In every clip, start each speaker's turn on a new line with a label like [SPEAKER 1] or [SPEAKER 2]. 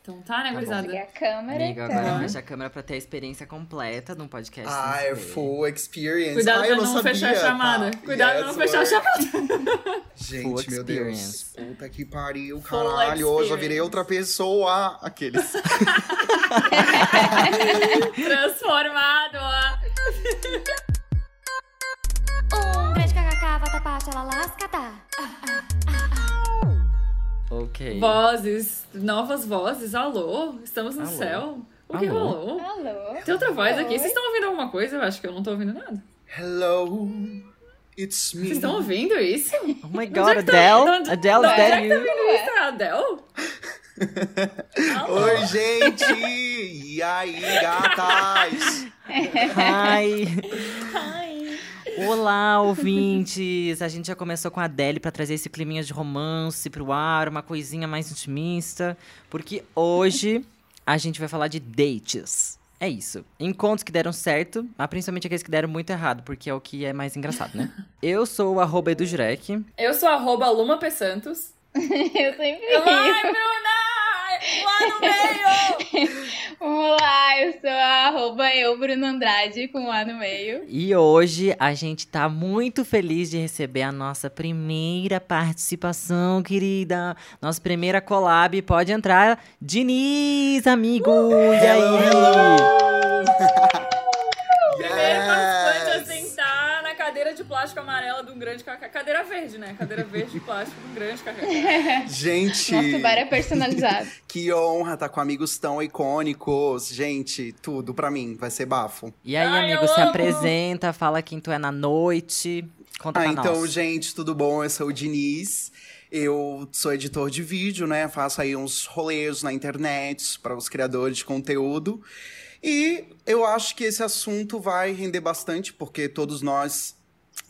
[SPEAKER 1] Então tá, né,
[SPEAKER 2] Tá
[SPEAKER 1] gurizada?
[SPEAKER 3] Liga a câmera.
[SPEAKER 2] Amigo,
[SPEAKER 3] então.
[SPEAKER 2] agora fecha a câmera pra ter a experiência completa num podcast.
[SPEAKER 4] Ah, é full experience.
[SPEAKER 1] Cuidado
[SPEAKER 4] Ai,
[SPEAKER 1] pra
[SPEAKER 4] eu
[SPEAKER 1] não,
[SPEAKER 4] sabia,
[SPEAKER 1] fechar a chamada.
[SPEAKER 4] tá?
[SPEAKER 1] Cuidado pra
[SPEAKER 4] Yes,
[SPEAKER 1] não fechar a chamada.
[SPEAKER 4] Gente,
[SPEAKER 2] Full
[SPEAKER 4] meu Deus.
[SPEAKER 2] experience.
[SPEAKER 4] Puta que pariu,
[SPEAKER 1] Full
[SPEAKER 4] caralho. Hoje eu virei outra pessoa. Aqueles.
[SPEAKER 1] Transformado, ó.
[SPEAKER 5] Um grande kkk, vatapá, lascata.
[SPEAKER 2] Ok.
[SPEAKER 1] Vozes, novas vozes. Alô, estamos no
[SPEAKER 2] Alô.
[SPEAKER 1] céu. O que
[SPEAKER 2] Alô.
[SPEAKER 1] rolou?
[SPEAKER 3] Alô?
[SPEAKER 1] Tem outra voz aqui. Vocês estão ouvindo alguma coisa? Eu acho que eu não tô ouvindo nada.
[SPEAKER 4] Hello, it's me.
[SPEAKER 1] Vocês estão ouvindo isso?
[SPEAKER 2] Oh my
[SPEAKER 1] Onde
[SPEAKER 2] god,
[SPEAKER 1] é que tá-
[SPEAKER 2] Adele?
[SPEAKER 1] onde-
[SPEAKER 2] Adele,
[SPEAKER 1] é
[SPEAKER 2] that
[SPEAKER 1] que tá
[SPEAKER 2] you?
[SPEAKER 1] ouvindo isso? É a Adele? Alô?
[SPEAKER 4] Oi, gente! E aí, gatas?
[SPEAKER 2] Hi. Olá, ouvintes! A gente já começou com a Adele pra trazer esse climinha de romance pro ar, uma coisinha mais intimista, porque hoje a gente vai falar de dates. É isso. Encontros que deram certo, mas principalmente aqueles que deram muito errado, porque é o que é mais engraçado, né? Eu sou o arroba edujurek.
[SPEAKER 1] Eu sou arroba Luma P. Santos.
[SPEAKER 3] Eu sempre
[SPEAKER 1] Ai. Bruna! Lá no meio!
[SPEAKER 3] Vamos lá, eu sou a arroba eu, Bruno Andrade, com um A no meio.
[SPEAKER 2] E hoje a gente tá muito feliz de receber a nossa primeira participação, querida. Nossa primeira collab. Pode entrar, Diniz, amigo! e aí?
[SPEAKER 1] Primeiro participante a
[SPEAKER 4] Yes!
[SPEAKER 1] sentar na cadeira de plástico amarela de um grande kkk. Cadeira verde, né? Cadeira verde de plástico de um grande kkk.
[SPEAKER 4] Gente,
[SPEAKER 3] Nosso bar é personalizado.
[SPEAKER 4] que honra estar com amigos tão icônicos. Gente, tudo pra mim vai ser bafo.
[SPEAKER 2] E aí,
[SPEAKER 1] Ai,
[SPEAKER 2] amigo, se
[SPEAKER 1] amo.
[SPEAKER 2] apresenta, fala quem tu é na noite. Conta
[SPEAKER 4] Ah,
[SPEAKER 2] pra
[SPEAKER 4] então,
[SPEAKER 2] nós.
[SPEAKER 4] gente, tudo bom? Eu sou o Diniz. Eu sou editor de vídeo, né? Faço aí uns rolês na internet para os criadores de conteúdo. E eu acho que esse assunto vai render bastante, porque todos nós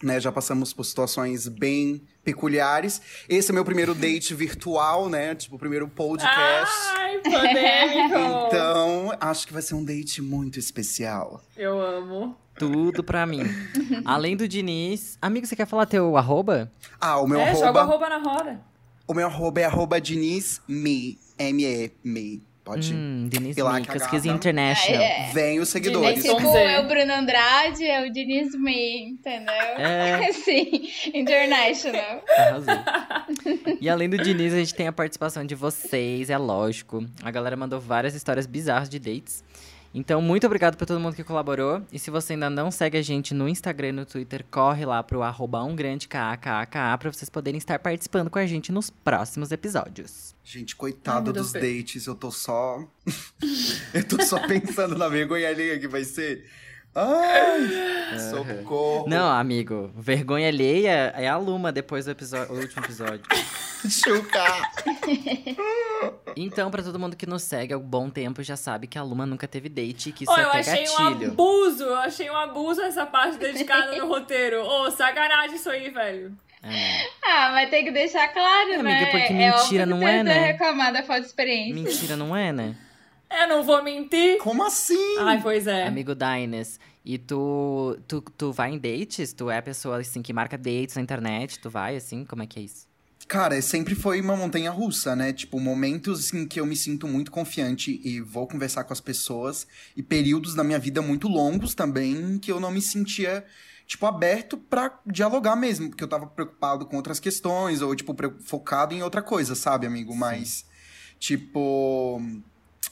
[SPEAKER 4] né, já passamos por situações bem peculiares. Esse é meu primeiro date virtual, né? Tipo, o primeiro podcast.
[SPEAKER 1] Ai, polêmico!
[SPEAKER 4] Então, acho que vai ser um date muito especial.
[SPEAKER 1] Eu amo.
[SPEAKER 2] Tudo pra mim. Além do Diniz. Amigo, você quer falar teu arroba?
[SPEAKER 4] Ah, o meu
[SPEAKER 1] é, joga
[SPEAKER 4] arroba.
[SPEAKER 1] arroba na roda.
[SPEAKER 4] O meu arroba é arroba Diniz Me. M-E, Me. Pode.
[SPEAKER 2] Hum, Diniz
[SPEAKER 4] E lá,
[SPEAKER 2] Micas, que is international.
[SPEAKER 3] É.
[SPEAKER 4] Vem os
[SPEAKER 3] É
[SPEAKER 4] seguidores.
[SPEAKER 1] Diniz.
[SPEAKER 3] tipo,
[SPEAKER 1] ver.
[SPEAKER 3] eu, Bruno Andrade, é o Diniz Me, entendeu?
[SPEAKER 2] É.
[SPEAKER 3] Sim, international.
[SPEAKER 2] Arrasou. E além do Diniz, a gente tem a participação de vocês, é lógico. A galera mandou várias histórias bizarras de dates. Então, muito obrigado pra todo mundo que colaborou. E se você ainda não segue a gente no Instagram e no Twitter, corre lá pro arroba um grande KAKAKA pra vocês poderem estar participando com a gente nos próximos episódios.
[SPEAKER 4] Gente,
[SPEAKER 1] Ai,
[SPEAKER 4] coitado
[SPEAKER 1] meu
[SPEAKER 4] dos dates, eu tô só. eu tô só pensando na vergonha alheia que vai ser. Ai! Socorro!
[SPEAKER 2] Não, amigo, vergonha alheia é a Luma depois do episódio, o último episódio.
[SPEAKER 4] Chucar!
[SPEAKER 2] Então, pra todo mundo que nos segue há um bom tempo, já sabe que a Luma nunca teve date e que isso
[SPEAKER 1] Ó,
[SPEAKER 2] é
[SPEAKER 1] eu achei
[SPEAKER 2] gatilho.
[SPEAKER 1] um abuso, eu achei um abuso essa parte dedicada no roteiro. Ô, sacanagem isso aí, velho.
[SPEAKER 2] É,
[SPEAKER 3] Ah, mas tem que deixar claro,
[SPEAKER 2] É,
[SPEAKER 3] né?
[SPEAKER 2] amiga, porque
[SPEAKER 3] é
[SPEAKER 2] mentira
[SPEAKER 3] que
[SPEAKER 2] não é, né?
[SPEAKER 3] reclamar da falta de experiência.
[SPEAKER 2] mentira, não é, né?
[SPEAKER 1] Eu não vou mentir.
[SPEAKER 4] Como assim?
[SPEAKER 1] Ai, pois é.
[SPEAKER 2] Amigo Dines, e tu, tu, tu vai em dates? Tu é a pessoa, assim, que marca dates na internet? Tu vai, assim? Como é que é isso?
[SPEAKER 4] Cara, sempre foi uma montanha russa, né? Tipo, momentos em que eu me sinto muito confiante e vou conversar com as pessoas, e períodos na minha vida muito longos também em que eu não me sentia, tipo, aberto pra dialogar mesmo, porque eu tava preocupado com outras questões, ou, tipo, focado em outra coisa, sabe, amigo? Mas, tipo.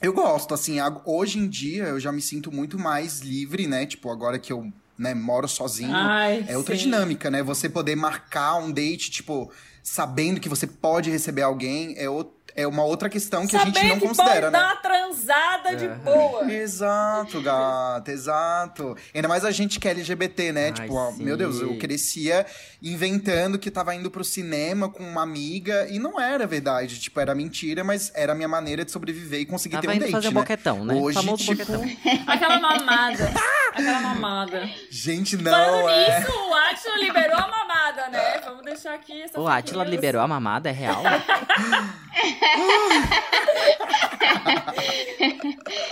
[SPEAKER 4] Eu gosto, assim, hoje em dia eu já me sinto muito mais livre, né? Tipo, agora que eu né, moro sozinho.
[SPEAKER 1] Ai,
[SPEAKER 4] É outra
[SPEAKER 1] sim.
[SPEAKER 4] dinâmica, né? Você poder marcar um date, tipo, sabendo que você pode receber alguém, é, o- é uma outra questão que a gente
[SPEAKER 1] Saber
[SPEAKER 4] não
[SPEAKER 1] que
[SPEAKER 4] considera,
[SPEAKER 1] pode
[SPEAKER 4] né?
[SPEAKER 1] dar uma transada de
[SPEAKER 2] Aham.
[SPEAKER 1] boa.
[SPEAKER 4] Exato, gata, exato. Ainda mais a gente que é LGBT, né?
[SPEAKER 2] Ai,
[SPEAKER 4] tipo, ó, meu Deus, eu crescia inventando que tava indo pro cinema com uma amiga e não era verdade. Tipo, era mentira, mas era a minha maneira de sobreviver e conseguir ter
[SPEAKER 2] Tava
[SPEAKER 4] um
[SPEAKER 2] indo
[SPEAKER 4] date,
[SPEAKER 2] fazer
[SPEAKER 4] né?
[SPEAKER 2] boquetão, né?
[SPEAKER 4] Hoje,
[SPEAKER 2] Famoso
[SPEAKER 4] tipo,
[SPEAKER 2] boquetão.
[SPEAKER 1] Aquela mamada. Aquela mamada.
[SPEAKER 4] gente, não,
[SPEAKER 1] Falando
[SPEAKER 4] é.
[SPEAKER 1] nisso, o Atila liberou a mamada, né? Vamos deixar aqui essa
[SPEAKER 2] O Atila liberou a mamada, é real?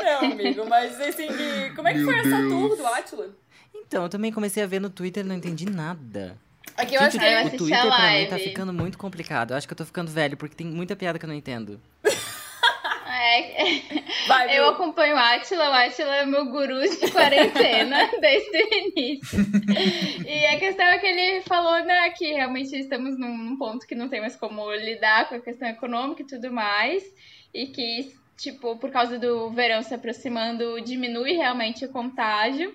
[SPEAKER 1] Não, amigo, mas assim, que- como é que
[SPEAKER 4] Meu
[SPEAKER 1] foi essa
[SPEAKER 4] Deus.
[SPEAKER 1] tour do Atila?
[SPEAKER 2] Então, eu também comecei a ver no Twitter e não entendi nada.
[SPEAKER 1] Aqui eu
[SPEAKER 2] Gente,
[SPEAKER 1] acho que
[SPEAKER 3] eu assisti
[SPEAKER 2] o Twitter
[SPEAKER 3] a
[SPEAKER 2] pra mim
[SPEAKER 3] live.
[SPEAKER 2] tá ficando muito complicado. Eu acho que eu tô ficando velho, porque tem muita piada que eu não entendo.
[SPEAKER 3] É, É,
[SPEAKER 1] Vai,
[SPEAKER 3] eu acompanho o Atila, o Atila é meu guru de quarentena desde o início. E a questão é que ele falou, né, que realmente estamos num num ponto que não tem mais como lidar com a questão econômica e tudo mais. E que, tipo, por causa do verão se aproximando, diminui realmente o contágio.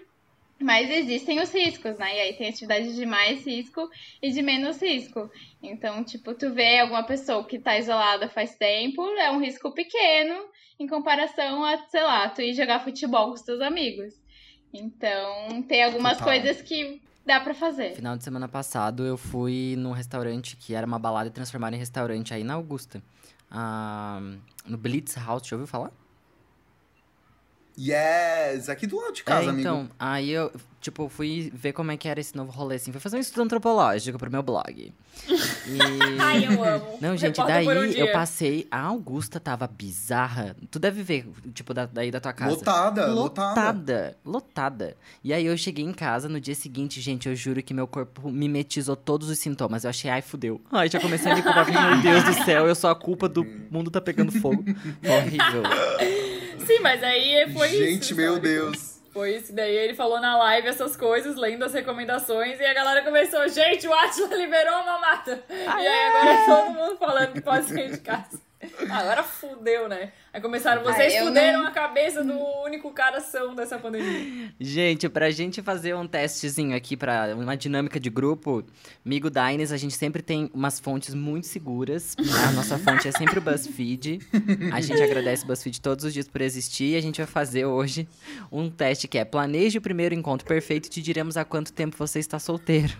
[SPEAKER 3] Mas existem os riscos, né? E aí tem atividade de mais risco e de menos risco. Então, tipo, tu vê alguma pessoa que tá isolada faz tempo, é um risco pequeno em comparação a, sei lá, tu ir jogar futebol com os teus amigos. Então, tem algumas
[SPEAKER 4] Total.
[SPEAKER 3] coisas que dá pra fazer.
[SPEAKER 2] Final de semana passado eu fui num restaurante que era uma balada e transformaram em restaurante aí na Augusta. Ah, no Blitz House, já ouviu falar?
[SPEAKER 4] Yes! Aqui do lado de casa,
[SPEAKER 2] é,
[SPEAKER 4] amigo.
[SPEAKER 2] então, aí eu, tipo, fui ver como é que era esse novo rolê, assim. Fui fazer um estudo antropológico pro meu blog. E...
[SPEAKER 1] Ai, eu amo.
[SPEAKER 2] Não, gente,
[SPEAKER 1] um
[SPEAKER 2] daí
[SPEAKER 1] dia.
[SPEAKER 2] eu passei. A Augusta tava bizarra. Tu deve ver, tipo, da- daí da tua casa.
[SPEAKER 4] Lotada, lotada.
[SPEAKER 2] Lotada, lotada. E aí eu cheguei em casa no dia seguinte, gente, eu juro que meu corpo mimetizou todos os sintomas. Eu achei, ai, fudeu. Ai, já comecei a me culpar, meu Deus do céu, eu sou a culpa do mundo tá pegando fogo. Horrível.
[SPEAKER 1] Sim, mas aí foi isso.
[SPEAKER 4] Gente, meu
[SPEAKER 1] sabe?
[SPEAKER 4] Deus.
[SPEAKER 1] Foi isso. Daí ele falou na live essas coisas, lendo as recomendações, e a galera começou, gente, o Atila liberou a mamata. e aí agora todo mundo falando que pode sair de casa. Ah, Agora fudeu, né? Aí começaram, vocês
[SPEAKER 3] Ah,
[SPEAKER 1] fuderam
[SPEAKER 3] não-
[SPEAKER 1] a cabeça do único cara são dessa pandemia.
[SPEAKER 2] Gente, pra gente fazer um testezinho aqui pra uma dinâmica de grupo, Migo Dines, a gente sempre tem umas fontes muito seguras. A nossa fonte é sempre o BuzzFeed. A gente agradece o BuzzFeed todos os dias por existir. E a gente vai fazer hoje um teste que é planeje o primeiro encontro perfeito e te diremos há quanto tempo você está solteiro.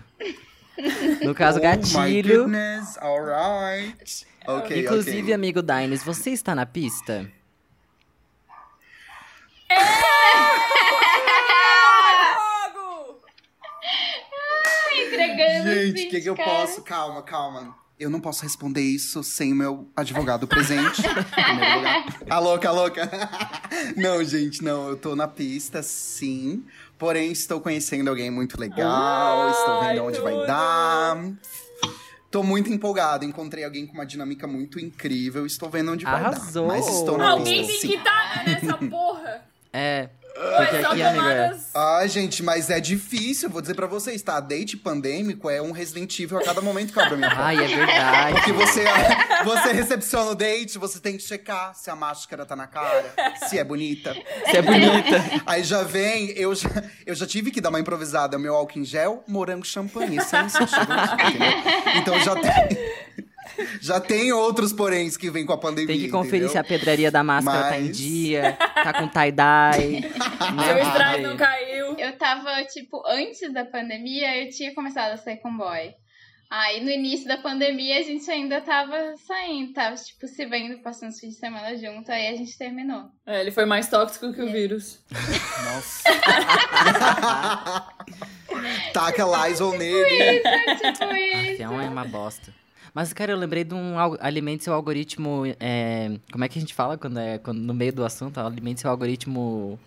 [SPEAKER 2] No caso,
[SPEAKER 4] Oh my
[SPEAKER 2] gatilho.
[SPEAKER 4] goodness, alright. Ok,
[SPEAKER 2] Inclusive,
[SPEAKER 4] ok.
[SPEAKER 2] amigo Dines, você está na pista?
[SPEAKER 1] Fogo!
[SPEAKER 3] Entregando
[SPEAKER 4] Gente, o que, que eu posso? Calma, calma. Eu não posso responder isso sem o meu advogado presente. A louca, a louca. Não, gente, não. Eu tô na pista, sim. Porém, estou conhecendo alguém muito legal. estou vendo onde
[SPEAKER 1] tudo.
[SPEAKER 4] vai dar. Tô muito empolgado. Encontrei alguém com uma dinâmica muito incrível. Estou vendo onde vai
[SPEAKER 2] Arrasou.
[SPEAKER 4] dar. Mas estou na
[SPEAKER 1] Alguém
[SPEAKER 4] pista,
[SPEAKER 1] tem
[SPEAKER 4] sim.
[SPEAKER 1] que estar nessa porra.
[SPEAKER 2] É. Porque aqui, amiga.
[SPEAKER 4] Ai, gente, mas é difícil. Vou dizer pra vocês, tá? Date pandêmico é um Resident Evil a cada momento que abre a minha porta.
[SPEAKER 2] Ai, é verdade.
[SPEAKER 4] Porque você, você recepciona o date, você tem que checar se a máscara tá na cara, se é bonita.
[SPEAKER 2] Você é bonita.
[SPEAKER 4] Aí já vem, eu já, eu já tive que dar uma improvisada. Meu álcool em gel, morango champanhe, aqui, entendeu? Então já tem, já tem outros poréns que vêm com a pandemia,
[SPEAKER 2] Tem que conferir
[SPEAKER 4] entendeu?
[SPEAKER 2] se a pedraria da máscara tá em
[SPEAKER 4] Mas-
[SPEAKER 2] dia, tá com tie-dye. né?
[SPEAKER 1] Seu strike não caiu.
[SPEAKER 3] Eu tava, tipo, antes da pandemia, eu tinha começado a sair com boy. Aí no início da pandemia a gente ainda tava saindo, tava, tipo, se vendo, passando os fins de semana junto, aí a gente terminou.
[SPEAKER 1] É, ele foi mais tóxico que o vírus.
[SPEAKER 2] Nossa.
[SPEAKER 4] Taca Lysol nele.
[SPEAKER 3] tipo isso.
[SPEAKER 2] É uma, é uma bosta. Mas, cara, eu lembrei de um al- alimente seu algoritmo. é, como é que a gente fala quando é quando, no meio do assunto? Alimente seu algoritmo.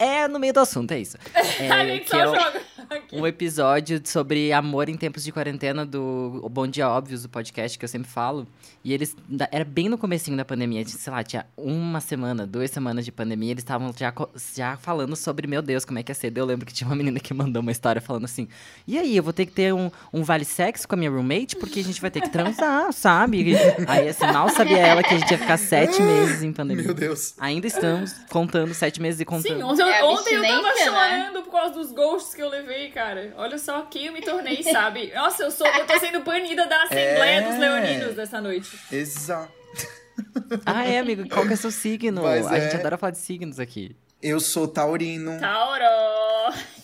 [SPEAKER 2] É no meio do assunto, é isso. É,
[SPEAKER 1] a gente só
[SPEAKER 2] é
[SPEAKER 1] joga aqui.
[SPEAKER 2] um episódio sobre amor em tempos de quarentena do Bom Dia Óbvios, do podcast que eu sempre falo. E eles. Era bem no comecinho da pandemia, sei lá, tinha uma semana, duas semanas de pandemia, eles estavam já, já falando sobre, meu Deus, como é que é ser. Eu lembro que tinha uma menina que mandou uma história falando assim: E aí, eu vou ter que ter um, um vale sexo com a minha roommate, porque a gente vai ter que transar, sabe? Aí assim, mal sabia ela que a gente ia ficar sete meses em pandemia.
[SPEAKER 4] Meu Deus.
[SPEAKER 2] Ainda estamos contando sete meses e contando.
[SPEAKER 1] Sim, ontem, eu-
[SPEAKER 3] É
[SPEAKER 1] ontem eu tava
[SPEAKER 3] né?
[SPEAKER 1] chorando por causa dos ghosts que eu levei, cara. Olha só quem eu me tornei, sabe? Nossa, eu, sou, eu tô sendo banida da Assembleia
[SPEAKER 4] É.
[SPEAKER 1] dos Leoninos dessa noite.
[SPEAKER 4] Exato.
[SPEAKER 2] Ah, é, amigo. Qual que é seu signo?
[SPEAKER 4] Mas
[SPEAKER 2] a gente
[SPEAKER 4] é.
[SPEAKER 2] adora falar de signos aqui.
[SPEAKER 4] Eu sou taurino.
[SPEAKER 1] Tauro!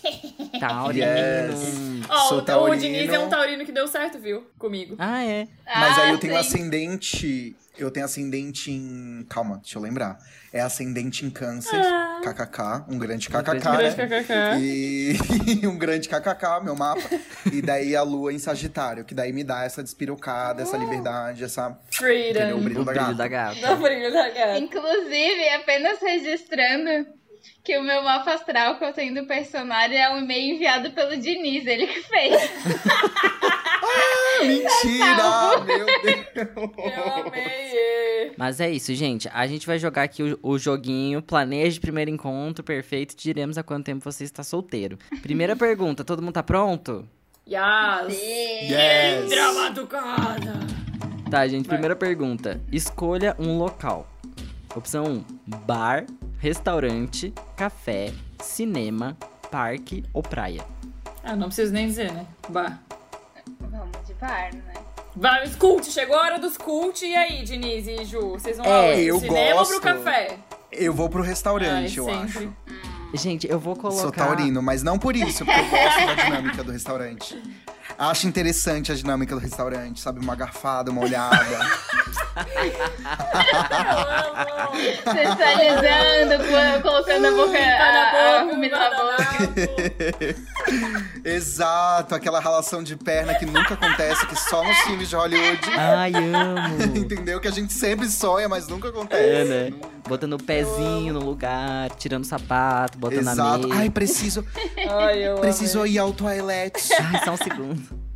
[SPEAKER 2] Taurino.
[SPEAKER 4] Yes.
[SPEAKER 1] Ó,
[SPEAKER 4] Sou
[SPEAKER 1] o, o
[SPEAKER 4] taurino.
[SPEAKER 1] Diniz é um taurino que deu certo, viu? Comigo.
[SPEAKER 2] Ah, é.
[SPEAKER 4] Mas aí
[SPEAKER 3] Ah,
[SPEAKER 4] eu tenho
[SPEAKER 3] sim.
[SPEAKER 4] ascendente. Eu tenho ascendente em. Calma, deixa eu lembrar. É ascendente em câncer,
[SPEAKER 1] Ah.
[SPEAKER 4] kkk, um grande kkk.
[SPEAKER 1] Grande
[SPEAKER 4] né?
[SPEAKER 1] kkk.
[SPEAKER 4] E um grande kkk, meu mapa. E daí a lua em Sagitário, que daí me dá essa despirocada, essa liberdade, essa. Entendeu? O
[SPEAKER 1] Freedom.
[SPEAKER 4] brilho
[SPEAKER 2] O
[SPEAKER 4] da
[SPEAKER 2] brilho
[SPEAKER 4] gata.
[SPEAKER 2] da gata.
[SPEAKER 1] Da brilho da gata.
[SPEAKER 3] Inclusive, apenas registrando que o meu mapa astral que eu tenho do personagem é um e-mail enviado pelo Diniz, ele que fez.
[SPEAKER 4] Mentira! Meu Deus!
[SPEAKER 1] Eu amei!
[SPEAKER 2] Mas é isso, gente. A gente vai jogar aqui o, o joguinho. Planeje primeiro encontro perfeito. Diremos há quanto tempo você está solteiro. Primeira pergunta: todo mundo tá pronto?
[SPEAKER 1] Yas!
[SPEAKER 4] Yes!
[SPEAKER 1] Dramaducada!
[SPEAKER 2] Tá, gente.
[SPEAKER 1] Vai.
[SPEAKER 2] Primeira pergunta: escolha um local. Opção 1: bar, restaurante, café, cinema, parque ou praia.
[SPEAKER 1] Ah, não preciso nem dizer, né? Bah.
[SPEAKER 3] Vamos de bar, né?
[SPEAKER 1] Vai, os cult, chegou a hora dos cult. E aí, Denise e Ju? Vocês vão
[SPEAKER 2] É,
[SPEAKER 4] eu
[SPEAKER 1] Pro cinema
[SPEAKER 4] gosto.
[SPEAKER 1] ou pro café?
[SPEAKER 4] Eu vou pro restaurante,
[SPEAKER 1] Ai,
[SPEAKER 4] eu
[SPEAKER 1] sempre.
[SPEAKER 4] acho.
[SPEAKER 2] Gente, eu vou colocar.
[SPEAKER 4] Sou taurino, mas não por isso, porque eu gosto da dinâmica do restaurante. Acho interessante a dinâmica do restaurante, sabe? Uma garfada, uma olhada.
[SPEAKER 1] Eu amo!
[SPEAKER 3] Sensualizando, colocando a boca,
[SPEAKER 1] Tá na
[SPEAKER 3] a, a
[SPEAKER 1] boca,
[SPEAKER 3] comida
[SPEAKER 1] tá
[SPEAKER 3] na boca.
[SPEAKER 4] Exato, aquela relação de perna que nunca acontece, que só nos filmes de Hollywood.
[SPEAKER 2] Ai, amo.
[SPEAKER 4] Entendeu? Que a gente sempre sonha, mas nunca acontece.
[SPEAKER 2] É, né? Botando o pezinho no lugar, tirando o sapato, botando a
[SPEAKER 4] Exato.
[SPEAKER 2] meia.
[SPEAKER 4] Ai, preciso,
[SPEAKER 1] Ai, eu
[SPEAKER 4] preciso
[SPEAKER 1] amei.
[SPEAKER 4] ir ao toilette.
[SPEAKER 2] Ai, só um segundo.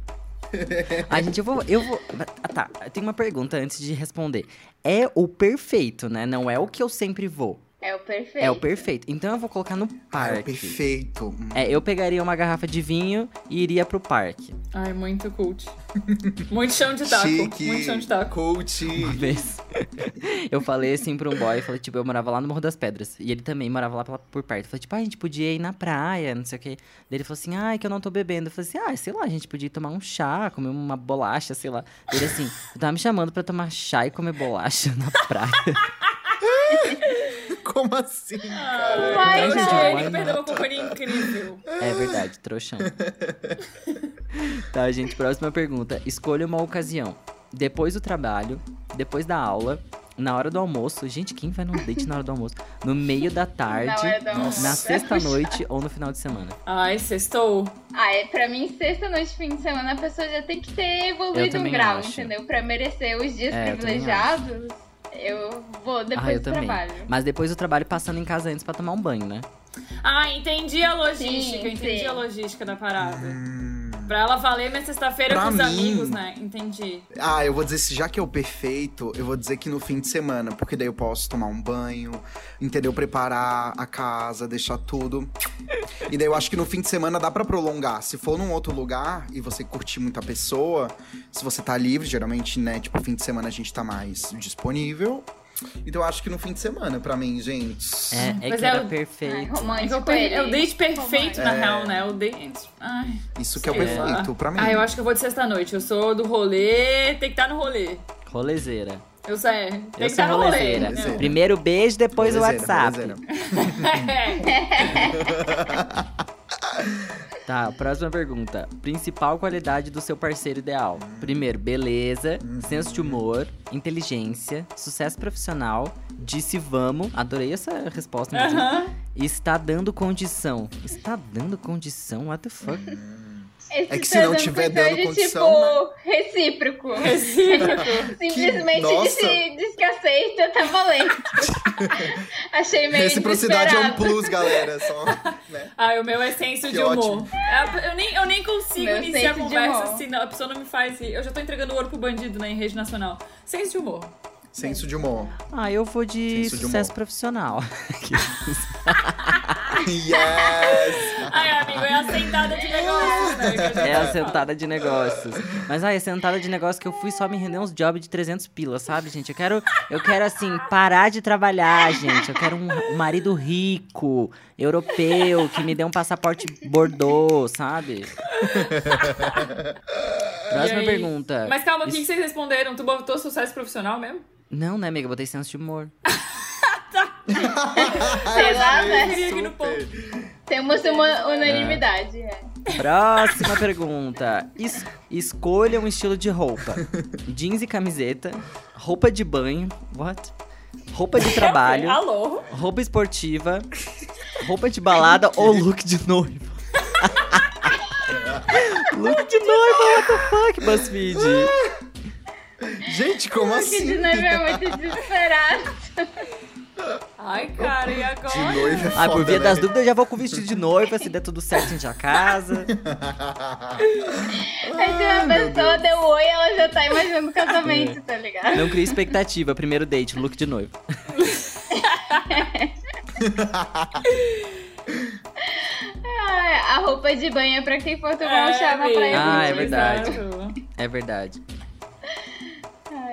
[SPEAKER 2] Ai, gente, eu vou. Eu vou. Ah, tá. Eu tenho uma pergunta antes de responder. É o perfeito, né? Não é o que eu sempre vou.
[SPEAKER 3] É o perfeito.
[SPEAKER 2] É o perfeito. Então eu vou colocar no parque.
[SPEAKER 4] perfeito. Hum.
[SPEAKER 2] É, eu pegaria uma garrafa de vinho e iria pro parque.
[SPEAKER 1] Ai, muito cult. Muito chão de taco.
[SPEAKER 4] Chique.
[SPEAKER 1] Muito chão de taco.
[SPEAKER 4] Coach.
[SPEAKER 2] Uma vez. eu falei assim pra um boy, falei, tipo, eu morava lá no Morro das Pedras. E ele também morava lá por perto. Eu falei, tipo, ah, a gente podia ir na praia, não sei o quê. Daí ele falou assim, ai, que eu não tô bebendo. Eu falei assim, ah, sei lá, a gente podia ir tomar um chá, comer uma bolacha, sei lá. Ele assim, eu tava me chamando pra tomar chá e comer bolacha na praia.
[SPEAKER 4] Como assim, cara?
[SPEAKER 2] Não.
[SPEAKER 1] achei
[SPEAKER 2] Why
[SPEAKER 1] que perdeu uma companhia incrível.
[SPEAKER 2] É verdade, trouxão. tá, gente, próxima pergunta. Escolha uma ocasião. Depois do trabalho, depois da aula, na hora do almoço. Gente, quem vai num date na hora do almoço? No meio da tarde,
[SPEAKER 3] hora do almoço.
[SPEAKER 2] na
[SPEAKER 3] É
[SPEAKER 2] sexta-noite ou no final de semana.
[SPEAKER 1] Ai, sextou.
[SPEAKER 3] Ah, é, pra mim, sexta-noite, fim de semana, a pessoa já tem que ter evoluído um grau,
[SPEAKER 2] acho.
[SPEAKER 3] entendeu? Pra merecer os dias
[SPEAKER 2] É,
[SPEAKER 3] privilegiados, eu, vou depois
[SPEAKER 2] ah, eu
[SPEAKER 3] do
[SPEAKER 2] também.
[SPEAKER 3] trabalho.
[SPEAKER 2] Mas depois do trabalho, passando em casa antes pra tomar um banho, né?
[SPEAKER 1] Ah, entendi a logística,
[SPEAKER 3] Sim,
[SPEAKER 1] entendi
[SPEAKER 3] sim.
[SPEAKER 1] a logística da parada.
[SPEAKER 4] Hum.
[SPEAKER 1] Pra ela valer minha sexta-feira com os
[SPEAKER 4] mim-
[SPEAKER 1] amigos, né? Entendi.
[SPEAKER 4] Ah, eu vou dizer, se já que é o perfeito, eu vou dizer que no fim de semana, porque daí eu posso tomar um banho, entendeu? Preparar a casa, deixar tudo. E daí eu acho que no fim de semana dá pra prolongar. Se for num outro lugar e você curtir muito a pessoa, se você tá livre, geralmente, né, tipo, fim de semana a gente tá mais disponível. Então eu acho que no fim de semana, pra mim, gente.
[SPEAKER 2] É, é
[SPEAKER 1] Mas
[SPEAKER 2] que
[SPEAKER 1] é
[SPEAKER 2] era
[SPEAKER 1] o-
[SPEAKER 3] Ai,
[SPEAKER 2] perfeito.
[SPEAKER 1] É,
[SPEAKER 3] romântico
[SPEAKER 1] o per- é o date perfeito, na
[SPEAKER 4] É.
[SPEAKER 1] real, né? O date. Ai.
[SPEAKER 4] Isso que é o perfeito pra mim.
[SPEAKER 1] Ah, eu acho que eu vou de sexta-noite. Eu sou do rolê, tem que estar no rolê.
[SPEAKER 2] Rolezeira.
[SPEAKER 1] Eu sei. Tem
[SPEAKER 2] Eu
[SPEAKER 1] que
[SPEAKER 2] sou
[SPEAKER 1] estar no rolê.
[SPEAKER 2] rolezeira.
[SPEAKER 4] Rolezeira.
[SPEAKER 2] Primeiro beijo, depois o
[SPEAKER 4] Rolezeira,
[SPEAKER 2] WhatsApp. Tá, próxima pergunta. Principal qualidade do seu parceiro ideal? Primeiro, beleza, senso de humor, inteligência, sucesso profissional, disse vamos. Adorei essa resposta.
[SPEAKER 1] Aham.
[SPEAKER 2] Está dando condição. Está dando condição? What the fuck?
[SPEAKER 3] Esse
[SPEAKER 4] É que se não tiver
[SPEAKER 3] dando
[SPEAKER 4] dando
[SPEAKER 3] condição
[SPEAKER 4] condição,
[SPEAKER 3] tipo, recíproco.
[SPEAKER 1] Recíproco.
[SPEAKER 3] Simplesmente
[SPEAKER 4] nossa.
[SPEAKER 3] disse, diz que aceita, tá valendo. Achei meio
[SPEAKER 4] Reciprocidade é um plus, galera. Só, né?
[SPEAKER 1] Ah, o meu é senso
[SPEAKER 4] Que
[SPEAKER 1] de humor.
[SPEAKER 4] ótimo.
[SPEAKER 1] É, Eu nem, eu nem consigo
[SPEAKER 3] Meu
[SPEAKER 1] iniciar a conversa se não, a pessoa não me faz rir. Eu já tô entregando ouro pro bandido, né, em rede nacional. Senso de humor.
[SPEAKER 4] Senso de humor.
[SPEAKER 2] Ah, eu vou de
[SPEAKER 4] Senso de
[SPEAKER 2] sucesso
[SPEAKER 4] humor.
[SPEAKER 2] profissional.
[SPEAKER 4] Yes!
[SPEAKER 1] Ai, amigo, é a sentada de negócios, né?
[SPEAKER 2] É a
[SPEAKER 1] fala.
[SPEAKER 2] sentada de negócios. Mas ai, a sentada de negócios que eu fui só me render uns jobs de 300 pilas, sabe, gente? Eu quero, eu quero assim, parar de trabalhar, gente. Eu quero um, um marido rico, europeu, que me dê um passaporte Bordeaux, sabe? Próxima pergunta.
[SPEAKER 1] Mas calma, o que,
[SPEAKER 2] Isso-
[SPEAKER 1] que vocês responderam? Tu botou sucesso profissional mesmo?
[SPEAKER 2] Não, né, amiga? Eu botei senso de humor.
[SPEAKER 3] Sei lá,
[SPEAKER 1] Eu
[SPEAKER 3] né?
[SPEAKER 1] queria aqui no ponto.
[SPEAKER 3] Temos uma unanimidade. É.
[SPEAKER 2] Próxima pergunta. Es- escolha um estilo de roupa: jeans e camiseta, roupa de banho, what? Roupa de trabalho,
[SPEAKER 1] Alô?
[SPEAKER 2] roupa esportiva, roupa de balada ou look de noiva? look de noiva, what the fuck, BuzzFeed?
[SPEAKER 4] Gente, como
[SPEAKER 3] de
[SPEAKER 4] assim?
[SPEAKER 3] noivo é muito desesperado.
[SPEAKER 1] Ai, cara, e
[SPEAKER 4] De
[SPEAKER 1] agora?
[SPEAKER 4] noiva é
[SPEAKER 2] Ah, por via
[SPEAKER 4] né?
[SPEAKER 2] das dúvidas, já vou com vestido de noiva, se der tudo certo, a gente já casa.
[SPEAKER 3] Aí se uma pessoa deu oi, ela já tá imaginando o casamento,
[SPEAKER 2] É.
[SPEAKER 3] tá ligado?
[SPEAKER 2] Não cria expectativa, primeiro date, look de noiva.
[SPEAKER 3] Ai, a roupa de banho é pra quem for tomar um
[SPEAKER 1] É,
[SPEAKER 3] chá na praia.
[SPEAKER 2] Ah, é verdade.
[SPEAKER 1] exato.
[SPEAKER 2] É verdade.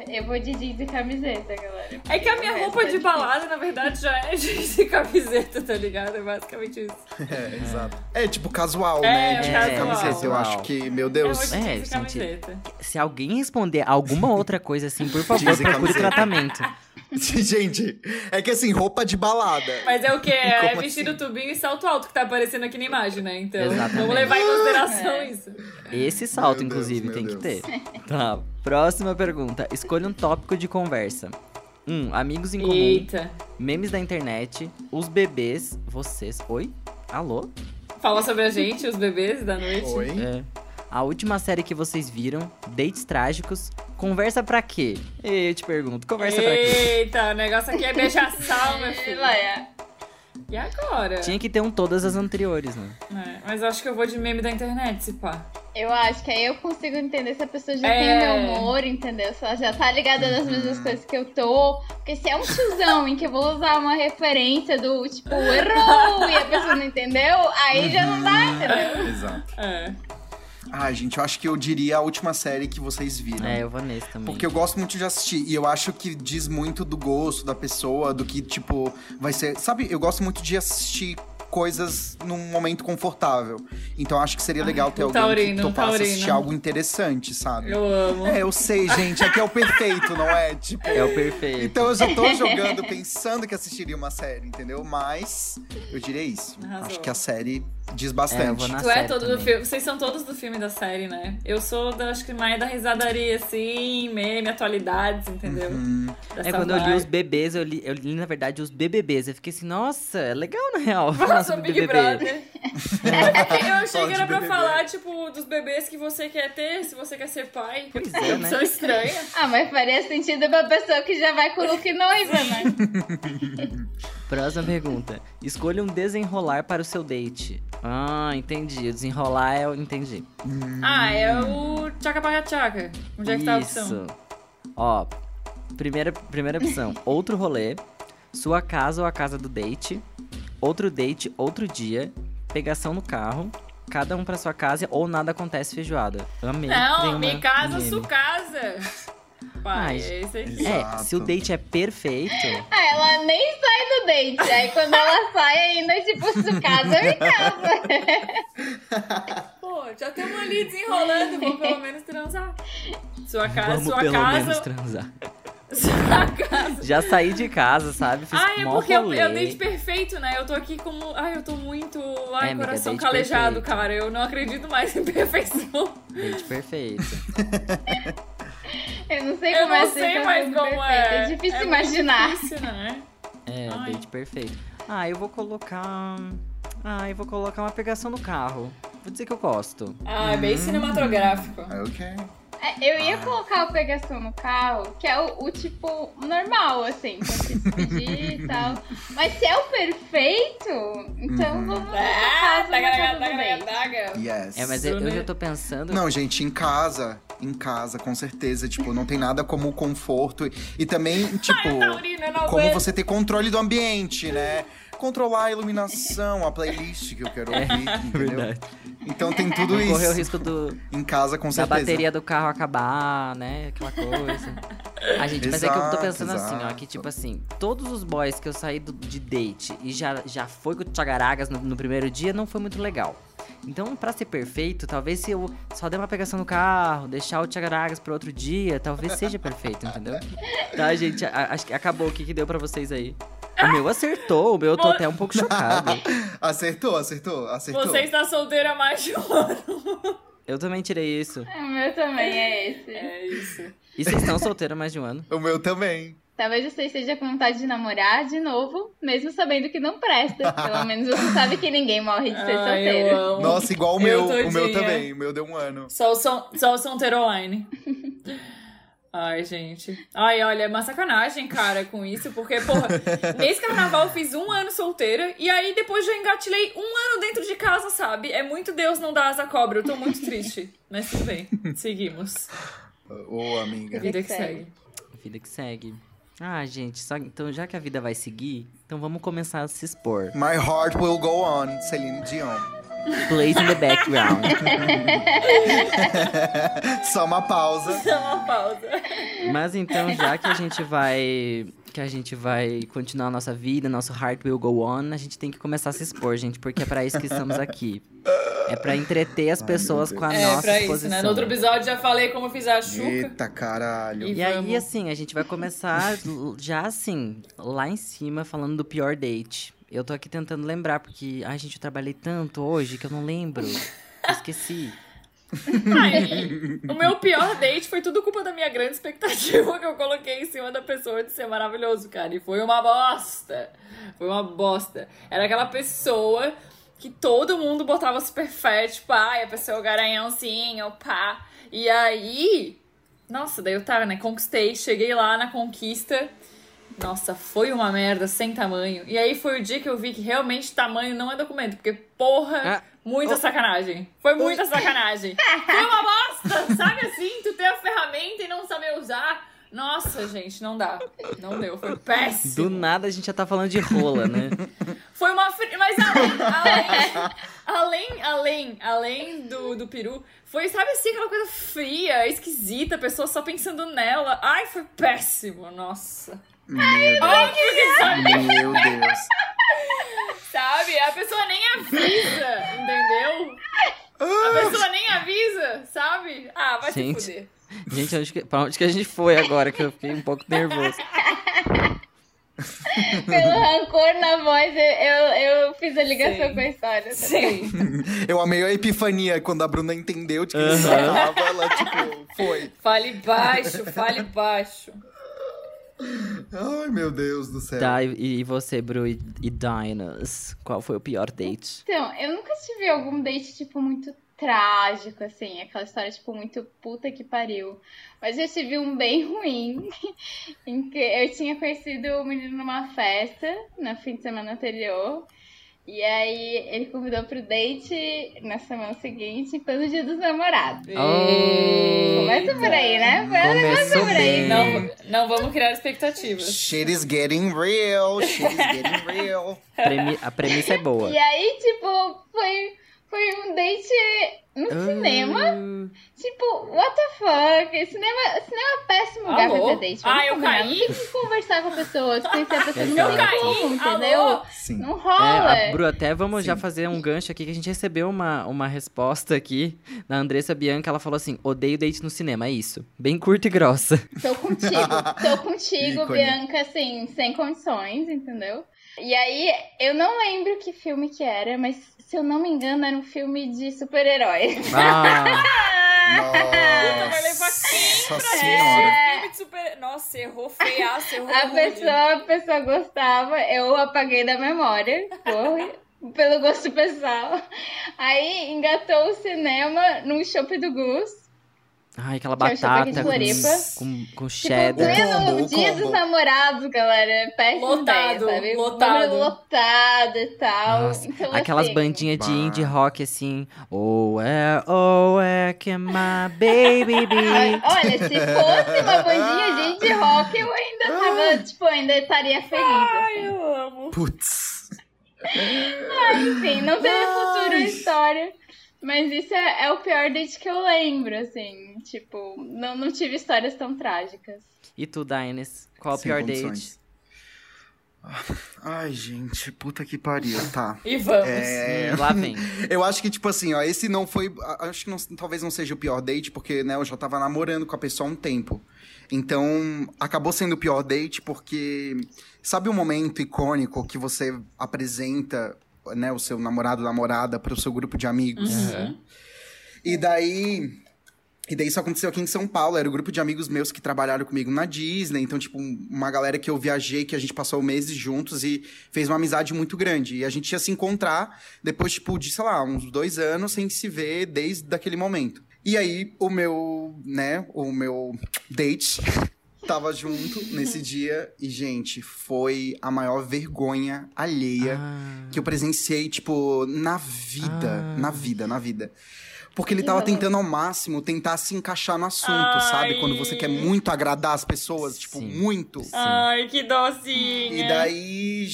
[SPEAKER 3] Ai, Eu vou de jeans e camiseta, galera.
[SPEAKER 1] É que a minha roupa de
[SPEAKER 3] é
[SPEAKER 1] balada, na verdade, já é jeans e camiseta, tá ligado? É basicamente isso.
[SPEAKER 4] É, exato. É tipo casual,
[SPEAKER 1] É,
[SPEAKER 4] né?
[SPEAKER 1] é
[SPEAKER 4] De
[SPEAKER 2] casual.
[SPEAKER 4] camiseta. Eu acho que, meu
[SPEAKER 1] É
[SPEAKER 4] Deus.
[SPEAKER 2] É,
[SPEAKER 1] jeans e
[SPEAKER 2] gente.
[SPEAKER 1] camiseta.
[SPEAKER 2] Se alguém responder alguma outra coisa assim, por favor,
[SPEAKER 4] Jeans e
[SPEAKER 2] procure tratamento.
[SPEAKER 4] Gente, é que assim, roupa de balada.
[SPEAKER 1] Mas é o quê? É
[SPEAKER 4] Como
[SPEAKER 1] vestido
[SPEAKER 4] assim?
[SPEAKER 1] tubinho e salto alto que tá aparecendo aqui na imagem, né? Então,
[SPEAKER 2] Exatamente.
[SPEAKER 1] vamos levar em consideração
[SPEAKER 3] É.
[SPEAKER 1] isso.
[SPEAKER 2] Esse salto,
[SPEAKER 4] Meu Deus,
[SPEAKER 2] inclusive,
[SPEAKER 4] meu
[SPEAKER 2] tem que
[SPEAKER 4] Deus.
[SPEAKER 2] ter. Tá. Próxima pergunta. Escolha um tópico de conversa. Um, amigos em comum,
[SPEAKER 1] Eita.
[SPEAKER 2] memes da internet, os bebês, vocês. Oi? Alô?
[SPEAKER 1] Fala sobre a gente, os bebês da noite.
[SPEAKER 4] Oi?
[SPEAKER 2] É. A última série que vocês viram, dates trágicos, conversa pra quê? Eu te pergunto, conversa pra quê?
[SPEAKER 1] Eita, o negócio aqui é beijar-sal, meu
[SPEAKER 3] E
[SPEAKER 1] filho.
[SPEAKER 3] lá, é.
[SPEAKER 1] E agora?
[SPEAKER 2] Tinha que ter um todas as anteriores, né?
[SPEAKER 1] É, mas eu acho que eu vou de meme da internet, se pá.
[SPEAKER 3] Eu acho que aí eu consigo entender se a pessoa já
[SPEAKER 1] É.
[SPEAKER 3] tem o meu humor, entendeu? Se ela já tá ligada nas mesmas coisas que eu tô. Porque se é um tiozão em que eu vou usar uma referência do tipo, errou, e a pessoa não entendeu, aí já não dá, entendeu?
[SPEAKER 4] Exato.
[SPEAKER 1] É.
[SPEAKER 4] Ah, gente, eu acho que eu diria a última série que vocês viram.
[SPEAKER 2] É, eu vou nesse também.
[SPEAKER 4] Porque eu gosto muito de assistir. E eu acho que diz muito do gosto da pessoa, do que, tipo, vai ser. Sabe, eu gosto muito de assistir coisas num momento confortável. Então acho que seria legal ter alguém
[SPEAKER 1] taurino,
[SPEAKER 4] que topasse
[SPEAKER 1] taurino.
[SPEAKER 4] assistir algo interessante, sabe?
[SPEAKER 1] Eu amo.
[SPEAKER 4] É, eu sei, gente. É que é o perfeito, não é? Tipo.
[SPEAKER 2] É o perfeito.
[SPEAKER 4] Então eu já tô jogando pensando que assistiria uma série, entendeu? Mas eu diria isso.
[SPEAKER 1] Arrasou.
[SPEAKER 4] Acho que a série diz
[SPEAKER 2] É,
[SPEAKER 4] bastante.
[SPEAKER 2] na
[SPEAKER 1] Tu é
[SPEAKER 2] série
[SPEAKER 1] todo do
[SPEAKER 2] também.
[SPEAKER 1] filme. Vocês são todos do filme da série, né? Eu sou da, acho que mais da risadaria, assim, meme, atualidades, entendeu?
[SPEAKER 4] Uhum.
[SPEAKER 2] É, quando eu li os bebês, eu li, eu li, na verdade, os BBBs. Eu fiquei assim, nossa, é legal, na real.
[SPEAKER 1] Nossa, Big
[SPEAKER 2] BBB.
[SPEAKER 1] Brother. eu achei que era pra
[SPEAKER 4] BBB.
[SPEAKER 1] falar, tipo, dos bebês que você quer ter, se você quer ser pai.
[SPEAKER 2] Pois é, né?
[SPEAKER 1] Opção estranha.
[SPEAKER 3] Ah, mas faria sentido pra pessoa que já vai com o look noiva, né?
[SPEAKER 2] Próxima pergunta. Escolha um desenrolar para o seu date. Ah, entendi. O desenrolar é o... Entendi.
[SPEAKER 1] Ah, é o tchaca paga tchaca. Onde é que tá a opção?
[SPEAKER 2] Isso. Ó, primeira, primeira opção. Outro rolê. Sua casa ou a casa do date. Outro date, outro dia. Pegação no carro. Cada um pra sua casa ou nada acontece feijoada. Amei.
[SPEAKER 1] Não, me casa,
[SPEAKER 2] meme.
[SPEAKER 1] su casa. Pai, é isso aí.
[SPEAKER 2] É, se o date é perfeito.
[SPEAKER 3] Ah, ela nem sai do date. Aí quando ela sai ainda, tipo, su casa ou em casa.
[SPEAKER 1] Pô, já estamos ali desenrolando, vamos pelo menos transar. Sua casa,
[SPEAKER 2] Vamos
[SPEAKER 1] sua
[SPEAKER 2] pelo
[SPEAKER 1] casa.
[SPEAKER 2] menos transar.
[SPEAKER 1] Sua casa.
[SPEAKER 2] Já saí de casa, sabe? Fiz
[SPEAKER 1] Ai, é porque eu,
[SPEAKER 2] rolê.
[SPEAKER 1] eu date perfeito, né? Eu tô aqui como. Ai, eu tô muito. Ai,
[SPEAKER 2] É, amiga,
[SPEAKER 1] coração calejado,
[SPEAKER 2] perfeito.
[SPEAKER 1] cara. Eu não acredito mais em perfeição.
[SPEAKER 2] Date perfeito.
[SPEAKER 3] Eu não sei
[SPEAKER 1] Eu
[SPEAKER 3] como é
[SPEAKER 1] não
[SPEAKER 3] essa
[SPEAKER 1] sei
[SPEAKER 3] sensação
[SPEAKER 1] mais como
[SPEAKER 3] perfeito.
[SPEAKER 1] é.
[SPEAKER 3] É difícil
[SPEAKER 1] é
[SPEAKER 3] imaginar.
[SPEAKER 1] difícil, né?
[SPEAKER 2] É,
[SPEAKER 1] Ai.
[SPEAKER 2] date perfeito. Ah, eu vou colocar. Ah, eu vou colocar uma pegação no carro. Vou dizer que eu gosto.
[SPEAKER 1] Ah, é bem cinematográfico.
[SPEAKER 4] Ok.
[SPEAKER 3] É, Eu ia colocar o pegação no carro, que é o, o tipo normal, assim, pra se despedir e tal. Mas se é o perfeito, então
[SPEAKER 4] Uhum.
[SPEAKER 3] vamos
[SPEAKER 1] Ah,
[SPEAKER 3] casa, casa do
[SPEAKER 1] taga,
[SPEAKER 3] date.
[SPEAKER 1] taga.
[SPEAKER 4] Yes.
[SPEAKER 2] É, mas eu, eu já tô pensando.
[SPEAKER 4] Não, gente, em casa, em casa, com certeza, tipo, não tem nada como o conforto e, e também, tipo,
[SPEAKER 1] Taurina, não
[SPEAKER 4] como
[SPEAKER 1] aguento.
[SPEAKER 4] você ter controle do ambiente, né? Controlar a iluminação, a playlist que eu quero ouvir, entendeu?
[SPEAKER 2] verdade.
[SPEAKER 4] Então tem tudo
[SPEAKER 2] Correr o
[SPEAKER 4] isso
[SPEAKER 2] risco do,
[SPEAKER 4] em casa, com
[SPEAKER 2] da
[SPEAKER 4] certeza.
[SPEAKER 2] bateria do carro acabar, né? Aquela coisa. A gente, mas é que eu tô
[SPEAKER 4] Exato,
[SPEAKER 2] pensando assim, ó,
[SPEAKER 4] exato.
[SPEAKER 2] que tipo assim, todos os boys que eu saí do- de date e já, já foi com o Tchagaragas no, no primeiro dia, não foi muito legal. Então, pra ser perfeito, talvez se eu só der uma pegação no carro, deixar o Tchagaragas pro outro dia, talvez seja perfeito, entendeu? Tá, gente, a- acho que acabou. O que, que deu pra vocês aí? O meu acertou, o meu eu tô até um pouco chocado.
[SPEAKER 4] Acertou, acertou, acertou.
[SPEAKER 1] Você está solteira há mais de um ano.
[SPEAKER 2] Eu também tirei isso.
[SPEAKER 3] O meu também é esse.
[SPEAKER 1] É isso.
[SPEAKER 2] E vocês estão solteiros há mais de um ano?
[SPEAKER 4] O meu também.
[SPEAKER 3] Talvez você esteja com vontade de namorar de novo, mesmo sabendo que não presta. Pelo menos você sabe que ninguém morre de ser
[SPEAKER 1] Ai,
[SPEAKER 3] solteiro.
[SPEAKER 4] Nossa, igual o
[SPEAKER 1] Eu
[SPEAKER 4] meu, o meu
[SPEAKER 1] todinha.
[SPEAKER 4] também. O meu deu um ano.
[SPEAKER 1] Só o, só o Sonteiro Online. Ai, gente. Ai, olha, é uma sacanagem, cara, com isso, porque, porra, nesse carnaval eu fiz um ano solteira e aí depois já engatilhei um ano dentro de casa, sabe? É muito Deus não dar asa à cobra, eu tô muito triste. Mas tudo bem, seguimos.
[SPEAKER 4] Ô, amiga.
[SPEAKER 1] Vida que segue.
[SPEAKER 2] Vida que segue. Ah, gente, só, então já que a vida vai seguir, então vamos começar a se expor.
[SPEAKER 4] My heart will go on, Celine Dion.
[SPEAKER 2] Plays in the background.
[SPEAKER 4] Só uma pausa.
[SPEAKER 1] Dá uma pausa.
[SPEAKER 2] Mas então, já que a gente vai. Que a gente vai continuar a nossa vida, nosso heart will go on, a gente tem que começar a se expor, gente, porque é pra isso que estamos aqui. É pra entreter as
[SPEAKER 4] Ai,
[SPEAKER 2] pessoas com a
[SPEAKER 1] É,
[SPEAKER 2] nossa
[SPEAKER 1] pra isso,
[SPEAKER 2] exposição.
[SPEAKER 1] né? No outro episódio já falei como eu fiz a Xuca.
[SPEAKER 4] Eita, caralho.
[SPEAKER 1] E
[SPEAKER 2] E aí, assim, a gente vai começar já assim, lá em cima, falando do pior date. Eu tô aqui tentando lembrar, porque, ai, gente, eu trabalhei tanto hoje que eu não lembro. Esqueci.
[SPEAKER 1] Ai, o meu pior date foi tudo culpa da minha grande expectativa que eu coloquei em cima da pessoa de ser maravilhoso, cara. E foi uma bosta. Foi uma bosta. Era aquela pessoa que todo mundo botava super fé, tipo, ai, a pessoa garanhãozinho, pá. E aí, nossa, daí eu tava, né? Conquistei, cheguei lá na conquista. Nossa, foi uma merda sem tamanho. E aí foi o dia que eu vi que realmente tamanho não é documento, porque porra,
[SPEAKER 2] Ah,
[SPEAKER 1] muita sacanagem. Foi muita sacanagem. Foi uma bosta, sabe assim? Tu ter a ferramenta e não saber usar. Nossa, gente, não dá. Não deu, foi
[SPEAKER 2] Do
[SPEAKER 1] péssimo.
[SPEAKER 2] nada a gente já tá falando de rola, né?
[SPEAKER 1] Foi uma. Mas além, além, além, além, além do, do peru, foi, sabe assim, aquela coisa fria, esquisita, a pessoa só pensando nela. Ai, foi péssimo, nossa.
[SPEAKER 4] Meu Deus.
[SPEAKER 1] Que sabe,
[SPEAKER 4] Meu Deus.
[SPEAKER 1] sabe? A pessoa nem avisa, entendeu? A pessoa nem avisa, sabe? Ah, vai
[SPEAKER 2] Gente.
[SPEAKER 1] se fuder.
[SPEAKER 2] Gente, onde que, pra onde que a gente foi agora? Que eu fiquei um pouco nervoso.
[SPEAKER 3] Pelo rancor na voz, eu, eu, fiz a ligação
[SPEAKER 1] Sim.
[SPEAKER 3] com a história.
[SPEAKER 1] Sim.
[SPEAKER 4] Eu amei a epifania quando a Bruna entendeu de que
[SPEAKER 2] Aham.
[SPEAKER 4] ele tava, ela, tipo, foi.
[SPEAKER 1] Fale baixo, fale baixo.
[SPEAKER 4] Ai, meu Deus do céu.
[SPEAKER 2] Tá, e, e você, Bru e, e Dinas? Qual foi o pior date?
[SPEAKER 3] Então, eu nunca tive algum date, tipo, muito trágico, assim. Aquela história, tipo, muito puta que pariu. Mas eu tive um bem ruim, em que eu tinha conhecido o menino numa festa, no fim de semana anterior. E aí, ele convidou pro date na semana seguinte, pelo dia dos namorados. Começa por aí, né?
[SPEAKER 2] Começou
[SPEAKER 3] por aí.
[SPEAKER 2] bem.
[SPEAKER 1] Não, não vamos criar expectativas.
[SPEAKER 4] Shit is getting real, shit is getting real.
[SPEAKER 2] A premissa é boa.
[SPEAKER 3] E aí, tipo, foi, foi um date no cinema.
[SPEAKER 2] Ah,
[SPEAKER 3] Tipo, what the fuck? Cinema, cinema é péssimo lugar pra ter date. Vamos
[SPEAKER 1] Ah, eu
[SPEAKER 3] combinar.
[SPEAKER 1] caí?
[SPEAKER 3] Não tem que conversar com a pessoa, se conhecer a pessoa, não
[SPEAKER 2] Exato.
[SPEAKER 3] tem
[SPEAKER 1] Eu caí,
[SPEAKER 3] como, entendeu?
[SPEAKER 4] Sim.
[SPEAKER 3] Não rola.
[SPEAKER 2] É, a Bru, até vamos já
[SPEAKER 4] Sim.
[SPEAKER 2] fazer um gancho aqui, que a gente recebeu uma, uma resposta aqui da Andressa Bianca. Ela falou assim: odeio date no cinema, é isso. Bem curta e grossa.
[SPEAKER 3] Tô contigo, tô contigo. Bianca, assim, sem condições, entendeu? E aí, eu não lembro que filme que era, mas se eu não me engano, era um filme de super-heróis.
[SPEAKER 2] Ah,
[SPEAKER 1] Puta, vai levar quem
[SPEAKER 4] Nossa
[SPEAKER 1] pra
[SPEAKER 4] senhora.
[SPEAKER 1] super... Nossa, errou feiaço, errou
[SPEAKER 3] A
[SPEAKER 1] rude.
[SPEAKER 3] pessoa, a pessoa gostava, eu apaguei da memória, por, pelo gosto pessoal. Aí engatou o cinema num shopping do Gus.
[SPEAKER 2] Ai, aquela
[SPEAKER 3] Que é
[SPEAKER 2] batata com, com, com
[SPEAKER 3] Tipo,
[SPEAKER 2] cheddar.
[SPEAKER 3] pleno
[SPEAKER 4] combo, o
[SPEAKER 3] dia
[SPEAKER 4] combo.
[SPEAKER 3] dos namorados, galera. Péssima
[SPEAKER 1] Lotado,
[SPEAKER 3] ideia, sabe?
[SPEAKER 1] lotado.
[SPEAKER 3] Número lotado e tal.
[SPEAKER 2] Nossa,
[SPEAKER 3] então,
[SPEAKER 2] aquelas
[SPEAKER 3] assim,
[SPEAKER 2] bandinhas de indie rock assim. Oh, é, oh, é que my baby be.
[SPEAKER 3] Ai, Olha, se fosse uma bandinha de indie rock, eu ainda tava, tipo, ainda estaria feliz.
[SPEAKER 1] Ai,
[SPEAKER 3] Assim.
[SPEAKER 1] eu amo.
[SPEAKER 4] Putz.
[SPEAKER 3] Enfim, não teve futuro história. Mas isso é, é o pior date que eu lembro, assim. Tipo, não, não tive histórias tão trágicas.
[SPEAKER 2] E tu, Dines? Qual o
[SPEAKER 4] Sem
[SPEAKER 2] pior
[SPEAKER 4] condições. Ai, gente, puta que pariu, tá.
[SPEAKER 1] E vamos.
[SPEAKER 2] date?
[SPEAKER 4] É...
[SPEAKER 2] Lá vem.
[SPEAKER 4] Eu acho que, tipo assim, ó, esse não foi. Acho que não- talvez não seja o pior date, porque, né, eu já tava namorando com a pessoa há um tempo. Então, acabou sendo o pior date porque. Sabe o momento icônico que você apresenta, né, o seu namorado, namorada, pro seu grupo de amigos?
[SPEAKER 1] Uhum.
[SPEAKER 4] E daí. E daí isso aconteceu aqui em São Paulo. Era um grupo de amigos meus que trabalharam comigo na Disney. Então, tipo, uma galera que eu viajei, que a gente passou meses juntos e fez uma amizade muito grande. E a gente ia se encontrar depois, tipo, de, sei lá, uns dois anos sem se ver desde aquele momento. E aí, o meu, né, o meu date tava junto nesse dia. E, gente, foi a maior vergonha alheia
[SPEAKER 2] Ah,
[SPEAKER 4] que eu presenciei, tipo, na vida.
[SPEAKER 2] Ah.
[SPEAKER 4] Na vida, na vida. Porque ele tava
[SPEAKER 3] rolê.
[SPEAKER 4] tentando ao máximo tentar se encaixar no assunto,
[SPEAKER 1] Ai.
[SPEAKER 4] sabe? Quando você quer muito agradar as pessoas, tipo,
[SPEAKER 2] Sim.
[SPEAKER 4] muito.
[SPEAKER 1] Ai, que docinha.
[SPEAKER 4] E daí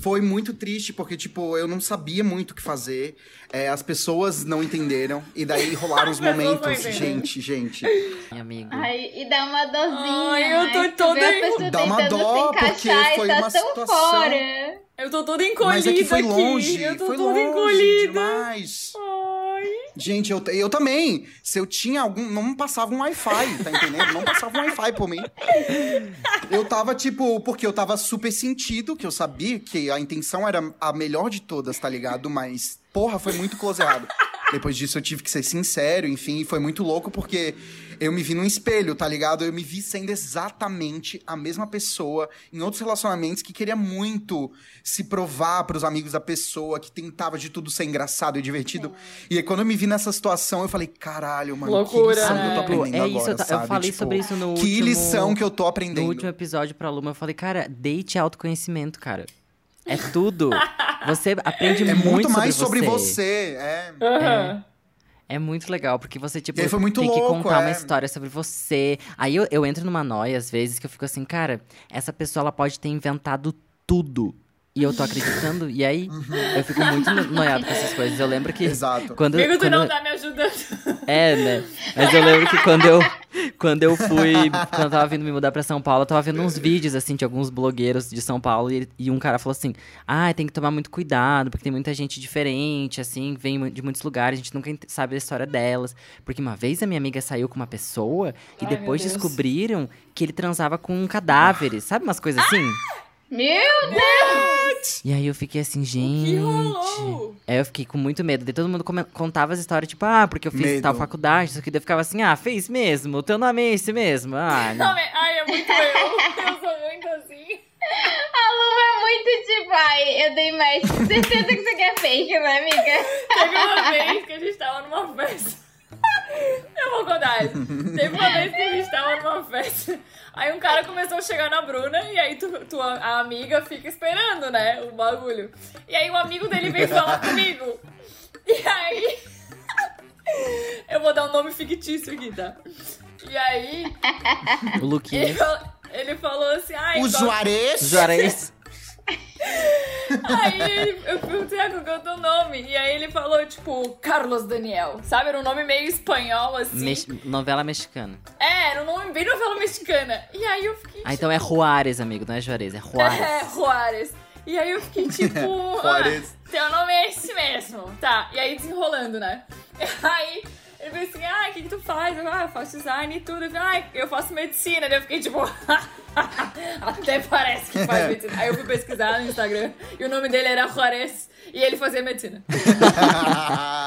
[SPEAKER 4] foi muito triste, porque, tipo, eu não sabia muito o que fazer. É, as pessoas não entenderam. E daí rolaram os momentos. Gente, gente.
[SPEAKER 2] Meu amigo.
[SPEAKER 3] Ai, e dá uma dorzinha.
[SPEAKER 1] Ai, eu tô
[SPEAKER 3] né?
[SPEAKER 1] Toda
[SPEAKER 4] Dá uma dó, porque foi
[SPEAKER 3] tá
[SPEAKER 4] uma situação-
[SPEAKER 3] fora.
[SPEAKER 1] Eu tô toda encolhida
[SPEAKER 4] Mas é que foi
[SPEAKER 1] aqui.
[SPEAKER 4] longe.
[SPEAKER 1] Eu tô
[SPEAKER 4] Foi
[SPEAKER 1] toda
[SPEAKER 4] longe
[SPEAKER 1] encolhida.
[SPEAKER 4] demais.
[SPEAKER 1] Ai.
[SPEAKER 4] Gente, eu, eu também. Se eu tinha algum. Não passava um Wi-Fi, tá entendendo? Não passava um Wi-Fi por mim. Eu tava, tipo, porque eu tava super sentido, que eu sabia que a intenção era a melhor de todas, tá ligado? Mas, porra, foi muito close errado. Depois disso eu tive que ser sincero, enfim, e foi muito louco porque eu me vi num espelho, tá ligado? Eu me vi sendo exatamente a mesma pessoa em outros relacionamentos que queria muito se provar pros amigos da pessoa, que tentava de tudo ser engraçado e divertido. E aí quando eu me vi nessa situação, eu falei, caralho, mano,
[SPEAKER 1] Loucura,
[SPEAKER 4] que lição que eu tô
[SPEAKER 1] né?
[SPEAKER 4] aprendendo
[SPEAKER 2] É isso,
[SPEAKER 4] agora,
[SPEAKER 2] eu ta- eu
[SPEAKER 4] sabe?
[SPEAKER 2] falei
[SPEAKER 4] Tipo,
[SPEAKER 2] sobre isso no
[SPEAKER 4] Que
[SPEAKER 2] último-
[SPEAKER 4] lição que eu tô
[SPEAKER 2] No
[SPEAKER 4] aprendendo.
[SPEAKER 2] último episódio pra Luma, eu falei, cara, date é autoconhecimento, cara. É tudo. Você aprende
[SPEAKER 4] É
[SPEAKER 2] muito,
[SPEAKER 4] muito mais
[SPEAKER 2] sobre
[SPEAKER 4] sobre
[SPEAKER 2] você.
[SPEAKER 4] você, é.
[SPEAKER 1] Aham.
[SPEAKER 2] É muito legal, porque você, tipo, tem que
[SPEAKER 4] louco,
[SPEAKER 2] contar uma
[SPEAKER 4] é.
[SPEAKER 2] história sobre você. Aí eu, eu entro numa noia, às vezes, que eu fico assim, cara, essa pessoa ela pode ter inventado tudo. E eu tô acreditando. E aí, eu fico muito no- noiado com essas coisas. Eu lembro que.
[SPEAKER 4] Exato.
[SPEAKER 2] Quando,
[SPEAKER 1] Amigo, tu
[SPEAKER 2] quando-
[SPEAKER 1] não tá me ajudando.
[SPEAKER 2] É, né? Mas eu lembro que quando eu, quando eu fui. Quando eu tava vindo me mudar pra São Paulo, eu tava vendo uns vídeos, assim, de alguns blogueiros de São Paulo. E, e um cara falou assim: Ah, tem que tomar muito cuidado, porque tem muita gente diferente, assim, vem de muitos lugares, a gente nunca sabe a história delas. Porque uma vez a minha amiga saiu com uma pessoa e
[SPEAKER 1] Ai,
[SPEAKER 2] depois descobriram que ele transava com cadáveres. Sabe umas coisas assim?
[SPEAKER 3] Meu Deus!
[SPEAKER 2] E aí eu fiquei assim,
[SPEAKER 1] que
[SPEAKER 2] gente.
[SPEAKER 1] rolou?
[SPEAKER 2] Aí eu fiquei com muito medo. Daí todo mundo contava as histórias, tipo, ah, porque eu fiz
[SPEAKER 4] Medo.
[SPEAKER 2] tal faculdade, isso aqui. Daí eu ficava assim, ah, fez mesmo, o teu nome é esse mesmo. Ah,
[SPEAKER 1] Não, ai, é muito eu. Eu sou muito assim.
[SPEAKER 3] A Lu é muito tipo, ai, eu dei mais. Certeza que isso aqui é fake, né, amiga?
[SPEAKER 1] Teve uma vez que a gente tava numa festa. Eu vou contar isso. Teve uma vez que a gente tava numa festa. Aí um cara começou a chegar na Bruna e aí tu, tua a amiga fica esperando, né? O bagulho. E aí o amigo dele veio falar comigo. E aí. Eu vou dar um nome fictício aqui, tá? E aí,
[SPEAKER 2] O Luquinhas.
[SPEAKER 1] fal- ele falou assim, ai,
[SPEAKER 4] O
[SPEAKER 1] qual-
[SPEAKER 4] Juarez.
[SPEAKER 2] Juarez.
[SPEAKER 1] Aí eu perguntei ah, qual que é o teu nome. E aí ele falou, tipo, Carlos Daniel. Sabe? Era um nome meio espanhol, assim.
[SPEAKER 2] Mex- novela mexicana.
[SPEAKER 1] É, era um nome bem novela mexicana. E aí eu fiquei.
[SPEAKER 2] Ah, então é Juarez, amigo, não é Juarez, é
[SPEAKER 1] tipo,
[SPEAKER 2] Juarez.
[SPEAKER 1] É, Juarez. E aí eu fiquei tipo.
[SPEAKER 4] Juarez.
[SPEAKER 1] ah, teu nome é esse mesmo. Tá. E aí desenrolando, né? Aí. Ele falou assim, ah, o que, que tu faz? Eu, ah, eu faço design e tudo. Eu falei, ah, eu faço medicina. Daí eu fiquei tipo, até parece que faz medicina. Aí eu fui pesquisar no Instagram e o nome dele era Juarez e ele fazia medicina.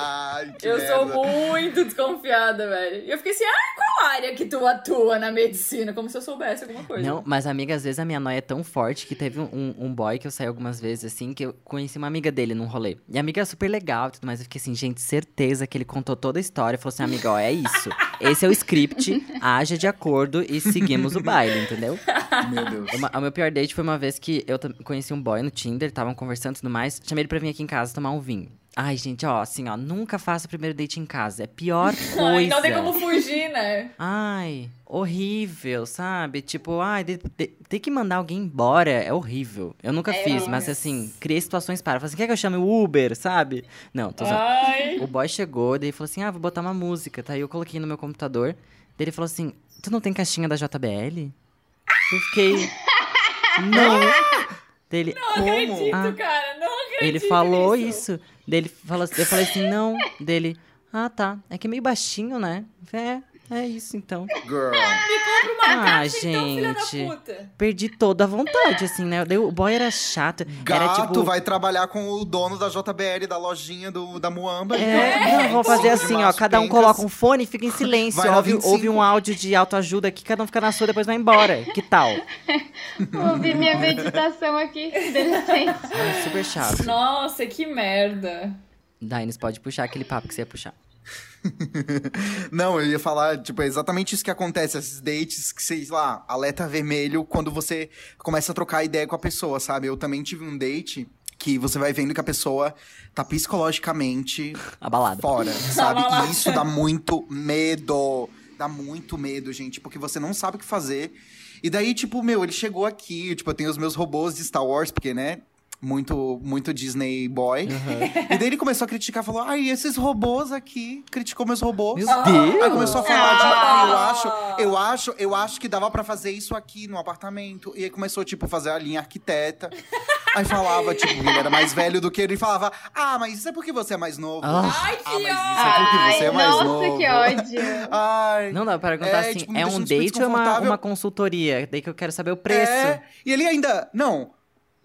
[SPEAKER 4] Ai,
[SPEAKER 1] Eu sou
[SPEAKER 4] merda.
[SPEAKER 1] muito desconfiada, velho. E eu fiquei assim, ah, qual área que tu atua na medicina? Como se eu soubesse alguma coisa.
[SPEAKER 2] Não, mas amiga, às vezes a minha noia é tão forte que teve um, um boy que eu saí algumas vezes, assim, que eu conheci uma amiga dele num rolê. E a amiga é super legal e tudo mais. Eu fiquei assim, gente, certeza que ele contou toda a história. Falou assim, amiga, ó, é isso. Esse é o script, haja de acordo e seguimos o baile, entendeu?
[SPEAKER 4] Meu Deus.
[SPEAKER 2] Uma- o meu pior date foi uma vez que eu conheci um boy no Tinder, estavam conversando e tudo mais. Chamei ele pra vir aqui em casa tomar um vinho. Ai, gente, ó, assim, ó, nunca faça o primeiro date em casa. É pior coisa.
[SPEAKER 1] Ai, não tem como fugir, né?
[SPEAKER 2] Ai, horrível, sabe? Tipo, ai, de- de- ter que mandar alguém embora é horrível. Eu nunca
[SPEAKER 3] É,
[SPEAKER 2] fiz, mas assim, criei situações para. Falei assim, quer que eu chame o Uber, sabe? Não, tô.
[SPEAKER 1] Ai.
[SPEAKER 2] O boy chegou, daí falou assim, ah, vou botar uma música, tá? Aí eu coloquei no meu computador. Daí ele falou assim, tu não tem caixinha da JBL? Eu fiquei... Não. Daí ele,
[SPEAKER 1] Não acredito,
[SPEAKER 2] Ah.
[SPEAKER 1] cara.
[SPEAKER 2] Ele falou isso. Daí ele falou eu falei assim, não. Dele, ah, tá. É que é meio baixinho, né? É, é isso então.
[SPEAKER 4] Girl.
[SPEAKER 1] Compra uma
[SPEAKER 2] Ah,
[SPEAKER 1] caixa, então, filha da
[SPEAKER 2] gente.
[SPEAKER 1] puta.
[SPEAKER 2] Perdi toda a vontade, assim, né? O boy era chato. era
[SPEAKER 4] Gato
[SPEAKER 2] tipo.
[SPEAKER 4] vai trabalhar com o dono da JBL, da lojinha do, da Muamba.
[SPEAKER 2] É, não, vou fazer
[SPEAKER 4] de
[SPEAKER 2] assim, ó. Cada um
[SPEAKER 4] pencas.
[SPEAKER 2] coloca um fone e fica em silêncio. Ouve,
[SPEAKER 4] 25.
[SPEAKER 2] ouve um áudio de autoajuda aqui, cada um fica na sua, depois vai embora. Que tal?
[SPEAKER 3] Vou ouvir minha meditação aqui, adolescente.
[SPEAKER 2] Ai, super chato.
[SPEAKER 1] Nossa, que merda.
[SPEAKER 2] Daí, pode puxar aquele papo que você ia puxar.
[SPEAKER 4] Não, eu ia falar, tipo, é exatamente isso que acontece, esses dates que, sei lá, alerta vermelho quando você começa a trocar ideia com a pessoa, sabe? Eu também tive um date que você vai vendo que a pessoa tá psicologicamente
[SPEAKER 2] Abalado.
[SPEAKER 4] fora, sabe?
[SPEAKER 1] Abalado.
[SPEAKER 4] E isso dá muito medo. Dá muito medo, gente, porque você não sabe o que fazer. E daí, tipo, meu, ele chegou aqui, tipo, eu tenho os meus robôs de Star Wars, porque, né? Muito, muito Disney boy. E daí ele começou a criticar, falou: Ai, esses robôs aqui, criticou meus robôs.
[SPEAKER 2] Meu Deus!
[SPEAKER 4] Aí começou a falar de, ah, eu
[SPEAKER 1] Ah.
[SPEAKER 4] acho, eu acho, eu acho que dava pra fazer isso aqui no apartamento. E aí começou, tipo, fazer a linha arquiteta. Aí falava, tipo, ele era mais velho do que ele. E falava, ah, mas isso é porque você é mais novo.
[SPEAKER 2] Ah.
[SPEAKER 1] Ai, que
[SPEAKER 4] Ah, mas isso é porque você é mais
[SPEAKER 3] nossa,
[SPEAKER 4] novo.
[SPEAKER 3] que ódio.
[SPEAKER 4] Ai.
[SPEAKER 2] Não dá pra perguntar
[SPEAKER 4] É,
[SPEAKER 2] assim,
[SPEAKER 4] tipo,
[SPEAKER 2] é um date ou uma,
[SPEAKER 4] desconfortável.
[SPEAKER 2] uma consultoria? Daí que eu quero saber o preço.
[SPEAKER 4] É, e ele ainda. Não.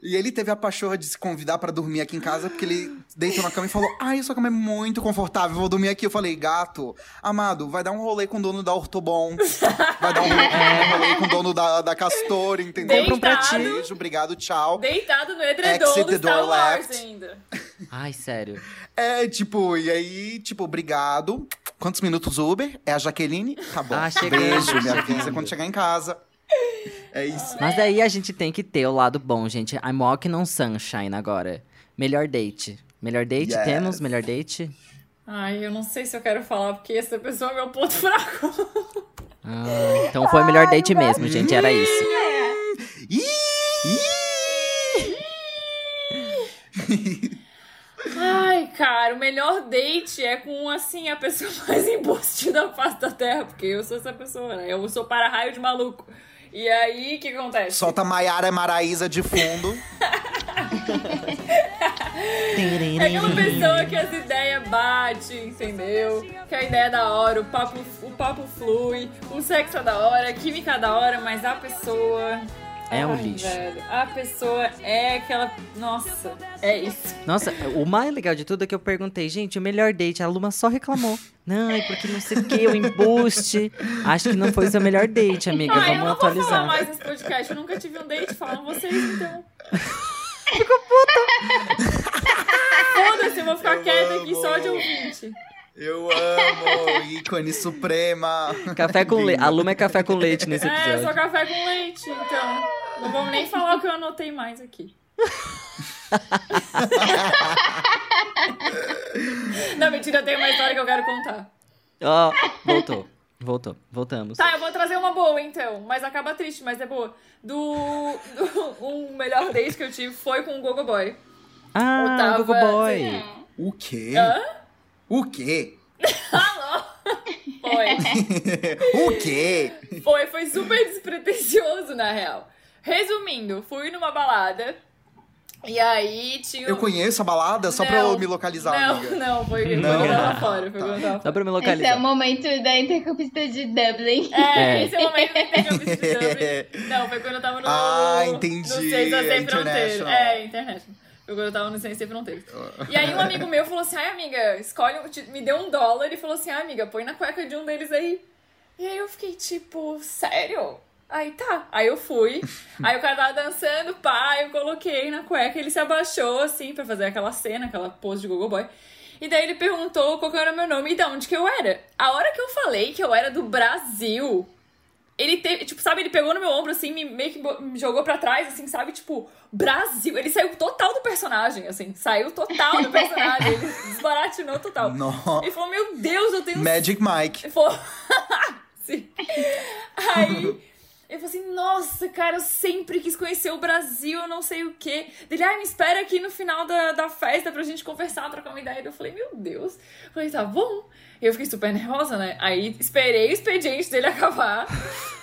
[SPEAKER 4] E ele teve a pachorra de se convidar pra dormir aqui em casa, porque ele deitou na cama e falou: Ai, sua cama é muito confortável, vou dormir aqui. Eu falei: Gato, amado, vai dar um rolê com o dono da Ortobon. Vai dar um rolê, um rolê com o dono da, da Castor, entendeu?
[SPEAKER 1] Compra um pra ti.
[SPEAKER 4] Beijo, obrigado, tchau.
[SPEAKER 1] Deitado no edredom
[SPEAKER 4] Exit
[SPEAKER 1] do Star Wars
[SPEAKER 4] left.
[SPEAKER 1] ainda.
[SPEAKER 2] Ai, sério.
[SPEAKER 4] É, tipo, e aí, tipo, obrigado. Quantos minutos Uber? É a Jaqueline? Tá bom.
[SPEAKER 2] Ah, chegando,
[SPEAKER 4] Beijo, me avisa quando chegar em casa. É isso.
[SPEAKER 2] Mas daí a gente tem que ter o lado bom, gente. I'm walking on sunshine agora. Melhor date. Melhor date,
[SPEAKER 4] Yes.
[SPEAKER 2] temos? Melhor date?
[SPEAKER 1] Ai, eu não sei se eu quero falar, porque essa pessoa é meu ponto fraco.
[SPEAKER 2] Ah, então foi o melhor date mesmo, gente. Era isso.
[SPEAKER 1] Ai, cara, o melhor date é com, assim, a pessoa mais embuste da face da terra, porque eu sou essa pessoa, né? Eu sou para-raio de maluco. E aí, o que acontece?
[SPEAKER 4] Solta Maiara Maraísa de fundo.
[SPEAKER 1] É aquela pessoa que as ideias batem, entendeu? Que a ideia é da hora, o papo, o papo flui, o sexo é da hora, a química é da hora, mas a pessoa.
[SPEAKER 2] É um
[SPEAKER 1] Ai,
[SPEAKER 2] lixo.
[SPEAKER 1] velho, a pessoa é aquela. Nossa, é isso.
[SPEAKER 2] Nossa, o mais legal de tudo é que eu perguntei, gente, o melhor date, a Luma só reclamou. Não, é porque não sei o que, o embuste. Acho que não foi o seu melhor date, amiga.
[SPEAKER 1] Ah, eu
[SPEAKER 2] Vamos
[SPEAKER 1] não vou falar
[SPEAKER 2] atualizar.
[SPEAKER 1] mais nesse podcast, eu nunca tive um date, falam vocês então. Foda-se, eu vou ficar
[SPEAKER 4] Eu
[SPEAKER 1] quieta aqui só de ouvinte.
[SPEAKER 4] Eu amo, ícone suprema.
[SPEAKER 2] Café com leite.
[SPEAKER 4] Linda.
[SPEAKER 2] A Luma é café com leite nesse
[SPEAKER 1] É,
[SPEAKER 2] episódio.
[SPEAKER 1] só café com leite, então. Não vamos nem falar o que eu anotei mais aqui. Não, mentira, tem uma história que eu quero contar.
[SPEAKER 2] Ó, voltou. Voltou. Voltamos.
[SPEAKER 1] Tá, eu vou trazer uma boa então, mas acaba triste, mas é boa. Do, do um melhor date que eu tive foi com o Gogo Boy.
[SPEAKER 2] Ah,
[SPEAKER 1] tava-
[SPEAKER 2] Google Boy.
[SPEAKER 4] O quê?
[SPEAKER 1] Hã?
[SPEAKER 4] O quê?
[SPEAKER 1] Alô? Foi.
[SPEAKER 4] O quê?
[SPEAKER 1] Foi, foi super despretensioso, na real. Resumindo, fui numa balada e aí tinha.
[SPEAKER 4] Eu conheço a balada só pra
[SPEAKER 1] Não,
[SPEAKER 4] eu me localizar,
[SPEAKER 1] Não,
[SPEAKER 4] amiga.
[SPEAKER 1] não, foi quando
[SPEAKER 4] Não.
[SPEAKER 1] eu tava fora. Foi quando eu tava
[SPEAKER 2] Dá pra me
[SPEAKER 3] Esse é
[SPEAKER 2] localizar.
[SPEAKER 3] o momento da intercampista de Dublin.
[SPEAKER 1] É,
[SPEAKER 2] É.
[SPEAKER 1] esse é o momento eu preciso de Dublin. Não, foi quando eu tava no.
[SPEAKER 4] Ah, entendi.
[SPEAKER 1] No
[SPEAKER 4] É.
[SPEAKER 1] É, International. Foi quando eu tava no Sem Fronteiras. E aí um amigo meu falou assim: ai, amiga, escolhe. Me deu um dólar e falou assim: ai, amiga, põe na cueca de um deles aí. E aí eu fiquei tipo, sério? Aí tá. Aí eu fui. Aí o cara tava dançando, pá, eu coloquei na cueca, ele se abaixou assim pra fazer aquela cena, aquela pose de Google Boy. E daí ele perguntou qual que era meu nome e de onde que eu era. A hora que eu falei que eu era do Brasil, ele teve, tipo, sabe, ele pegou no meu ombro, assim, me, meio que me jogou pra trás, assim, sabe, tipo, Brasil. Ele saiu total do personagem, assim, saiu total do personagem. Ele desbaratinou total.
[SPEAKER 4] No-
[SPEAKER 1] Ele falou, meu Deus, eu tenho
[SPEAKER 4] Magic Mike.
[SPEAKER 1] ele falou. Sim. Aí. Ele falou assim, nossa, cara, eu sempre quis conhecer o Brasil, eu não sei o quê. Ele, ai, me espera aqui no final da, da festa pra gente conversar, trocar uma ideia. Eu falei, meu Deus. Eu falei, tá bom. E eu fiquei super nervosa, né? Aí esperei o expediente dele acabar.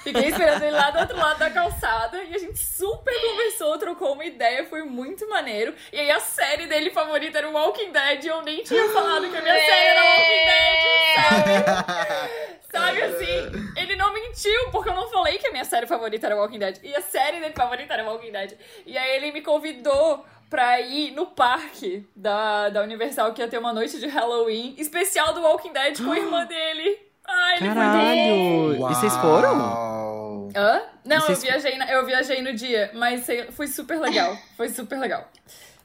[SPEAKER 1] Fiquei esperando ele lá do outro lado da calçada. E a gente super conversou, trocou uma ideia, foi muito maneiro. E aí a série dele favorita era o Walking Dead. E eu nem tinha falado que a minha série era Walking Dead, sabe? Sabe assim? Ele não mentiu, porque eu não falei que a minha série favorita era Walking Dead. E a série dele favorita era Walking Dead. E aí ele me convidou pra ir no parque da, da Universal, que ia ter uma noite de Halloween especial do Walking Dead com a irmã dele. Ai, ele foi
[SPEAKER 2] Caralho! E vocês foram?
[SPEAKER 1] Hã? Não,
[SPEAKER 2] vocês-
[SPEAKER 1] eu, viajei na- eu viajei no dia, mas foi super legal. Foi super legal.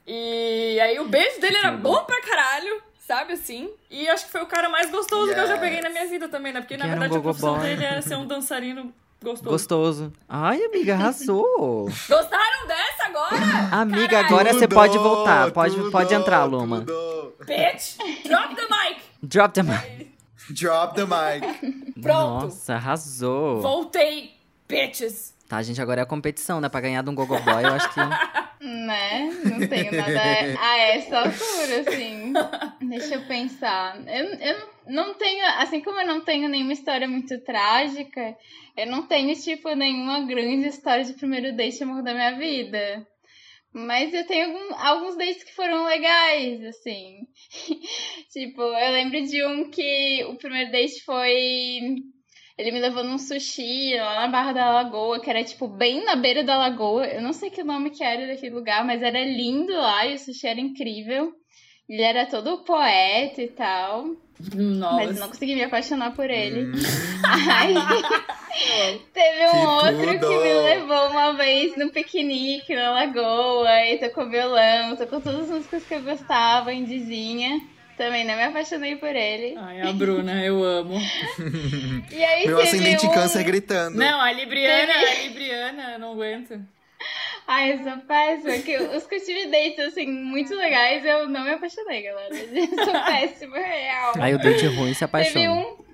[SPEAKER 1] E aí o beijo dele era bom pra caralho. sabe assim? E acho que foi o cara mais gostoso que eu já
[SPEAKER 4] Yes.
[SPEAKER 1] peguei na minha vida também, né? Porque na
[SPEAKER 2] Que era um
[SPEAKER 1] verdade a profissão dele era ser um dançarino gostoso.
[SPEAKER 2] Gostoso. Ai, amiga, arrasou.
[SPEAKER 1] Gostaram dessa agora?
[SPEAKER 2] amiga, agora você pode voltar. Pode,
[SPEAKER 4] tudo,
[SPEAKER 2] pode entrar, Luma.
[SPEAKER 4] tudo.
[SPEAKER 1] Bitch! Drop the mic!
[SPEAKER 2] Drop the mic.
[SPEAKER 4] Drop the mic.
[SPEAKER 1] Pronto.
[SPEAKER 2] Nossa, arrasou.
[SPEAKER 1] Voltei, bitches!
[SPEAKER 2] Tá, gente, agora é a competição, né? Pra ganhar de um Gogo Boy, eu acho que.
[SPEAKER 3] Né? Não tenho nada a essa altura, assim. Deixa eu pensar. Eu, eu não tenho, assim como eu não tenho nenhuma história muito trágica, eu não tenho, tipo, nenhuma grande história de primeiro date amor da minha vida. Mas eu tenho algum- alguns dates que foram legais, assim. tipo, eu lembro de um que o primeiro date foi. Ele me levou num sushi lá na Barra da Lagoa, que era, tipo, bem na beira da lagoa. Eu não sei que nome que era daquele lugar, mas era lindo lá e o sushi era incrível. Ele era todo poeta e tal.
[SPEAKER 1] Nossa.
[SPEAKER 3] Mas eu não consegui me apaixonar por ele.
[SPEAKER 4] Hum,
[SPEAKER 3] Aí teve um
[SPEAKER 4] Que
[SPEAKER 3] outro que
[SPEAKER 4] tudo!
[SPEAKER 3] me levou uma vez no piquenique na lagoa e tocou violão, tocou todas as músicas que eu gostava, indizinha. Também não me apaixonei por ele.
[SPEAKER 1] Ai, a Bruna, eu amo.
[SPEAKER 3] E aí
[SPEAKER 4] Meu
[SPEAKER 3] teve
[SPEAKER 4] ascendente
[SPEAKER 3] um...
[SPEAKER 4] câncer gritando.
[SPEAKER 1] Não, a Libriana, a Libriana, eu não aguento.
[SPEAKER 3] Ai, eu sou péssima. Que os que eu tive dates, assim, muito legais, eu não me apaixonei, galera. Eu sou péssima, real.
[SPEAKER 2] Aí o date ruim se
[SPEAKER 3] Teve
[SPEAKER 2] apaixona.
[SPEAKER 3] um.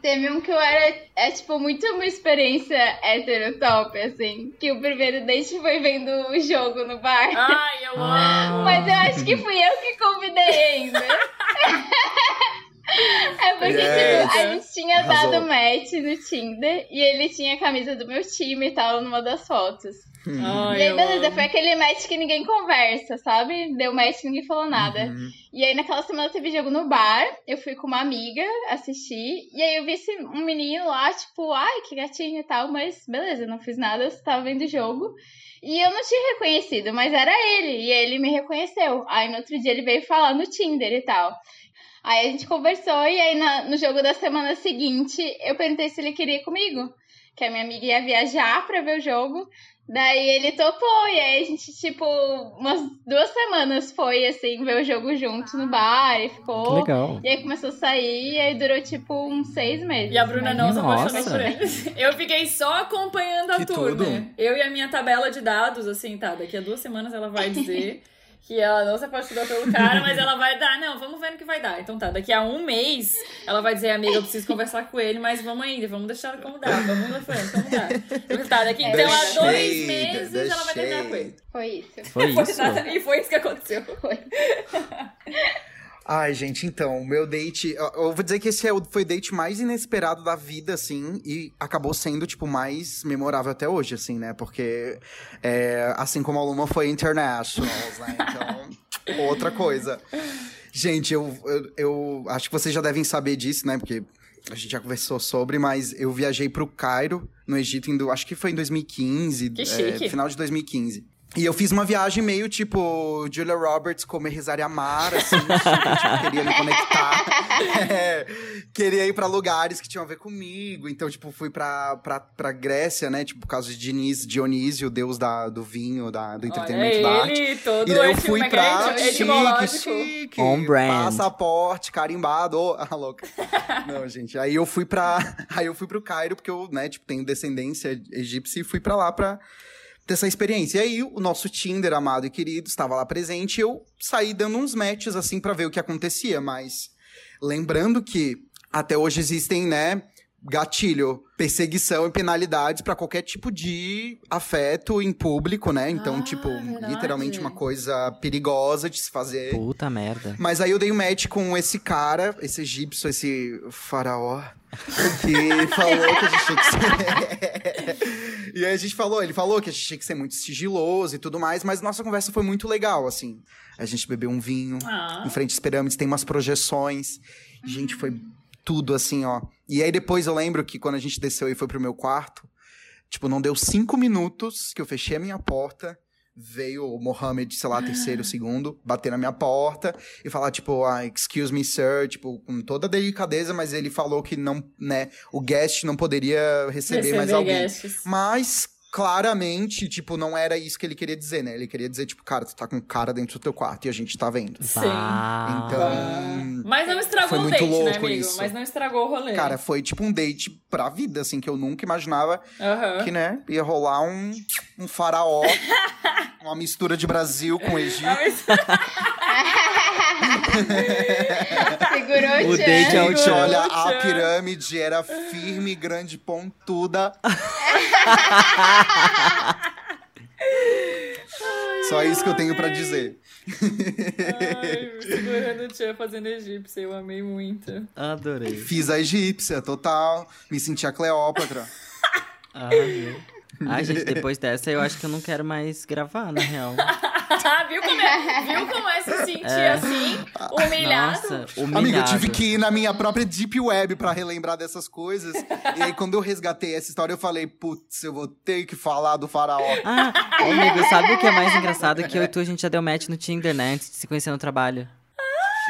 [SPEAKER 3] Teve um que eu era. É tipo muito uma experiência hétero top, assim. Que o primeiro date foi vendo o jogo no bar.
[SPEAKER 1] Ai, eu
[SPEAKER 2] Ah.
[SPEAKER 1] amo.
[SPEAKER 3] Mas eu acho que fui eu que convidei ainda. É porque,
[SPEAKER 4] Yes.
[SPEAKER 3] tipo, a gente tinha
[SPEAKER 4] Arrasou.
[SPEAKER 3] dado match no Tinder e ele tinha a camisa do meu time e tal numa das fotos.
[SPEAKER 1] Ai,
[SPEAKER 3] e aí,
[SPEAKER 1] eu
[SPEAKER 3] beleza, foi aquele match que ninguém conversa, sabe? Deu match e ninguém falou nada.
[SPEAKER 4] Uhum.
[SPEAKER 3] E aí, naquela semana teve jogo no bar, eu fui com uma amiga assistir, e aí eu vi esse, um menino lá, tipo, ai, que gatinho e tal, mas beleza, não fiz nada, só tava vendo o jogo. E eu não tinha reconhecido, mas era ele, e ele me reconheceu. Aí no outro dia ele veio falar no Tinder e tal. Aí a gente conversou, e aí na- no jogo da semana seguinte, eu perguntei se ele queria ir comigo. Que a minha amiga ia viajar pra ver o jogo. Daí ele topou, e aí a gente, tipo, umas duas semanas foi, assim, ver o jogo junto no bar e
[SPEAKER 2] Que
[SPEAKER 3] ficou.
[SPEAKER 2] legal.
[SPEAKER 3] E aí começou a sair, e aí durou, tipo, uns seis meses.
[SPEAKER 1] E a Bruna não se
[SPEAKER 2] Nossa.
[SPEAKER 1] apaixonou por ele. Eu fiquei só acompanhando a
[SPEAKER 4] Que
[SPEAKER 1] tour,
[SPEAKER 4] tudo.
[SPEAKER 1] né? Eu e a minha tabela de dados, assim, tá, daqui a duas semanas ela vai dizer que ela não se apaixonou pelo cara, mas ela vai dar, não, vamos ver no que vai dar. Então tá, daqui a um mês ela vai dizer, amiga, eu preciso conversar com ele, mas vamos ainda, vamos deixar como dá, vamos na frente, vamos dar. Então tá, daqui então a dois meses ela vai terminar com ele.
[SPEAKER 3] Foi isso.
[SPEAKER 2] Foi
[SPEAKER 1] Foi
[SPEAKER 2] isso?
[SPEAKER 1] nada- e foi isso que aconteceu.
[SPEAKER 4] Ai, gente, então, o meu date. Eu vou dizer que esse é foi o date mais inesperado da vida, assim, e acabou sendo, tipo, mais memorável até hoje, assim, né? Porque, é, assim como a Luma foi international, né? Então, outra coisa. Gente, eu, eu, eu acho que vocês já devem saber disso, né? Porque a gente já conversou sobre, mas eu viajei pro Cairo, no Egito, em, acho que foi em 2015,
[SPEAKER 1] Que
[SPEAKER 4] é, final de 2015. E eu fiz uma viagem meio tipo Julia Roberts comer, rezar e amar, assim, tipo, queria me conectar. É, queria ir pra lugares que tinham a ver comigo. Então, tipo, fui pra, pra, pra Grécia, né? Tipo, por causa de Diniz, Dionísio, deus da, do vinho, da, do entretenimento da
[SPEAKER 1] Olha
[SPEAKER 4] arte.
[SPEAKER 1] ele, todo
[SPEAKER 4] E daí eu fui
[SPEAKER 1] é é?
[SPEAKER 4] pra
[SPEAKER 1] Eti-
[SPEAKER 4] chique, chique.
[SPEAKER 2] On brand.
[SPEAKER 4] Passaporte, carimbado. Ô, ah, louca. Não, gente. Aí eu fui pra. Aí eu fui pro Cairo, porque eu, né, tipo, tenho descendência egípcia e fui pra lá pra ter essa experiência. E aí, o nosso Tinder, amado e querido, estava lá presente e eu saí dando uns matches, assim, pra ver o que acontecia. Mas lembrando que até hoje existem, né, gatilho, perseguição e penalidades pra qualquer tipo de afeto em público, né? Então,
[SPEAKER 1] Ah,
[SPEAKER 4] tipo,
[SPEAKER 1] verdade.
[SPEAKER 4] literalmente uma coisa perigosa de se fazer.
[SPEAKER 2] Puta merda.
[SPEAKER 4] Mas aí eu dei um match com esse cara, esse egípcio, esse faraó, que falou que a gente tinha que ser. e aí a gente falou, ele falou que a gente tinha que ser muito sigiloso e tudo mais, mas nossa conversa foi muito legal, assim. A gente bebeu um vinho,
[SPEAKER 1] Ah.
[SPEAKER 4] em frente às pirâmides, tem umas projeções. Gente, foi tudo assim, ó. E aí depois eu lembro que quando a gente desceu e foi pro meu quarto, tipo, não deu cinco minutos que eu fechei a minha porta. Veio o Mohammed, sei lá, terceiro, segundo, bater na minha porta e falar, tipo, ah, excuse me, sir, tipo, com toda a delicadeza, mas ele falou que não, né, o guest não poderia receber, mais
[SPEAKER 1] Receber
[SPEAKER 4] alguém.
[SPEAKER 1] guests.
[SPEAKER 4] Mas, claramente, tipo, não era isso que ele queria dizer, né? Ele queria dizer, tipo, cara, tu tá com um cara dentro do teu quarto e a gente tá vendo.
[SPEAKER 1] Sim.
[SPEAKER 4] Então,
[SPEAKER 1] Mas não estragou
[SPEAKER 4] Foi
[SPEAKER 1] o
[SPEAKER 4] muito
[SPEAKER 1] date, né,
[SPEAKER 4] louco
[SPEAKER 1] amigo?
[SPEAKER 4] isso.
[SPEAKER 1] Mas não estragou o rolê.
[SPEAKER 4] cara, foi tipo um date pra vida, assim, que eu nunca imaginava que, né, ia rolar um, um faraó, uma mistura de Brasil com Egito.
[SPEAKER 3] Segurou
[SPEAKER 2] O date
[SPEAKER 3] Tchan.
[SPEAKER 2] o
[SPEAKER 4] Gente,
[SPEAKER 2] Tchan.
[SPEAKER 4] olha, a pirâmide era firme, grande, pontuda. Só isso que eu tenho pra dizer.
[SPEAKER 1] Ai, segurando o Tchan fazendo egípcio, eu amei muito.
[SPEAKER 2] Adorei.
[SPEAKER 4] Fiz a egípcia, total. Me senti a Cleópatra.
[SPEAKER 2] Ai, Ai, gente, depois dessa eu acho que eu não quero mais gravar, na real.
[SPEAKER 1] viu, como é, viu como é se sentir assim, humilhado?
[SPEAKER 2] Nossa, humilhado.
[SPEAKER 4] Amiga, eu tive que ir na minha própria Deep Web pra relembrar dessas coisas. e aí, quando eu resgatei essa história, eu falei, putz, eu vou ter que falar do faraó.
[SPEAKER 2] Ah, amigo, sabe o que é mais engraçado? Que eu e tu, a gente já deu match no Tinder, né? Antes de se conhecer no trabalho.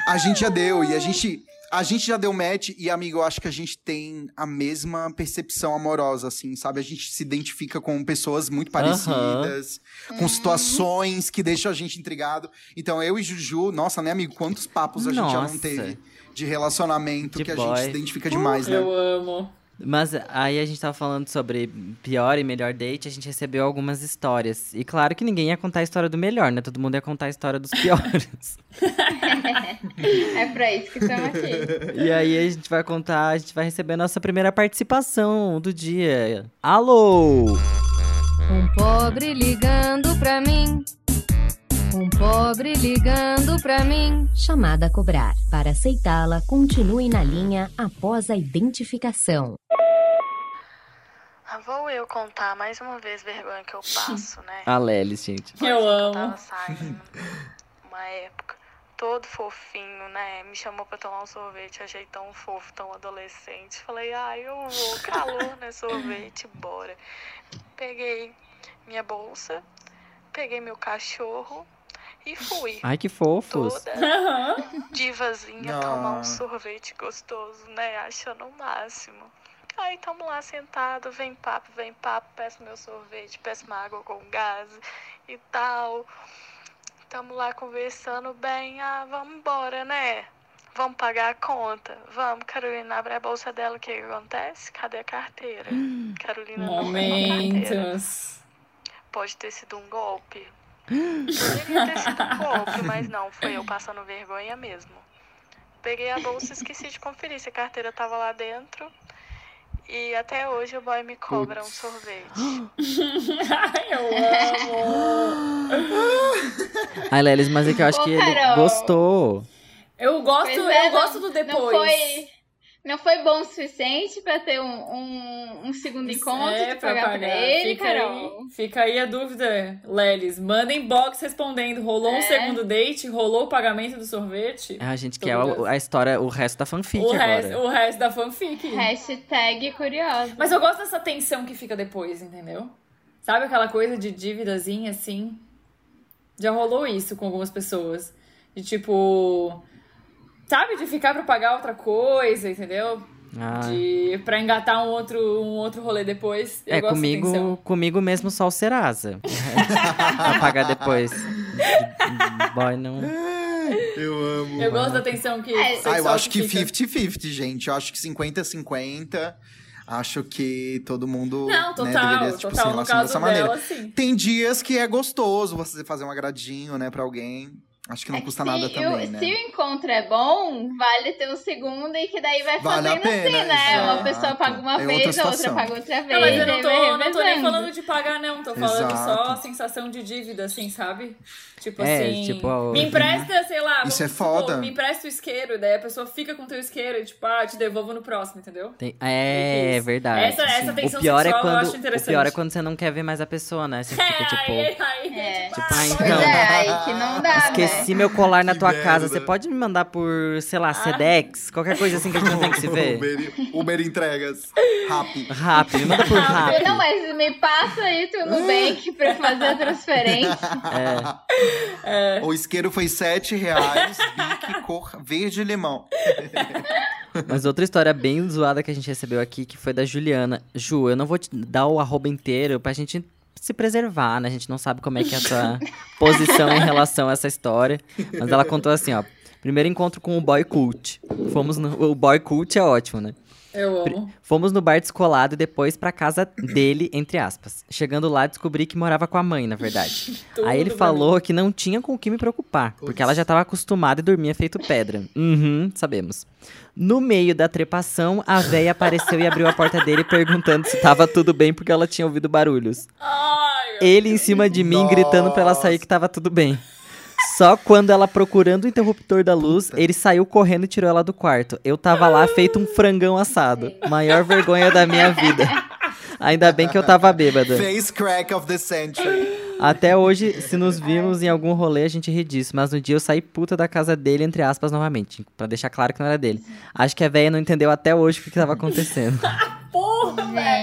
[SPEAKER 4] A gente já deu, e a gente. A gente já deu match e, amigo, eu acho que a gente tem a mesma percepção amorosa, assim, sabe? A gente se identifica com pessoas muito parecidas, com situações que deixam a gente intrigado. Então, eu e Juju, nossa, né, amigo? Quantos papos a gente já não
[SPEAKER 2] Nossa.
[SPEAKER 4] teve de relacionamento
[SPEAKER 2] De
[SPEAKER 4] que a
[SPEAKER 2] boy.
[SPEAKER 4] gente se identifica demais, né?
[SPEAKER 1] Eu amo.
[SPEAKER 2] Mas aí a gente tava falando sobre pior e melhor date, a gente recebeu algumas histórias. E claro que ninguém ia contar a história do melhor, né? Todo mundo ia contar a história dos piores.
[SPEAKER 3] É pra isso que estamos aqui.
[SPEAKER 2] e aí a gente vai contar, a gente vai receber a nossa primeira participação do dia. Alô!
[SPEAKER 6] Um pobre ligando pra mim. Um pobre ligando pra mim.
[SPEAKER 7] Chamada a cobrar. Para aceitá-la, continue na linha após a identificação.
[SPEAKER 8] Ah, Vou eu contar mais uma vez a vergonha que eu passo, né?
[SPEAKER 2] A Lelis, gente.
[SPEAKER 1] Eu
[SPEAKER 8] Eu
[SPEAKER 1] amo.
[SPEAKER 8] tava saindo uma época, todo fofinho, né? Me chamou pra tomar um sorvete, achei tão fofo, tão adolescente. Falei, ai, eu vou, calor, né? Sorvete, bora. Peguei minha bolsa, peguei meu cachorro e fui.
[SPEAKER 2] Ai, que fofos.
[SPEAKER 8] Toda divazinha tomar um sorvete gostoso, né? Achando o máximo. Aí tamo lá sentado, vem papo, vem papo, peço meu sorvete, peço uma água com gás e tal. Tamo lá conversando bem, ah, vamos embora, né? Vamos pagar a conta. Vamos, Carolina, abre a bolsa dela, o que, que acontece? Cadê a carteira? Carolina não tem carteira.
[SPEAKER 1] Momentos.
[SPEAKER 8] Pode ter sido um golpe. Poderia ter sido um golpe, mas não, foi eu passando vergonha mesmo. Peguei a bolsa e esqueci de conferir se a carteira tava lá dentro. E até hoje o boy me cobra um sorvete.
[SPEAKER 1] Ai, eu amo.
[SPEAKER 2] Ai, Lelis, mas é que eu acho
[SPEAKER 3] Ô,
[SPEAKER 2] que ele
[SPEAKER 3] Carol.
[SPEAKER 2] gostou.
[SPEAKER 1] Eu gosto,
[SPEAKER 3] Pois é,
[SPEAKER 1] eu gosto do
[SPEAKER 3] Não
[SPEAKER 1] depois.
[SPEAKER 3] foi, não foi bom o suficiente pra ter um, um, um segundo encontro
[SPEAKER 1] É,
[SPEAKER 3] de
[SPEAKER 1] pra
[SPEAKER 3] pagar, pra ele,
[SPEAKER 1] Fica
[SPEAKER 3] Carol?
[SPEAKER 1] Aí, fica aí a dúvida, Lelis. Manda inbox respondendo. Rolou um
[SPEAKER 3] É.
[SPEAKER 1] segundo date? Rolou o pagamento do sorvete?
[SPEAKER 2] A gente
[SPEAKER 1] Tô
[SPEAKER 2] quer a, a história, o resto da fanfic
[SPEAKER 1] o,
[SPEAKER 2] agora.
[SPEAKER 1] resto, o resto da fanfic.
[SPEAKER 3] Hashtag curiosa.
[SPEAKER 1] Mas eu gosto dessa tensão que fica depois, entendeu? Sabe aquela coisa de dívidazinha assim? Já rolou isso com algumas pessoas. De tipo. Sabe, de ficar pra pagar outra coisa, entendeu?
[SPEAKER 2] Ah.
[SPEAKER 1] De, pra engatar um outro, um outro rolê depois. Eu
[SPEAKER 2] É, comigo, comigo mesmo só o Serasa. pra pagar depois. Boy, não.
[SPEAKER 4] Eu amo.
[SPEAKER 1] Eu gosto da tensão que.
[SPEAKER 3] É.
[SPEAKER 4] Ah, eu acho que
[SPEAKER 1] fica.
[SPEAKER 4] 50-50, gente. Eu acho que 50-50. Acho que todo mundo
[SPEAKER 1] Não,
[SPEAKER 4] né,
[SPEAKER 1] total,
[SPEAKER 4] deveria tipo, se
[SPEAKER 1] total. No
[SPEAKER 4] relacionar
[SPEAKER 1] caso
[SPEAKER 4] dessa maneira.
[SPEAKER 1] dela.
[SPEAKER 4] Tem dias que é gostoso você fazer um agradinho, né, pra alguém. Acho que não
[SPEAKER 3] É que
[SPEAKER 4] custa
[SPEAKER 3] se
[SPEAKER 4] nada também, né?
[SPEAKER 3] Se o encontro é bom, vale ter um segundo e que daí vai
[SPEAKER 4] Vale a
[SPEAKER 3] fazendo assim,
[SPEAKER 4] pena,
[SPEAKER 3] né? Uma
[SPEAKER 4] exato.
[SPEAKER 3] pessoa paga uma
[SPEAKER 4] É outra
[SPEAKER 3] vez, a outra paga outra vez.
[SPEAKER 1] Não, mas eu não tô, não tô nem falando de pagar, não. Tô falando
[SPEAKER 4] Exato.
[SPEAKER 1] só a sensação de dívida, assim, sabe? Tipo
[SPEAKER 2] É,
[SPEAKER 1] assim.
[SPEAKER 2] tipo,
[SPEAKER 1] Me empresta, sei lá.
[SPEAKER 4] Isso
[SPEAKER 1] vamos
[SPEAKER 4] é foda.
[SPEAKER 1] me empresta o isqueiro, daí a pessoa fica com o teu isqueiro e, tipo, ah, te devolvo no próximo, entendeu?
[SPEAKER 2] Tem- É,
[SPEAKER 1] Isso.
[SPEAKER 2] verdade.
[SPEAKER 1] Essa, essa tensão
[SPEAKER 2] o pior é
[SPEAKER 1] sexual eu
[SPEAKER 2] quando
[SPEAKER 1] acho interessante.
[SPEAKER 2] O pior é quando você não quer ver mais a pessoa, né? Você
[SPEAKER 1] É,
[SPEAKER 2] fica tipo.
[SPEAKER 1] aí, aí,
[SPEAKER 3] É.
[SPEAKER 1] tipo,
[SPEAKER 2] Tipo,
[SPEAKER 1] ah,
[SPEAKER 2] então.
[SPEAKER 3] é, aí que não dá,
[SPEAKER 2] Esqueci
[SPEAKER 3] né?
[SPEAKER 2] meu colar na tua
[SPEAKER 4] Que
[SPEAKER 2] casa.
[SPEAKER 4] merda.
[SPEAKER 2] Você pode me mandar por, sei lá, Sedex? Qualquer coisa assim que a gente não tem que se ver?
[SPEAKER 4] Uber, Uber entregas. Rápido.
[SPEAKER 2] Rápido, me manda por rápido.
[SPEAKER 3] Não, mas me passa aí tu no Nubank pra fazer a transferência.
[SPEAKER 2] É.
[SPEAKER 4] O isqueiro foi 7 reais, bique, cor verde e limão.
[SPEAKER 2] Mas outra história bem zoada que a gente recebeu aqui, que foi da Juliana. Ju, eu não vou te dar o arroba inteiro pra gente se preservar, né? A gente não sabe como é que é a sua posição em relação a essa história. Mas ela contou assim, ó. Primeiro encontro com o boy cult. Fomos no, o boy cult é ótimo, né?
[SPEAKER 1] Eu amo.
[SPEAKER 2] Fomos no bar descolado e depois pra casa dele, entre aspas. Chegando lá, descobri que morava com a mãe, na verdade. Aí ele falou que não tinha com o que me preocupar, porque ela já tava acostumada e dormia feito pedra. Uhum, sabemos. No meio da trepação, a véia apareceu e abriu a porta dele perguntando se tava tudo bem porque ela tinha ouvido barulhos.
[SPEAKER 1] Ai,
[SPEAKER 2] Ele em cima de mim gritando pra ela sair que tava tudo bem. Só quando ela procurando o interruptor da luz, ele saiu correndo e tirou ela do quarto. Eu tava lá feito um frangão assado. Maior vergonha da minha vida. Ainda bem que eu tava bêbada.
[SPEAKER 4] Face crack of the century.
[SPEAKER 2] Até hoje, se nos vimos em algum rolê, a gente ri disso. Mas no dia eu saí puta da casa dele, entre aspas, novamente. Pra deixar claro que não era dele. Acho que a véia não entendeu até hoje o que, que tava acontecendo.
[SPEAKER 1] porra, velho.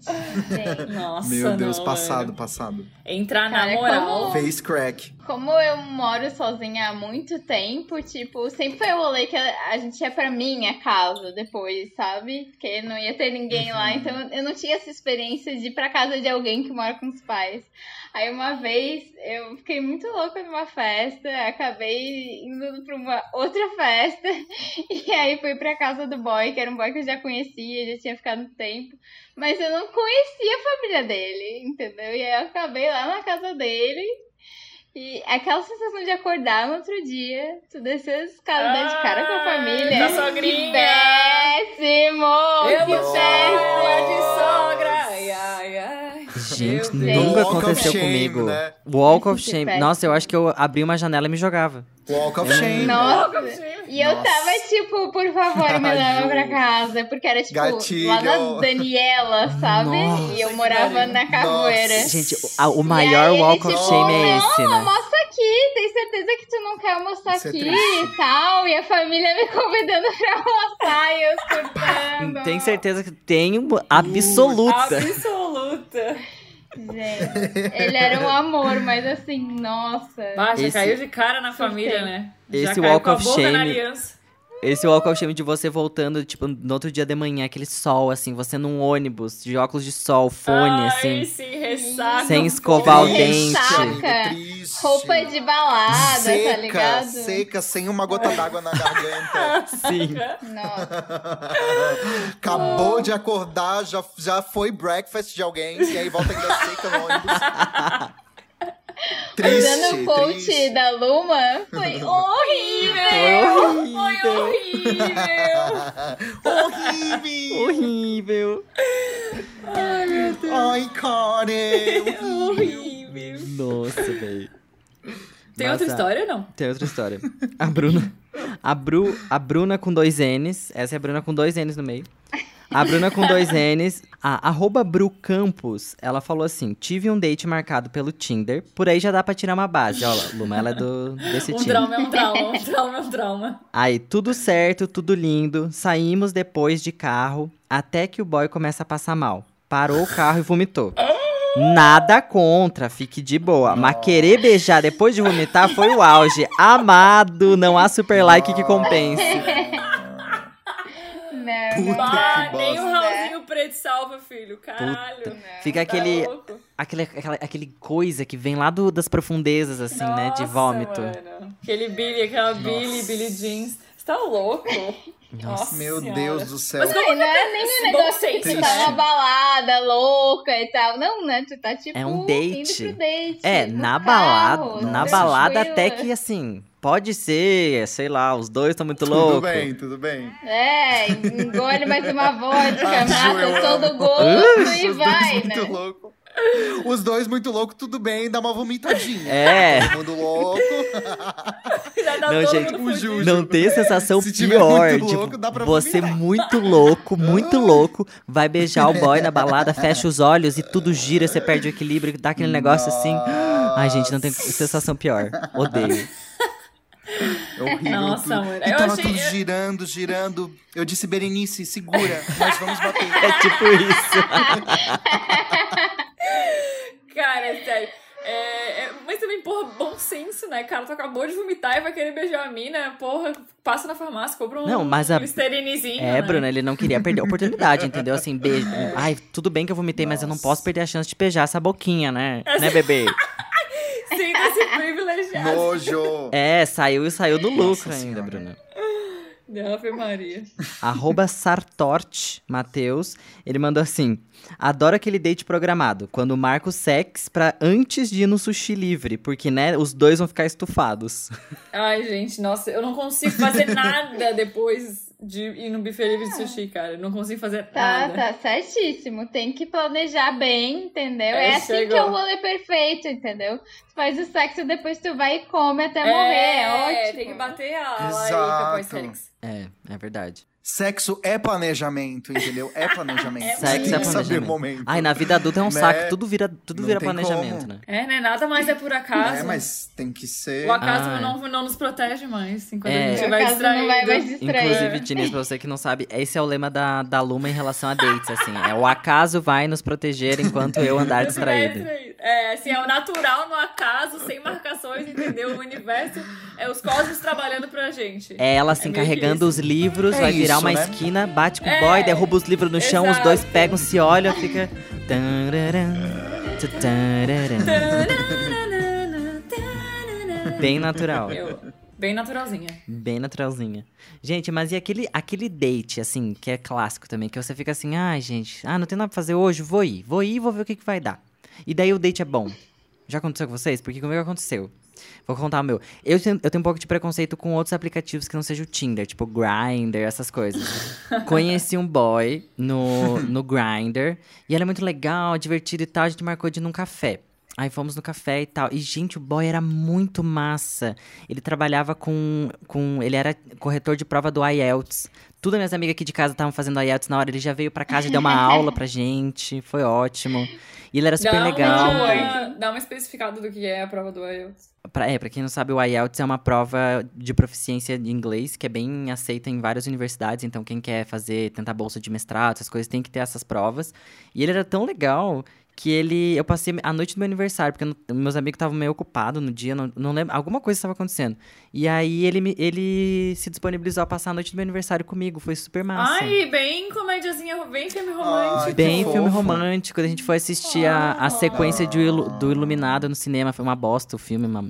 [SPEAKER 3] Gente,
[SPEAKER 1] Nossa,
[SPEAKER 4] Meu Deus,
[SPEAKER 1] não,
[SPEAKER 4] passado, passado.
[SPEAKER 1] Entrar
[SPEAKER 3] Cara,
[SPEAKER 1] na moral.
[SPEAKER 3] como-
[SPEAKER 4] Face crack.
[SPEAKER 3] Como eu moro sozinha há muito tempo, tipo, sempre foi o rolê que a a gente ia pra minha casa depois, sabe? Porque não ia ter ninguém lá, então eu não tinha essa experiência de ir pra casa de alguém que mora com os pais. Aí uma vez eu fiquei muito louca numa festa, acabei indo pra uma outra festa, e aí fui pra casa do boy, que era um boy que eu já conhecia, já tinha ficado um tempo. Mas eu não conhecia a família dele, entendeu? E aí eu acabei lá na casa dele. E aquela sensação de acordar no outro dia, tu descer as escadas, dar de cara com a
[SPEAKER 1] Ah,
[SPEAKER 3] família.
[SPEAKER 1] da sogrinha.
[SPEAKER 3] Que péssimo!
[SPEAKER 1] Eu
[SPEAKER 3] que
[SPEAKER 1] ela de
[SPEAKER 3] péssimo!
[SPEAKER 1] sogra.
[SPEAKER 2] Gente,
[SPEAKER 1] Meu Deus.
[SPEAKER 2] nunca aconteceu
[SPEAKER 4] shame,
[SPEAKER 2] comigo.
[SPEAKER 4] né?
[SPEAKER 2] Walk of shame. Nossa, eu acho que eu abri uma janela e me jogava.
[SPEAKER 4] Walk of shame.
[SPEAKER 3] Nossa! E eu
[SPEAKER 4] Nossa.
[SPEAKER 3] tava tipo, por favor, me leva pra casa. Porque era tipo
[SPEAKER 4] Gatilho.
[SPEAKER 3] lá na Daniela, sabe?
[SPEAKER 2] Nossa,
[SPEAKER 3] e eu morava na Cachoeira.
[SPEAKER 4] Nossa.
[SPEAKER 2] Gente, o, a- o maior
[SPEAKER 3] aí ele,
[SPEAKER 2] walk of
[SPEAKER 3] tipo,
[SPEAKER 2] shame é
[SPEAKER 3] não,
[SPEAKER 2] esse, né?
[SPEAKER 3] almoça aqui, tem certeza que tu não quer almoçar
[SPEAKER 4] Isso é
[SPEAKER 3] aqui
[SPEAKER 4] triste.
[SPEAKER 3] e tal. E a família me convidando pra almoçar e eu surtando.
[SPEAKER 2] Tem certeza que tenho absoluta.
[SPEAKER 1] Absoluta.
[SPEAKER 3] Gente, ele era um amor, mas assim, nossa.
[SPEAKER 1] Ah, já
[SPEAKER 2] Esse-
[SPEAKER 1] caiu de cara na
[SPEAKER 3] Surtei.
[SPEAKER 1] família, né?
[SPEAKER 2] Esse
[SPEAKER 1] já caiu
[SPEAKER 2] walk
[SPEAKER 1] com a
[SPEAKER 2] of
[SPEAKER 1] boca na
[SPEAKER 2] shame-
[SPEAKER 1] aliança.
[SPEAKER 2] Esse walk of shame de você voltando, tipo, no outro dia de manhã, aquele sol, assim, você num ônibus, de óculos de sol, fone,
[SPEAKER 1] Ai,
[SPEAKER 2] assim.
[SPEAKER 1] sim, ressaca.
[SPEAKER 2] Sem escovar o dente.
[SPEAKER 3] Saca.
[SPEAKER 4] Triste.
[SPEAKER 3] Roupa de balada,
[SPEAKER 4] seca,
[SPEAKER 3] tá ligado?
[SPEAKER 4] seca, sem uma gota d'água na garganta.
[SPEAKER 2] Sim.
[SPEAKER 3] Nossa.
[SPEAKER 4] Acabou de acordar, já, já foi breakfast de alguém, e aí volta ainda seca no ônibus. Triste,
[SPEAKER 3] Usando o coach
[SPEAKER 4] triste.
[SPEAKER 3] da Luma, foi horrível.
[SPEAKER 1] Foi horrível.
[SPEAKER 4] Horrível!
[SPEAKER 2] Horrível.
[SPEAKER 4] Ai, cara!
[SPEAKER 1] horrível.
[SPEAKER 2] Nossa, velho.
[SPEAKER 1] Tem
[SPEAKER 2] Nossa,
[SPEAKER 1] outra história, não?
[SPEAKER 2] Tem outra história. A Bruna. A, Bru, a Bruna com dois N's. Essa é a Bruna com dois N's no meio. A Bruna com dois N's. A arroba Bru Campos, ela falou assim: tive um date marcado pelo Tinder. Por aí já dá pra tirar uma base. Ó, Luma, ela é do, desse
[SPEAKER 1] Um
[SPEAKER 2] time.
[SPEAKER 1] trauma é um trauma, um trauma é um trauma.
[SPEAKER 2] Aí, tudo certo, tudo lindo. Saímos depois de carro, até que o boy começa a passar mal. Parou o carro e vomitou. Nada contra, fique de boa. Mas querer beijar depois de vomitar foi o auge. Amado, não há super like que compense.
[SPEAKER 3] Não,
[SPEAKER 4] Puta
[SPEAKER 1] Bah,
[SPEAKER 4] que
[SPEAKER 1] nem o
[SPEAKER 4] bosta.
[SPEAKER 1] Raulzinho preto salva, filho. Caralho.
[SPEAKER 2] Fica
[SPEAKER 1] Tá
[SPEAKER 2] aquele,
[SPEAKER 1] louco.
[SPEAKER 2] aquele, aquela, aquele coisa que vem lá do- das profundezas, assim, né? De
[SPEAKER 1] Nossa,
[SPEAKER 2] vômito.
[SPEAKER 1] mano. Aquele Billy, aquela Billy, Billy Jeans. Você tá louco? Nossa
[SPEAKER 4] Meu
[SPEAKER 1] Senhora.
[SPEAKER 4] Deus do céu.
[SPEAKER 1] Mas como
[SPEAKER 3] Não é nem
[SPEAKER 1] Esse
[SPEAKER 3] um negócio que tu tá
[SPEAKER 4] né?
[SPEAKER 3] numa balada louca e tal. Não, né? Tu tá tipo
[SPEAKER 2] É um
[SPEAKER 3] indo
[SPEAKER 2] date.
[SPEAKER 3] pro date.
[SPEAKER 2] É, na
[SPEAKER 3] carro,
[SPEAKER 2] balada, na
[SPEAKER 3] tranquila.
[SPEAKER 2] balada até que assim, pode ser, sei lá, os dois estão muito
[SPEAKER 4] Tudo
[SPEAKER 2] loucos.
[SPEAKER 4] bem, tudo bem.
[SPEAKER 3] É, engole mais uma vodka,
[SPEAKER 4] Ah,
[SPEAKER 3] mata todo o
[SPEAKER 4] amo.
[SPEAKER 3] gosto e
[SPEAKER 4] Os
[SPEAKER 3] vai,
[SPEAKER 4] dois
[SPEAKER 3] né?
[SPEAKER 4] muito loucos. Os dois muito loucos, tudo bem, dá uma vomitadinha.
[SPEAKER 2] É.
[SPEAKER 4] Todo mundo louco.
[SPEAKER 1] Tá
[SPEAKER 2] Não, gente,
[SPEAKER 4] o
[SPEAKER 2] Não tem sensação
[SPEAKER 4] Se tiver
[SPEAKER 2] pior,
[SPEAKER 4] muito
[SPEAKER 2] tipo,
[SPEAKER 4] louco, dá pra
[SPEAKER 2] você
[SPEAKER 4] vomitar.
[SPEAKER 2] muito louco, muito louco, vai beijar o boy na balada, fecha os olhos e tudo gira, você perde o equilíbrio, dá aquele negócio assim. Ai, gente, não tem sensação pior. Odeio.
[SPEAKER 4] É horrível
[SPEAKER 1] Nossa,
[SPEAKER 4] tudo. E
[SPEAKER 1] eu
[SPEAKER 4] tava
[SPEAKER 1] achei-
[SPEAKER 4] tudo girando, girando. Eu disse, Berenice, segura, nós vamos bater.
[SPEAKER 2] É tipo isso.
[SPEAKER 1] Cara, é sério. É, é, mas também, porra, bom senso, né? Cara, tu acabou de vomitar e vai querer beijar a mina, porra, passa na farmácia, compra um
[SPEAKER 2] Não, mas a-
[SPEAKER 1] Listerinezinho,
[SPEAKER 2] É,
[SPEAKER 1] né?
[SPEAKER 2] Bruna, ele não queria perder a oportunidade, entendeu? Assim, beijo. Ai, tudo bem que eu vomitei, mas eu não posso perder a chance de beijar essa boquinha, né? Né, bebê?
[SPEAKER 1] Sinta-se privilegiado.
[SPEAKER 4] Nojo!
[SPEAKER 2] É, saiu e saiu no lucro
[SPEAKER 4] Nossa
[SPEAKER 2] ainda,
[SPEAKER 4] Senhora.
[SPEAKER 2] Bruna.
[SPEAKER 1] Ave Maria.
[SPEAKER 2] Arroba Sartort Matheus, ele mandou assim: Adoro aquele date programado, quando marca o sex pra antes de ir no sushi livre, porque, né, os dois vão ficar estufados.
[SPEAKER 1] Ai, gente, nossa, eu não consigo fazer nada depois de ir no buffet livre de sushi, cara. Não consigo fazer
[SPEAKER 3] Tá,
[SPEAKER 1] nada.
[SPEAKER 3] tá certíssimo. Tem que planejar bem, entendeu?
[SPEAKER 1] É,
[SPEAKER 3] É, assim
[SPEAKER 1] chegou.
[SPEAKER 3] que é o rolê perfeito, entendeu? Tu faz o sexo, depois tu vai e come até morrer. É ótimo.
[SPEAKER 1] tem que bater a larica
[SPEAKER 4] Exato.
[SPEAKER 1] pós-sex.
[SPEAKER 2] É, é verdade.
[SPEAKER 4] Sexo é planejamento, entendeu? É planejamento.
[SPEAKER 1] É
[SPEAKER 2] Sexo
[SPEAKER 4] tem
[SPEAKER 2] é planejamento.
[SPEAKER 4] momento.
[SPEAKER 2] Ai, na vida adulta é um
[SPEAKER 4] Né?
[SPEAKER 2] saco, tudo vira, tudo
[SPEAKER 4] Não
[SPEAKER 2] vira planejamento,
[SPEAKER 4] como.
[SPEAKER 2] né?
[SPEAKER 1] É, né? Nada mais é por acaso.
[SPEAKER 4] É, mas tem que ser.
[SPEAKER 1] O acaso
[SPEAKER 2] Ah,
[SPEAKER 1] não, não nos protege mais enquanto
[SPEAKER 2] É.
[SPEAKER 1] a gente vai
[SPEAKER 3] mais distrair.
[SPEAKER 2] Inclusive, Diniz, pra você que não sabe, esse é o lema da, da Luma em relação a dates, assim. É o acaso vai nos proteger enquanto eu andar distraído.
[SPEAKER 1] É, assim, é o natural no acaso, sem marcações, entendeu? O universo é os cosmos trabalhando pra gente.
[SPEAKER 2] É ela assim,
[SPEAKER 1] É
[SPEAKER 2] carregando os livros,
[SPEAKER 4] É
[SPEAKER 2] vai virar
[SPEAKER 4] isso,
[SPEAKER 2] uma
[SPEAKER 4] né?
[SPEAKER 2] esquina, bate com o
[SPEAKER 1] É,
[SPEAKER 2] boy, derruba os livros no chão, os dois
[SPEAKER 1] exato.
[SPEAKER 2] pegam, se olham, fica. Bem natural.
[SPEAKER 1] Eu, bem naturalzinha.
[SPEAKER 2] Bem naturalzinha. Gente, mas e aquele, aquele date, assim, que é clássico também, que você fica assim, ai, gente, ah, não tem nada pra fazer hoje, vou ir, vou ir e vou ver o que, que vai dar. E daí o date é bom. Já aconteceu com vocês? Porque comigo aconteceu. Vou contar o meu. Eu tenho, eu tenho um pouco de preconceito com outros aplicativos que não seja o Tinder, tipo Grindr, essas coisas. Conheci um boy no, no Grindr e ele é muito legal, divertido e tal. A gente marcou de ir num café. Aí fomos no café e tal. E, gente, o boy era muito massa. Ele trabalhava com. com ele era corretor de prova do IELTS. Tudo minhas amigas aqui de casa estavam fazendo IELTS na hora. Ele já veio pra casa e deu uma aula pra gente. Foi ótimo. E ele era super
[SPEAKER 1] dá
[SPEAKER 2] legal.
[SPEAKER 1] Uma, dá uma especificada do que é a prova do IELTS.
[SPEAKER 2] Pra, é, pra quem não sabe, o IELTS é uma prova de proficiência de inglês que é bem aceita em várias universidades. Então, quem quer fazer, tentar bolsa de mestrado, essas coisas, tem que ter essas provas. E ele era tão legal que ele... Eu passei a noite do meu aniversário, porque eu meus amigos estavam meio ocupados no dia, não, não lembro... Alguma coisa estava acontecendo. E aí, ele, ele se disponibilizou a passar a noite do meu aniversário comigo. Foi super massa.
[SPEAKER 1] Ai, bem comédiazinha, bem filme
[SPEAKER 4] Ai,
[SPEAKER 1] romântico.
[SPEAKER 4] que
[SPEAKER 2] Bem filme
[SPEAKER 4] fofo.
[SPEAKER 2] romântico. A gente foi assistir a, a sequência de Ilu- do Iluminado no cinema. Foi uma bosta o filme, uma,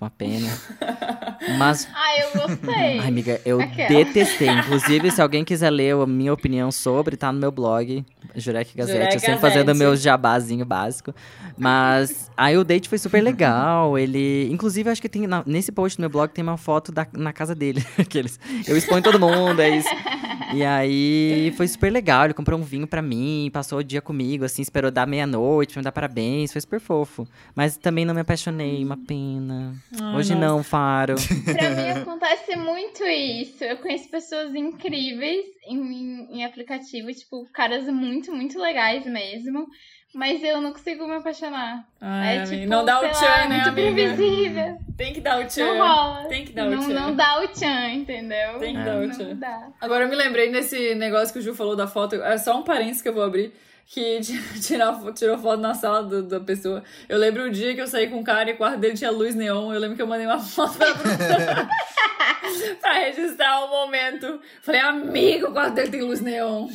[SPEAKER 2] uma pena. Mas
[SPEAKER 3] Ai, eu gostei.
[SPEAKER 2] Ai, amiga, eu
[SPEAKER 3] Aquela.
[SPEAKER 2] detestei. Inclusive, se alguém quiser ler a minha opinião sobre, tá no meu blog, Jurek Gazette.
[SPEAKER 1] Jurek
[SPEAKER 2] eu sempre fazendo meu jabazinho básico. Mas aí o date foi super legal. Ele. Inclusive, acho que tem. na- nesse post no meu blog tem uma foto da, na casa dele. Aqueles. Eu exponho todo mundo, é isso. E aí foi super legal. Ele comprou um vinho pra mim, passou o dia comigo, assim, esperou dar meia-noite pra me dar parabéns. Foi super fofo. Mas também não me apaixonei, uma pena.
[SPEAKER 1] Ai,
[SPEAKER 2] Hoje
[SPEAKER 1] nossa.
[SPEAKER 2] não, Faro.
[SPEAKER 3] Pra mim acontece muito isso. Eu conheço pessoas incríveis em, em aplicativo, tipo, caras muito, muito legais mesmo. Mas eu não consigo me apaixonar.
[SPEAKER 1] Ai,
[SPEAKER 3] é tipo,
[SPEAKER 1] não dá o tchan,
[SPEAKER 3] lá,
[SPEAKER 1] né,
[SPEAKER 3] muito
[SPEAKER 1] amiga?
[SPEAKER 3] previsível.
[SPEAKER 1] Tem que dar o tchan.
[SPEAKER 3] Não rola.
[SPEAKER 1] Tem que dar o
[SPEAKER 3] não,
[SPEAKER 1] tchan.
[SPEAKER 3] não dá o tchan, entendeu?
[SPEAKER 1] Tem que
[SPEAKER 2] É.
[SPEAKER 1] dar o
[SPEAKER 3] Não
[SPEAKER 1] tchan.
[SPEAKER 3] dá.
[SPEAKER 1] Agora eu me lembrei desse negócio que o Ju falou da foto. É só um parênteses que eu vou abrir. Que tirar, tirou foto na sala do- da pessoa. Eu lembro o dia que eu saí com um cara e o quarto dele tinha luz neon. Eu lembro que eu mandei uma foto pra registrar o momento. Falei, amigo, o quarto dele tem luz neon.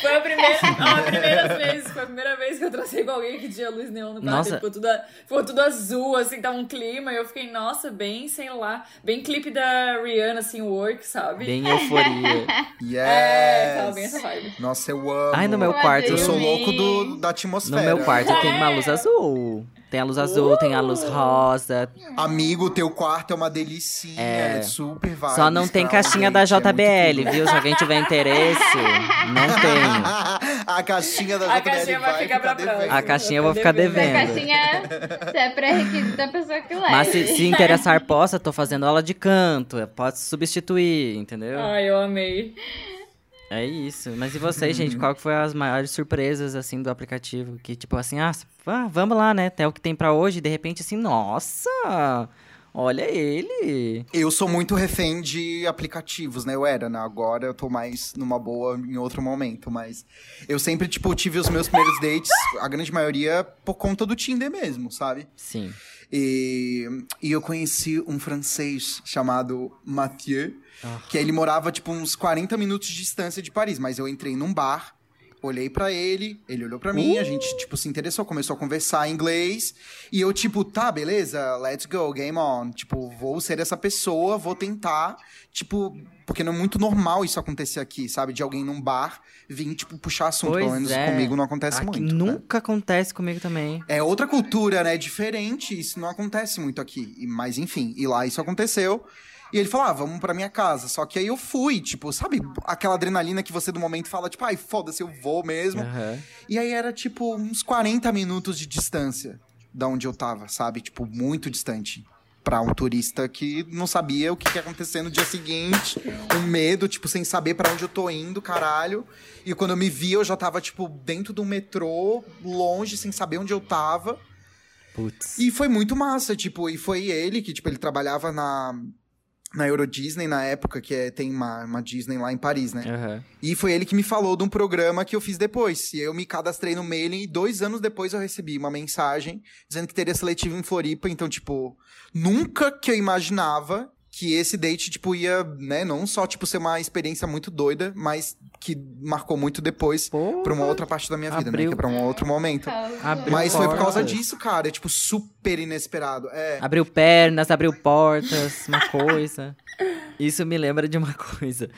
[SPEAKER 1] foi a primeira, a primeira vez, foi a primeira vez que eu tracei com alguém que tinha luz neon no quarto.
[SPEAKER 2] Nossa.
[SPEAKER 1] Ficou tudo, ficou tudo azul, assim, tava um clima. E eu fiquei, nossa, bem, sei lá, bem clipe da Rihanna, assim, work, sabe?
[SPEAKER 2] Bem euforia.
[SPEAKER 4] Yes!
[SPEAKER 1] É, tava bem essa vibe.
[SPEAKER 4] Nossa, eu amo.
[SPEAKER 2] Ai, no meu
[SPEAKER 3] Eu
[SPEAKER 2] quarto.
[SPEAKER 4] Eu sou louco do, da
[SPEAKER 2] No
[SPEAKER 4] atmosfera.
[SPEAKER 2] meu quarto tem uma
[SPEAKER 1] É.
[SPEAKER 2] luz azul. Tem a luz azul, tem a luz rosa.
[SPEAKER 4] Amigo, teu quarto é uma delicinha.
[SPEAKER 2] É.
[SPEAKER 4] É. Super vibes
[SPEAKER 2] Só não tem caixinha da
[SPEAKER 4] é
[SPEAKER 2] JBL,
[SPEAKER 4] tudo.
[SPEAKER 2] viu? Se alguém tiver interesse, não tenho.
[SPEAKER 4] a caixinha da
[SPEAKER 1] A
[SPEAKER 4] JBL
[SPEAKER 1] caixinha vai ficar pra
[SPEAKER 4] devendo.
[SPEAKER 1] próxima.
[SPEAKER 2] A caixinha eu vou ficar
[SPEAKER 3] A
[SPEAKER 2] devendo.
[SPEAKER 3] caixinha se é pré-requisito da pessoa que leva.
[SPEAKER 2] Mas se, se interessar, possa, tô fazendo aula de canto. Pode substituir, entendeu?
[SPEAKER 1] Ai, eu amei.
[SPEAKER 2] É isso. Mas e vocês, gente? Qual que foi as maiores surpresas, assim, do aplicativo? Que, tipo, assim, ah, vamos lá, né? Até o que tem pra hoje. De repente, assim, nossa... Olha ele.
[SPEAKER 4] Eu sou muito refém de aplicativos, né? Eu era, né? Agora eu tô mais numa boa em outro momento, mas eu sempre, tipo, tive os meus primeiros dates, a grande maioria por conta do Tinder mesmo, sabe?
[SPEAKER 2] Sim.
[SPEAKER 4] E, e eu conheci um francês chamado Mathieu, que ele morava, tipo, uns 40 minutos de distância de Paris, mas eu entrei num bar, olhei pra ele, ele olhou pra mim, a gente, tipo, se interessou, começou a conversar em inglês, e eu, tipo, tá, beleza, let's go, game on. Tipo, vou ser essa pessoa, vou tentar, tipo, porque não é muito normal isso acontecer aqui, sabe? De alguém num bar vir, tipo, puxar assunto.
[SPEAKER 2] Pois
[SPEAKER 4] Pelo menos
[SPEAKER 2] é.
[SPEAKER 4] comigo não acontece
[SPEAKER 2] Aqui
[SPEAKER 4] muito. né?
[SPEAKER 2] Nunca acontece comigo também.
[SPEAKER 4] É outra cultura, né? Diferente. Isso não acontece muito aqui. Mas enfim, e lá isso aconteceu. E ele falou: ah, vamos pra minha casa. Só que aí eu fui, tipo, sabe, aquela adrenalina que você do momento fala, tipo, ai, foda-se, eu vou mesmo.
[SPEAKER 2] Aham.
[SPEAKER 4] E aí era, tipo, uns 40 minutos de distância da onde eu tava, sabe? Tipo, muito distante. Pra um turista que não sabia o que ia acontecer no dia seguinte. Um medo, tipo, sem saber pra onde eu tô indo, caralho. E quando eu me vi, eu já tava, tipo, dentro do metrô, longe, sem saber onde eu tava.
[SPEAKER 2] Putz.
[SPEAKER 4] E foi muito massa, tipo, e foi ele que, tipo, ele trabalhava na, na Euro Disney na época, que é, tem uma, uma Disney lá em Paris, né?
[SPEAKER 2] Aham.
[SPEAKER 4] E foi ele que me falou de um programa que eu fiz depois. E eu me cadastrei no mailing e dois anos depois eu recebi uma mensagem dizendo que teria seletivo em Floripa. Então, tipo, nunca que eu imaginava que esse date, tipo, ia, né, não só, tipo, ser uma experiência muito doida, mas que marcou muito depois
[SPEAKER 2] Porra.
[SPEAKER 4] pra uma outra parte da minha vida, né?
[SPEAKER 2] Abriu.
[SPEAKER 4] Que é pra um outro momento.
[SPEAKER 2] Abriu
[SPEAKER 4] Mas foi por causa disso, cara. É, tipo, super inesperado. É.
[SPEAKER 2] Abriu pernas, abriu portas, uma coisa. Isso me lembra de uma coisa.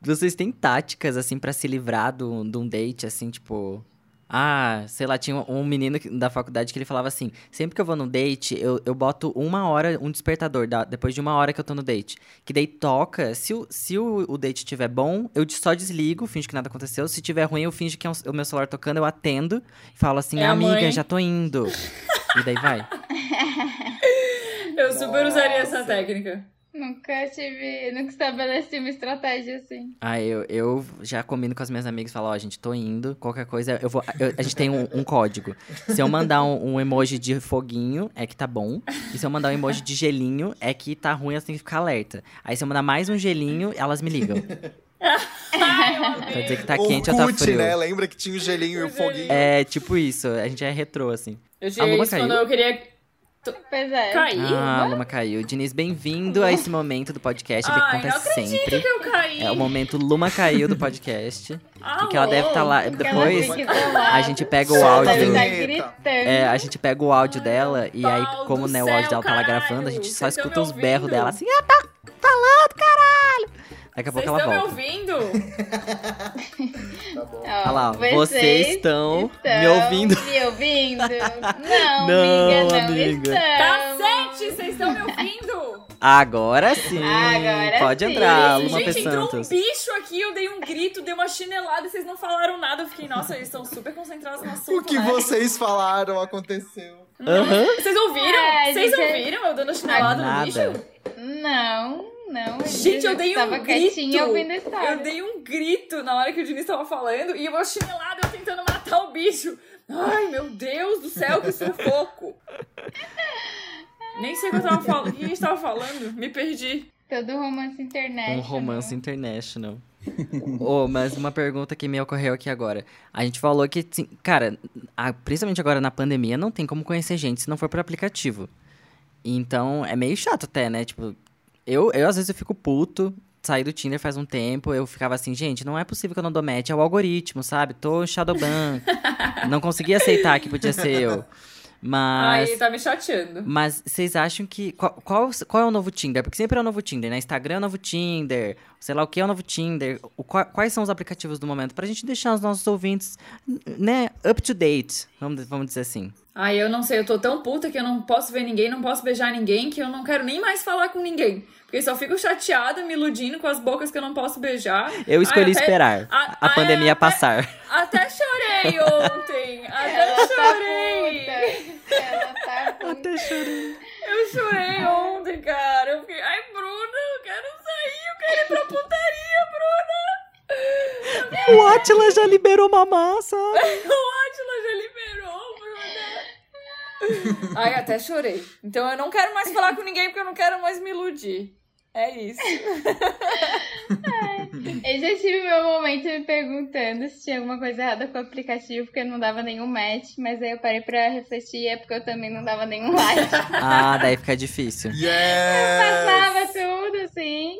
[SPEAKER 2] Vocês têm táticas, assim, pra se livrar do- de um date, assim, tipo. Ah, sei lá, tinha um menino da faculdade que ele falava assim: sempre que eu vou num date, eu, eu boto uma hora, um despertador, da- depois de uma hora que eu tô no date. Que daí toca, se o, se o, o date estiver bom, eu só desligo, finge que nada aconteceu. Se tiver ruim, eu finge que é um- o meu celular tocando, eu atendo e falo assim:
[SPEAKER 1] É
[SPEAKER 2] amiga,
[SPEAKER 1] mãe.
[SPEAKER 2] já tô indo. e daí vai.
[SPEAKER 1] Eu super usaria essa técnica.
[SPEAKER 3] Nunca tive. Nunca estabeleci uma estratégia assim.
[SPEAKER 2] Ah, eu, eu já combino com as minhas amigas e falo, ó, gente, tô indo, qualquer coisa, eu vou. eu- a gente tem um, um código. Se eu mandar um, um emoji de foguinho, é que tá bom. E se eu mandar um emoji de gelinho, é que tá ruim, elas têm que ficar alerta. Aí se eu mandar mais um gelinho, elas me ligam. pra dizer que tá quente ou tá frio.
[SPEAKER 4] né? Lembra que tinha o gelinho e o foguinho.
[SPEAKER 2] É tipo isso, a gente é retrô, assim.
[SPEAKER 1] Eu tinha isso quando eu queria
[SPEAKER 3] Pois é.
[SPEAKER 1] cair.
[SPEAKER 2] Ah, a Luma caiu. Diniz, bem-vindo a esse momento do podcast que
[SPEAKER 1] Ai, não
[SPEAKER 2] acontece
[SPEAKER 1] acredito
[SPEAKER 2] sempre.
[SPEAKER 1] que eu caí.
[SPEAKER 2] É o momento Luma caiu do podcast.
[SPEAKER 1] Ah,
[SPEAKER 2] e que ela deve estar lá.
[SPEAKER 3] Porque ela
[SPEAKER 2] Depois a gente pega o áudio.
[SPEAKER 3] Ela tá.
[SPEAKER 2] É, a gente pega o áudio dela e aí, como né, o áudio dela tá lá gravando, a gente só escuta os berros dela assim, ah, tá falando, caralho! Daqui a
[SPEAKER 1] Vocês
[SPEAKER 2] pouco ela
[SPEAKER 1] estão me
[SPEAKER 2] volta.
[SPEAKER 1] ouvindo?
[SPEAKER 3] Ó,
[SPEAKER 2] Olha lá, vocês estão me
[SPEAKER 3] estão
[SPEAKER 2] ouvindo.
[SPEAKER 3] Me ouvindo? Não,
[SPEAKER 2] Não,
[SPEAKER 3] amiga, não
[SPEAKER 2] amiga.
[SPEAKER 3] estamos.
[SPEAKER 1] Cacete, vocês estão me ouvindo?
[SPEAKER 2] Agora sim!
[SPEAKER 3] Agora
[SPEAKER 2] Pode
[SPEAKER 3] sim.
[SPEAKER 2] entrar, Luma.
[SPEAKER 1] Gente, entrou um bicho aqui, eu dei um grito, dei uma chinelada e vocês não falaram nada. Eu fiquei, nossa, eles estão super concentrados no assunto.
[SPEAKER 4] O que
[SPEAKER 1] né?
[SPEAKER 4] vocês falaram aconteceu.
[SPEAKER 2] Aham.
[SPEAKER 1] Vocês ouviram?
[SPEAKER 3] É,
[SPEAKER 1] Vocês
[SPEAKER 3] gente,
[SPEAKER 1] ouviram eu dando chinelada no bicho?
[SPEAKER 3] Não, não.
[SPEAKER 1] Gente, eu dei um grito. Eu dei um grito na hora que o Diniz tava falando e uma chinelada eu tentando matar o bicho. Ai, meu Deus do céu, que sufoco. Nem sei o que eu tava falando. O que a gente tava falando? Me perdi.
[SPEAKER 3] Todo romance internet.
[SPEAKER 2] Um romance international. oh, mas uma pergunta que me ocorreu aqui agora. A gente falou que, cara, a- principalmente agora na pandemia, não tem como conhecer gente se não for por aplicativo. Então, é meio chato até, né? Tipo, eu, eu às vezes eu fico puto, saí do Tinder faz um tempo, eu ficava assim, gente, não é possível que eu não dou match, é o algoritmo, sabe? Tô Shadowban. não consegui aceitar que podia ser eu. Mas...
[SPEAKER 1] Ai, tá me chateando.
[SPEAKER 2] Mas vocês acham que. Qual, qual, qual é o novo Tinder? Porque sempre é o novo Tinder, né? Instagram é o novo Tinder, sei lá o que é o novo Tinder. O, qua- quais são os aplicativos do momento? Pra gente deixar os nossos ouvintes, né, up to date, vamos, vamos dizer assim.
[SPEAKER 1] Ai, eu não sei, eu tô tão puta que eu não posso ver ninguém, não posso beijar ninguém, que eu não quero nem mais falar com ninguém. Porque eu só fico chateada, me iludindo com as bocas que eu não posso beijar.
[SPEAKER 2] Eu escolhi
[SPEAKER 1] Ai, até-
[SPEAKER 2] esperar
[SPEAKER 1] a-
[SPEAKER 2] a,
[SPEAKER 1] ai,
[SPEAKER 2] pandemia
[SPEAKER 1] até-
[SPEAKER 2] passar.
[SPEAKER 1] Até chorei ontem. Até
[SPEAKER 3] Ela tá
[SPEAKER 1] chorei.
[SPEAKER 3] puta. Ela tá puta.
[SPEAKER 1] Eu chorei ontem, cara. Eu fiquei, ai, Bruna, eu quero sair, eu quero ir pra putaria, Bruna.
[SPEAKER 2] O Atila já liberou mamá, sabe?
[SPEAKER 1] Ai, até chorei. Então eu não quero mais falar com ninguém porque eu não quero mais me iludir. É isso.
[SPEAKER 3] Eu já tive meu momento me perguntando se tinha alguma coisa errada com o aplicativo, porque não dava nenhum match, mas aí eu parei pra refletir, é porque eu também não dava nenhum like.
[SPEAKER 2] Ah, daí fica difícil.
[SPEAKER 3] Passava
[SPEAKER 4] Yes!
[SPEAKER 3] tudo, assim.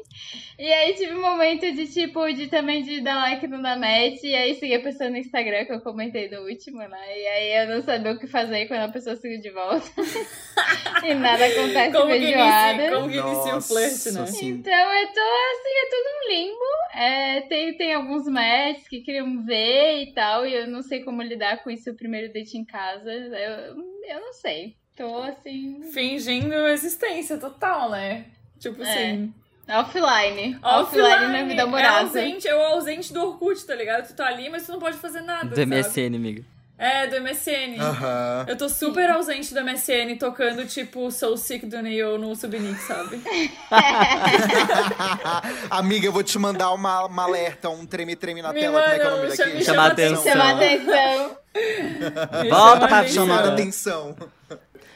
[SPEAKER 3] E aí tive um momento de, tipo, de também de dar like e não dar match, e aí segui a pessoa no Instagram, que eu comentei no último, né? E aí eu não sabia o que fazer quando a pessoa seguiu de volta. e nada acontece
[SPEAKER 1] Como que,
[SPEAKER 3] feijoada.
[SPEAKER 1] inicia, como que inicia o flerte, né?
[SPEAKER 4] sim.
[SPEAKER 3] Então eu tô assim, é tudo um limbo. É, tem, tem alguns matches que queriam ver e tal, e eu não sei como lidar com isso o primeiro date em casa. Eu, eu não sei. Tô assim.
[SPEAKER 1] Fingindo existência total, né? Tipo
[SPEAKER 3] É.
[SPEAKER 1] assim.
[SPEAKER 3] Offline. Offline, na vida
[SPEAKER 1] É
[SPEAKER 3] amorosa.
[SPEAKER 1] ausente, é o ausente do Orkut, tá ligado? Tu tá ali, mas tu não pode fazer nada.
[SPEAKER 2] Do
[SPEAKER 1] sabe?
[SPEAKER 2] MSN, amiga.
[SPEAKER 1] É, do MSN.
[SPEAKER 4] Aham.
[SPEAKER 1] Eu tô super ausente do MSN, tocando, tipo, Soul Sick do Neil no Subnick, sabe?
[SPEAKER 4] Amiga, eu vou te mandar uma, uma alerta, um treme-treme na
[SPEAKER 1] Me
[SPEAKER 4] tela. Como é que é o nome
[SPEAKER 1] chama-
[SPEAKER 4] daquele?
[SPEAKER 2] Chama
[SPEAKER 1] chama
[SPEAKER 2] atenção.
[SPEAKER 3] Chamar atenção.
[SPEAKER 1] Me
[SPEAKER 2] Volta
[SPEAKER 1] chama
[SPEAKER 2] pra
[SPEAKER 1] atenção.
[SPEAKER 4] Chamada
[SPEAKER 2] atenção.
[SPEAKER 4] atenção.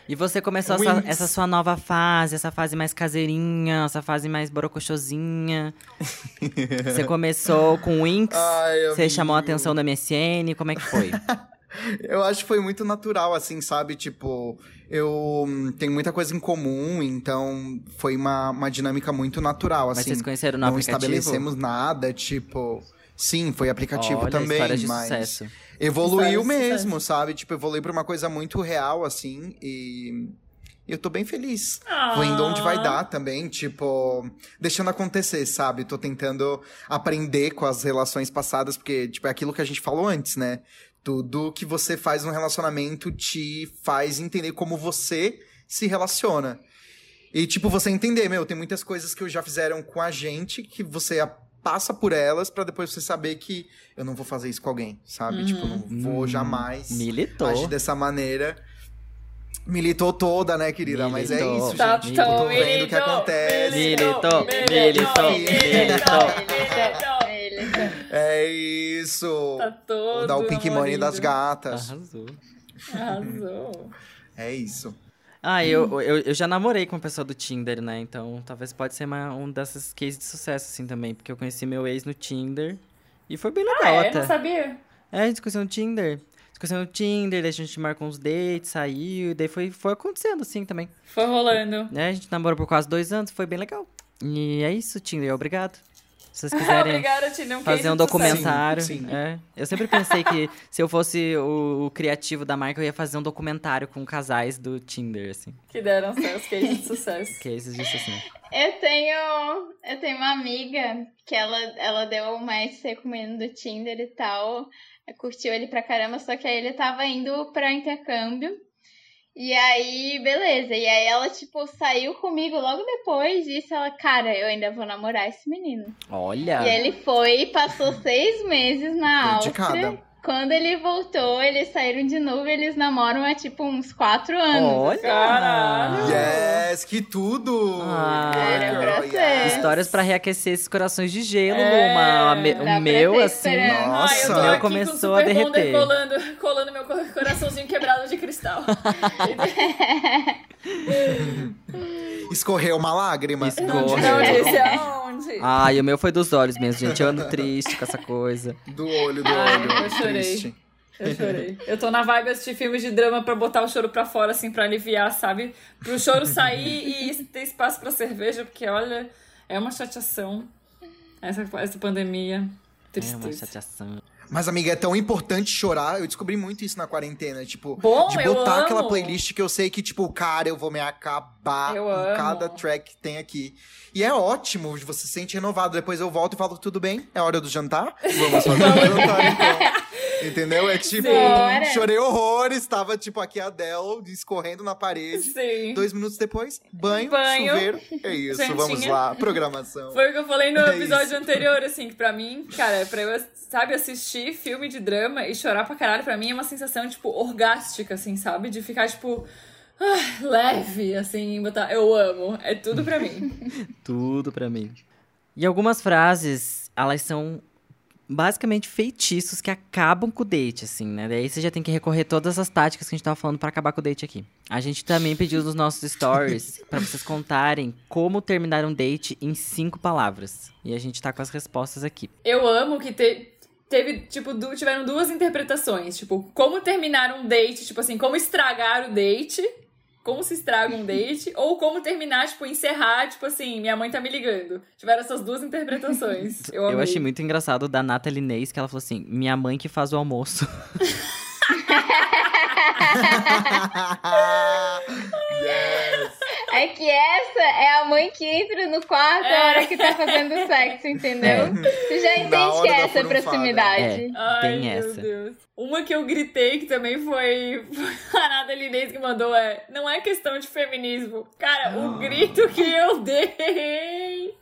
[SPEAKER 2] E você começou essa, essa sua nova fase, essa fase mais caseirinha, essa fase mais borocochosinha. você começou com Winx,
[SPEAKER 4] Ai,
[SPEAKER 2] você
[SPEAKER 4] amigo.
[SPEAKER 2] chamou a atenção do MSN, como é que foi?
[SPEAKER 4] Eu acho que foi muito natural, assim, sabe? Tipo, eu hum, tenho muita coisa em comum, então foi uma, uma dinâmica muito natural,
[SPEAKER 2] Mas
[SPEAKER 4] assim.
[SPEAKER 2] vocês conheceram no
[SPEAKER 4] não
[SPEAKER 2] aplicativo?
[SPEAKER 4] estabelecemos nada, tipo. Sim, foi aplicativo
[SPEAKER 2] Olha,
[SPEAKER 4] também,
[SPEAKER 2] de
[SPEAKER 4] mas
[SPEAKER 2] sucesso.
[SPEAKER 4] evoluiu mesmo, sabe? Tipo, evoluiu pra uma coisa muito real, assim, e eu tô bem feliz.
[SPEAKER 1] Ah.
[SPEAKER 4] Vou indo onde vai dar também, tipo, deixando acontecer, sabe? Tô tentando aprender com as relações passadas, porque, tipo, é aquilo que a gente falou antes, né? Tudo que você faz no relacionamento te faz entender como você se relaciona. E, tipo, você entender, meu, tem muitas coisas que já fizeram com a gente que você passa por elas pra depois você saber que eu não vou fazer isso com alguém, sabe? Tipo, não vou
[SPEAKER 2] Hum,
[SPEAKER 4] jamais
[SPEAKER 2] Militou.
[SPEAKER 4] agir dessa maneira. Militou toda, né, querida? Mas é
[SPEAKER 2] Militou.
[SPEAKER 4] isso,
[SPEAKER 1] Tá,
[SPEAKER 4] gente.
[SPEAKER 2] Militou.
[SPEAKER 4] Eu tô vendo o que acontece.
[SPEAKER 2] Militou, militou,
[SPEAKER 3] militou.
[SPEAKER 4] É isso.
[SPEAKER 1] Tá todo
[SPEAKER 4] Dar o pink money
[SPEAKER 1] amorido.
[SPEAKER 4] das gatas.
[SPEAKER 2] Arrasou.
[SPEAKER 1] Arrasou.
[SPEAKER 4] É isso.
[SPEAKER 2] Ah, eu, eu, eu já namorei com uma pessoa do Tinder, né? Então talvez pode ser uma, um dessas cases de sucesso, assim, também. Porque eu conheci meu ex no Tinder. E foi bem legal
[SPEAKER 1] Ah, é? Não sabia?
[SPEAKER 2] É, a gente conheceu no Tinder. Conheceu no Tinder, daí a gente marcou uns dates, saiu, e daí foi, foi acontecendo assim também.
[SPEAKER 1] Foi rolando.
[SPEAKER 2] É, a gente namorou por quase dois anos, foi bem legal. E é isso, Tinder, obrigado. Se vocês quiserem
[SPEAKER 1] Obrigada, Tina. Um
[SPEAKER 2] fazer um
[SPEAKER 1] de sucesso.
[SPEAKER 2] documentário.
[SPEAKER 4] Sim, sim.
[SPEAKER 2] É. Eu sempre pensei que se eu fosse o, o criativo da marca, eu ia fazer um documentário com casais do Tinder, assim.
[SPEAKER 1] Que deram seus cases de sucesso.
[SPEAKER 2] Cases disso assim.
[SPEAKER 3] Eu tenho, eu tenho uma amiga que ela, ela deu um match comigo do Tinder e tal. Curtiu ele pra caramba, só que aí ele tava indo pra intercâmbio. E aí, beleza. E aí ela, tipo, saiu comigo logo depois disso. Ela, cara, eu ainda vou namorar esse menino.
[SPEAKER 2] Olha!
[SPEAKER 3] E ele foi e passou seis meses na
[SPEAKER 4] Dedicada.
[SPEAKER 3] Áustria. Quando ele voltou, eles saíram de novo e eles namoram há, tipo, uns quatro anos.
[SPEAKER 2] Olha!
[SPEAKER 1] Caralho!
[SPEAKER 4] Yes, que tudo!
[SPEAKER 2] Ah.
[SPEAKER 3] Era
[SPEAKER 4] Girl, yes.
[SPEAKER 2] Histórias pra reaquecer esses corações de gelo,
[SPEAKER 1] É,
[SPEAKER 2] Luma. Me- O meu, assim.
[SPEAKER 4] Nossa.
[SPEAKER 2] O meu
[SPEAKER 1] aqui
[SPEAKER 2] começou
[SPEAKER 1] com
[SPEAKER 2] a derreter.
[SPEAKER 1] colando, colando meu co- coraçãozinho quebrado de cristal.
[SPEAKER 4] Escorreu uma lágrima.
[SPEAKER 2] Escorreu.
[SPEAKER 1] Não disse aonde.
[SPEAKER 2] Ai, o meu foi dos olhos mesmo, gente. Eu ando triste com essa coisa.
[SPEAKER 4] Do olho, do
[SPEAKER 1] Ai,
[SPEAKER 4] olho.
[SPEAKER 1] Eu chorei.
[SPEAKER 4] Triste.
[SPEAKER 1] Eu chorei. Eu tô na vibe assistir filmes de drama pra botar o choro pra fora, assim, pra aliviar, sabe? Pro choro sair e ter espaço pra cerveja, porque, olha, é uma chateação. Essa, essa pandemia.
[SPEAKER 2] É uma
[SPEAKER 1] Tristeza.
[SPEAKER 2] chateação.
[SPEAKER 4] Mas, amiga, é tão importante chorar. Eu descobri muito isso na quarentena. Tipo,
[SPEAKER 1] Bom,
[SPEAKER 4] de botar aquela playlist que eu sei que, tipo, cara, eu vou me acabar
[SPEAKER 1] Eu
[SPEAKER 4] com
[SPEAKER 1] amo.
[SPEAKER 4] cada track que tem aqui. E é ótimo, você se sente renovado. Depois eu volto e falo, tudo bem? É hora do jantar? Vamos fazer o jantar, então. Entendeu? É tipo,
[SPEAKER 3] Bora.
[SPEAKER 4] chorei horrores, tava, tipo, aqui a Adele escorrendo na parede.
[SPEAKER 1] Sim.
[SPEAKER 4] Dois minutos depois, banho,
[SPEAKER 1] Banho.
[SPEAKER 4] chuveiro. É isso,
[SPEAKER 1] Jantinha.
[SPEAKER 4] vamos lá. Programação.
[SPEAKER 1] Foi o que eu falei no
[SPEAKER 4] É
[SPEAKER 1] episódio
[SPEAKER 4] isso.
[SPEAKER 1] anterior, assim, que pra mim, cara, pra eu, sabe, assistir filme de drama e chorar pra caralho, pra mim é uma sensação, tipo, orgástica, assim, sabe? De ficar, tipo, ah, leve, assim, botar, eu amo. É tudo pra mim.
[SPEAKER 2] Tudo pra mim. E algumas frases, elas são basicamente feitiços que acabam com o date, assim, né? Daí você já tem que recorrer todas as táticas que a gente tava falando pra acabar com o date aqui. A gente também pediu nos nossos stories pra vocês contarem como terminar um date em cinco palavras. E a gente tá com as respostas aqui.
[SPEAKER 1] Eu amo que te- teve, tipo, du- tiveram duas interpretações. Tipo, como terminar um date, tipo assim, como estragar o date, como se estraga um date, ou como terminar, tipo, encerrar, tipo assim, minha mãe tá me ligando. Tiveram essas duas interpretações. Eu,
[SPEAKER 2] Eu
[SPEAKER 1] amei.
[SPEAKER 2] achei muito engraçado da Nathalie Neis, que ela falou assim: minha mãe que faz o almoço.
[SPEAKER 4] yes!
[SPEAKER 3] É que essa é a mãe que entra no quarto
[SPEAKER 1] É.
[SPEAKER 3] a hora que tá fazendo sexo, entendeu? Tu já entende que é essa proximidade.
[SPEAKER 1] Ai,
[SPEAKER 2] Tem
[SPEAKER 1] meu
[SPEAKER 2] essa.
[SPEAKER 1] Deus. Uma que eu gritei, que também foi foi a Nathalie Inês que mandou, é não é questão de feminismo. Cara, o grito que eu dei!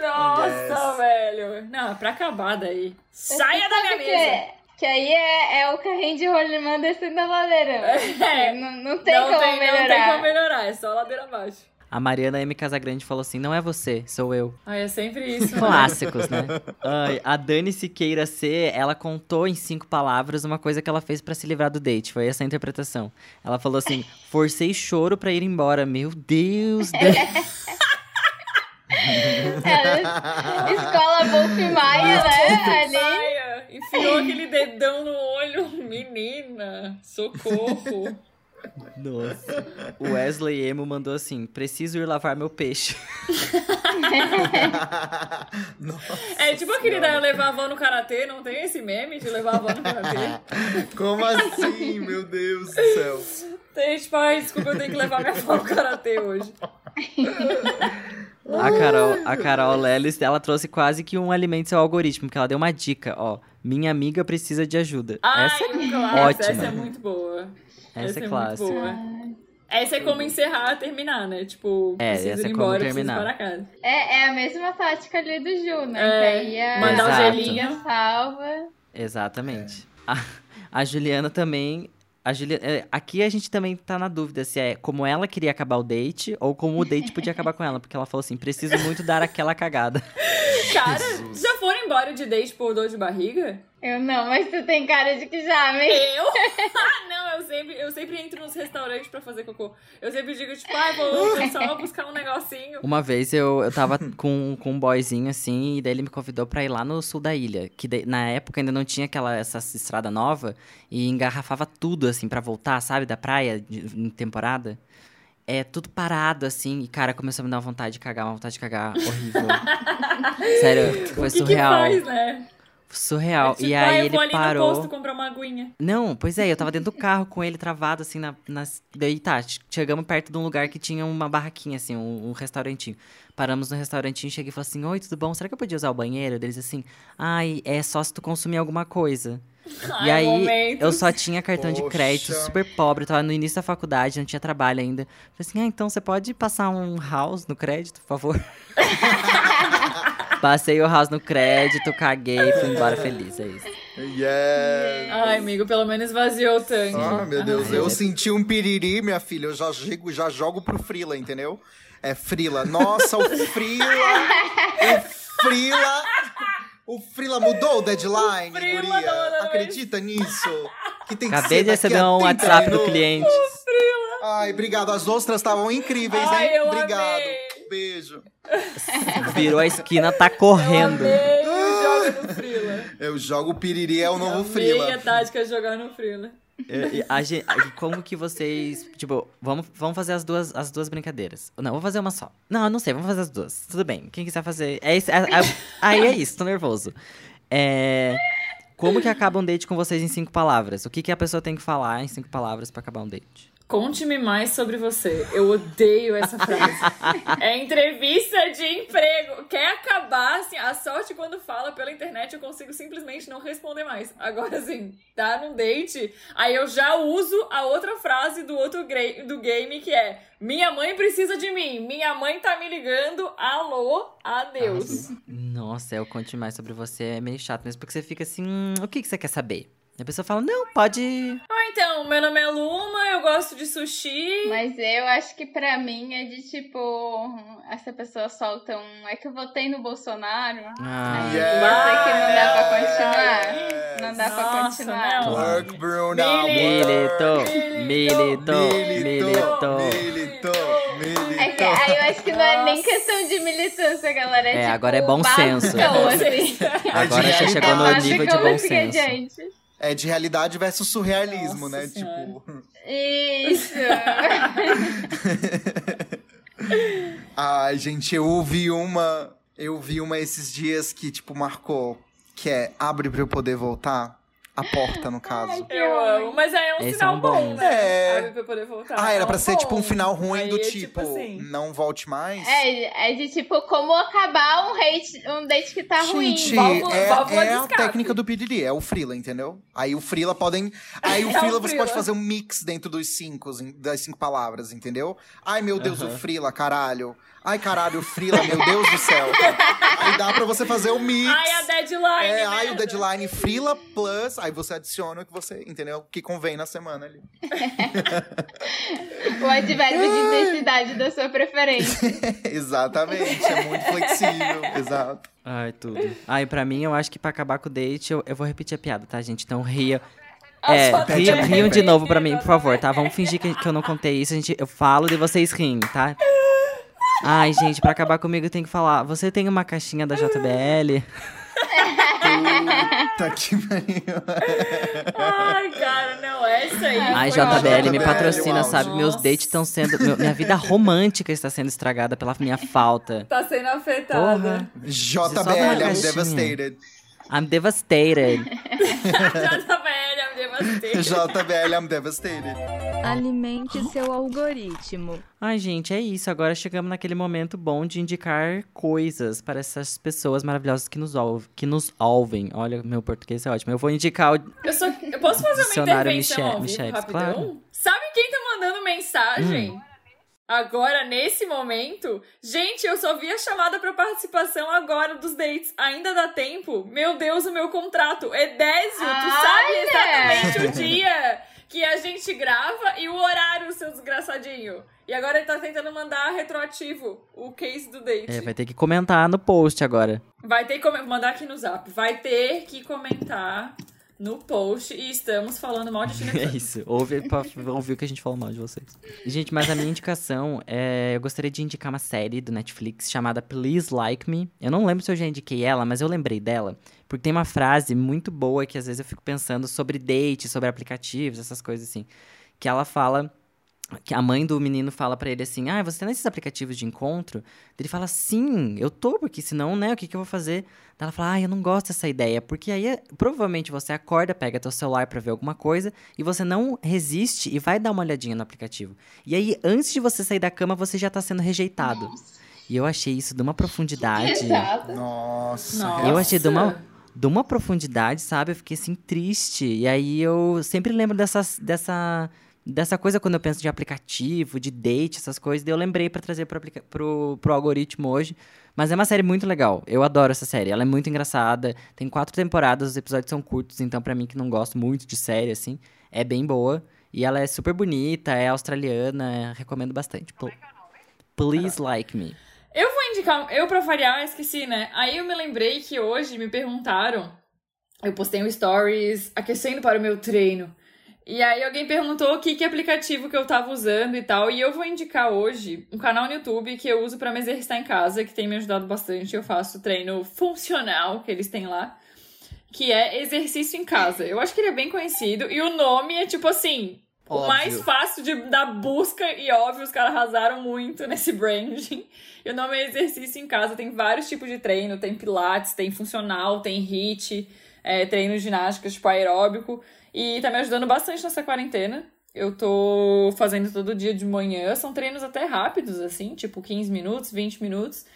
[SPEAKER 1] Nossa,
[SPEAKER 4] Yes.
[SPEAKER 1] velho! Não, é pra acabar daí. Saia da minha mesa!
[SPEAKER 3] Que aí é, é o carrinho de rolimã descendo a ladeira.
[SPEAKER 1] É.
[SPEAKER 3] Não, não tem
[SPEAKER 1] não,
[SPEAKER 3] como
[SPEAKER 1] tem,
[SPEAKER 3] melhorar.
[SPEAKER 1] não tem como melhorar, é só ladeira abaixo.
[SPEAKER 2] A Mariana M. Casagrande falou assim: não é você, sou eu.
[SPEAKER 1] Ai, é sempre isso. né?
[SPEAKER 2] Clássicos, né? Ai, a Dani Siqueira C, ela contou em cinco palavras uma coisa que ela fez pra se livrar do date. Foi essa a interpretação. Ela falou assim: forcei choro pra ir embora. Meu Deus, Dani.
[SPEAKER 3] Ela- Escola Wolf Maia, né? Ali.
[SPEAKER 1] Enfiou aquele dedão no olho. Menina, socorro.
[SPEAKER 2] Nossa. O Wesley Emo mandou assim: preciso ir lavar meu peixe.
[SPEAKER 4] Nossa
[SPEAKER 1] É tipo aquele da levar a avó no karatê, não tem esse meme de levar a avó no karatê?
[SPEAKER 4] Como assim? Meu Deus do céu.
[SPEAKER 1] Tem tipo, ai, desculpa, eu tenho que levar minha avó no karatê hoje.
[SPEAKER 2] A Carol, a Carol Lelis, ela trouxe quase que um alimento seu algoritmo, porque ela deu uma dica, ó. Minha amiga precisa de ajuda.
[SPEAKER 1] Ai,
[SPEAKER 2] Essa é
[SPEAKER 1] um clássico.
[SPEAKER 2] ótima.
[SPEAKER 1] Essa é muito boa.
[SPEAKER 2] Essa é
[SPEAKER 1] muito
[SPEAKER 2] clássica.
[SPEAKER 1] boa. Essa é como encerrar, terminar, né? Tipo,
[SPEAKER 2] É,
[SPEAKER 1] preciso
[SPEAKER 2] essa
[SPEAKER 1] ir
[SPEAKER 2] é como
[SPEAKER 1] embora,
[SPEAKER 2] terminar.
[SPEAKER 1] preciso ir para casa.
[SPEAKER 3] É, é a mesma tática ali do Ju, né?
[SPEAKER 1] É,
[SPEAKER 3] que aí a
[SPEAKER 1] mandar
[SPEAKER 3] a
[SPEAKER 2] gelinho.
[SPEAKER 3] salva.
[SPEAKER 2] Exatamente. A, a Juliana também. A Julia, é, aqui a gente também tá na dúvida se é como ela queria acabar o date ou como o date podia acabar com ela. Porque ela falou assim: preciso muito dar aquela cagada.
[SPEAKER 1] Cara, já foram embora de date por dor de barriga?
[SPEAKER 3] Eu não, mas tu tem cara de que já, né?
[SPEAKER 1] Eu? Ah, não, eu sempre, eu sempre entro nos restaurantes pra fazer cocô. Eu sempre digo, tipo, ah, vou vou só buscar um negocinho.
[SPEAKER 2] Uma vez eu, eu tava com, com um boyzinho assim, e daí ele me convidou pra ir lá no sul da ilha. Que daí- na época ainda não tinha aquela essa estrada nova e engarrafava tudo, assim, pra voltar, sabe, da praia de- em temporada. É tudo parado, assim, e cara, começou a me dar uma vontade de cagar, uma vontade de cagar horrível. Sério, foi
[SPEAKER 1] o que
[SPEAKER 2] surreal.
[SPEAKER 1] que faz, né?
[SPEAKER 2] Surreal.
[SPEAKER 1] Tipo,
[SPEAKER 2] e
[SPEAKER 1] ah,
[SPEAKER 2] aí
[SPEAKER 1] eu
[SPEAKER 2] ele
[SPEAKER 1] vou ali no
[SPEAKER 2] parou.
[SPEAKER 1] posto comprar uma aguinha.
[SPEAKER 2] Não, pois é, eu tava dentro do carro com ele travado, assim, na, nas... Daí tá, che- chegamos perto de um lugar que tinha uma barraquinha, assim, um, um restaurantinho. Paramos no restaurantinho, cheguei e falei assim, oi, tudo bom? Será que eu podia usar o banheiro? Deles assim, ai, é só se tu consumir alguma coisa.
[SPEAKER 1] Ai,
[SPEAKER 2] e aí,
[SPEAKER 1] momentos.
[SPEAKER 2] eu só tinha cartão de crédito,
[SPEAKER 4] Poxa.
[SPEAKER 2] super pobre, tava no início da faculdade, não tinha trabalho ainda. Falei assim, ah, então você pode passar um house no crédito, por favor? Passei o house no crédito, caguei, fui embora feliz, é isso.
[SPEAKER 4] Yes.
[SPEAKER 1] Ai, amigo, pelo menos esvaziou o tanque.
[SPEAKER 4] Ah, meu Deus,
[SPEAKER 2] Ai,
[SPEAKER 4] eu
[SPEAKER 2] é.
[SPEAKER 4] senti um piriri, minha filha. Eu já, jogo- já jogo pro Frila, entendeu? É Frila. Nossa, o Frila. o Frila. O Frila mudou o deadline,
[SPEAKER 1] O Frila
[SPEAKER 4] guria.
[SPEAKER 1] não, não,
[SPEAKER 4] Acredita nisso? Que tem que
[SPEAKER 2] Acabei
[SPEAKER 4] ser
[SPEAKER 2] de receber um
[SPEAKER 4] 30
[SPEAKER 2] WhatsApp do
[SPEAKER 4] minutos.
[SPEAKER 2] cliente.
[SPEAKER 4] Ai, obrigado. As ostras estavam incríveis,
[SPEAKER 1] Ai,
[SPEAKER 4] hein?
[SPEAKER 1] eu
[SPEAKER 4] obrigado.
[SPEAKER 1] amei.
[SPEAKER 4] Beijo.
[SPEAKER 2] Virou a esquina, tá correndo.
[SPEAKER 1] Amei o jogo no Frila.
[SPEAKER 4] Eu jogo o piriri, é o novo Frila.
[SPEAKER 1] a tática de jogar no Frila.
[SPEAKER 2] A gen- e como que vocês. Tipo, vamos, vamos fazer as duas, as duas brincadeiras. Não, vou fazer uma só. Não, não sei, vamos fazer as duas. Tudo bem. Quem quiser fazer. É isso, é- é- aí é isso, tô nervoso. É. Como que acaba um date com vocês em cinco palavras? O que, que a pessoa tem que falar em cinco palavras pra acabar um date?
[SPEAKER 1] Conte-me mais sobre você. Eu odeio essa frase. é entrevista de emprego. Quer acabar, assim, a sorte quando fala pela internet eu consigo simplesmente não responder mais. Agora, assim, tá num date, aí eu já uso a outra frase do outro do game que é Minha mãe precisa de mim, minha mãe tá me ligando, alô, adeus.
[SPEAKER 2] Nossa, eu conte mais sobre você é meio chato mesmo, porque você fica assim, hum, o que, que você quer saber? E a pessoa fala, não, pode.
[SPEAKER 1] Ou então, meu nome é Luma, eu gosto de sushi.
[SPEAKER 3] Mas eu acho que pra mim é de tipo. Essa pessoa solta um. É que eu votei no Bolsonaro.
[SPEAKER 2] Ah,
[SPEAKER 3] Aí eu sei que não dá pra continuar. Não dá pra
[SPEAKER 1] Nossa,
[SPEAKER 3] continuar.
[SPEAKER 1] não.
[SPEAKER 4] Work, Bruna.
[SPEAKER 2] Militou, militou,
[SPEAKER 4] Militou,
[SPEAKER 2] militou.
[SPEAKER 4] militou, militou.
[SPEAKER 3] É que, aí eu acho que não é nem questão de militância, galera. É,
[SPEAKER 2] É,
[SPEAKER 3] tipo,
[SPEAKER 2] agora é bom senso.
[SPEAKER 3] basicão, assim.
[SPEAKER 2] Agora
[SPEAKER 4] É
[SPEAKER 2] você
[SPEAKER 4] de
[SPEAKER 2] chegou no
[SPEAKER 3] realidade.
[SPEAKER 2] nível de bom senso.
[SPEAKER 3] adiante.
[SPEAKER 4] É de realidade versus surrealismo,
[SPEAKER 1] Nossa
[SPEAKER 4] né?
[SPEAKER 1] Senhora.
[SPEAKER 4] Tipo.
[SPEAKER 3] Isso.
[SPEAKER 4] Ai, gente, eu ouvi uma. Eu vi uma esses dias que, tipo, marcou. Que é abre pra eu poder voltar. A porta, no caso.
[SPEAKER 1] Eu amo, mas aí é um
[SPEAKER 2] Esse é
[SPEAKER 1] sinal
[SPEAKER 2] um
[SPEAKER 1] bom,
[SPEAKER 2] bom.
[SPEAKER 1] né?
[SPEAKER 4] É.
[SPEAKER 1] Aí pra poder voltar.
[SPEAKER 4] Ah, era
[SPEAKER 1] É
[SPEAKER 4] pra ser,
[SPEAKER 1] bom.
[SPEAKER 4] tipo, um final ruim
[SPEAKER 1] Aí
[SPEAKER 4] do
[SPEAKER 1] é
[SPEAKER 4] tipo,
[SPEAKER 1] assim.
[SPEAKER 4] não volte mais.
[SPEAKER 3] É, é de tipo, como acabar um, hate, um date que tá ruim.
[SPEAKER 4] Gente, é,
[SPEAKER 1] válvula
[SPEAKER 4] é a técnica do piriri, é o Freela, entendeu? Aí o Freela podem. Aí o
[SPEAKER 1] É o
[SPEAKER 4] Freela você pode fazer um mix dentro dos cinco, das cinco palavras, entendeu? Ai, meu Deus, o Freela, caralho. Ai, caralho, o Freela, meu Deus do céu. Aí dá pra você fazer o mix.
[SPEAKER 1] Ai, a deadline.
[SPEAKER 4] É, ai, o deadline Freela Plus, aí você adiciona o que você, entendeu? O que convém na semana ali.
[SPEAKER 3] O advérbio de intensidade da sua preferência.
[SPEAKER 4] Exatamente, é muito flexível, exato.
[SPEAKER 2] Ai, tudo. Ai, pra mim, eu acho que pra acabar com o date, eu, eu vou repetir a piada, tá, gente? Então ria. É, riam, riam de novo pra mim, por favor, tá? Vamos fingir que, que eu não contei isso. A gente, eu falo e vocês riem, tá? Ai, gente, pra acabar comigo eu tenho que falar. Você tem uma caixinha da JBL?
[SPEAKER 4] Puta que pariu.
[SPEAKER 1] Ai, cara, não, essa aí.
[SPEAKER 2] Ai, JBL, me
[SPEAKER 4] JBL,
[SPEAKER 2] patrocina,
[SPEAKER 4] uau.
[SPEAKER 2] sabe? Meus
[SPEAKER 1] Nossa.
[SPEAKER 2] dates estão sendo. meu- minha vida romântica está sendo estragada pela minha falta.
[SPEAKER 1] Tá sendo afetada.
[SPEAKER 2] Porra.
[SPEAKER 4] JBL, I'm devastated.
[SPEAKER 2] I'm devastated.
[SPEAKER 1] JBL, eu devastei.
[SPEAKER 4] JBL, I'm devastated.
[SPEAKER 9] Alimente seu algoritmo.
[SPEAKER 2] Ai, gente, é isso. Agora chegamos naquele momento bom de indicar coisas para essas pessoas maravilhosas que nos, ouv que nos ouvem. Olha, meu português é ótimo. Eu vou indicar o.
[SPEAKER 1] Eu, só, eu posso fazer uma intervenção
[SPEAKER 2] Miche-
[SPEAKER 1] ao vivo, rapidão?
[SPEAKER 2] claro.
[SPEAKER 1] Sabe quem tá mandando mensagem?
[SPEAKER 2] Hum.
[SPEAKER 1] Agora, nesse momento, gente, eu só vi a chamada pra participação agora dos dates. Ainda dá tempo? Meu Deus, o meu contrato. Edésio, tu sabe
[SPEAKER 3] Olha!
[SPEAKER 1] exatamente o dia que a gente grava e o horário, seu desgraçadinho. E agora ele tá tentando mandar retroativo o case do date.
[SPEAKER 2] É, vai ter que comentar no post agora.
[SPEAKER 1] Vai ter que mandar aqui no zap. Vai ter que comentar no post e estamos falando mal de Tina
[SPEAKER 2] É isso. Ouve pra ouvir o que a gente falou mal de vocês. Gente, mas a minha indicação é. Eu gostaria de indicar uma série do Netflix chamada Please Like Me. Eu não lembro se eu já indiquei ela, mas eu lembrei dela. Porque tem uma frase muito boa que às vezes eu fico pensando sobre date, sobre aplicativos, essas coisas assim. Que ela fala. Que a mãe do menino fala pra ele assim: Ah, você tá nesses aplicativos de encontro? Ele fala: Sim, eu tô, porque senão, né, o que, que eu vou fazer? Daí ela fala: Ah, eu não gosto dessa ideia, porque aí provavelmente você acorda, pega teu celular pra ver alguma coisa e você não resiste e vai dar uma olhadinha no aplicativo. E aí, antes de você sair da cama, você já tá sendo rejeitado. E eu achei isso de uma profundidade.
[SPEAKER 3] Exato.
[SPEAKER 4] Nossa.
[SPEAKER 1] Nossa.
[SPEAKER 2] Eu achei de uma, de uma profundidade, sabe? Eu fiquei assim triste. E aí eu sempre lembro dessas, dessa, dessa coisa quando eu penso de aplicativo, de date, essas coisas. Daí eu lembrei pra trazer pro, pro, pro algoritmo hoje. Mas é uma série muito legal. Eu adoro essa série. Ela é muito engraçada. Tem quatro temporadas, os episódios são curtos. Então, pra mim que não gosto muito de série, assim, é bem boa. E ela é super bonita, é australiana. Recomendo bastante. Pl- Please Like Me.
[SPEAKER 1] Eu vou indicar, eu pra variar, esqueci, né? Aí eu me lembrei que hoje me perguntaram, eu postei um stories aquecendo para o meu treino. E aí alguém perguntou o que, que aplicativo que eu tava usando e tal. E eu vou indicar hoje um canal no YouTube que eu uso pra me exercitar em casa, que tem me ajudado bastante. Eu faço treino funcional que eles têm lá, que é Exercício em Casa. Eu acho que ele é bem conhecido. E o nome é tipo assim, o
[SPEAKER 2] Óbvio.
[SPEAKER 1] mais fácil de, da busca, e óbvio, os caras arrasaram muito nesse branding. E o nome é Exercício em Casa, tem vários tipos de treino, tem pilates, tem funcional, tem HIIT, é, treino de ginástica, tipo aeróbico. E tá me ajudando bastante nessa quarentena. Eu tô fazendo todo dia de manhã, são treinos até rápidos, assim, tipo 15 minutos, 20 minutos.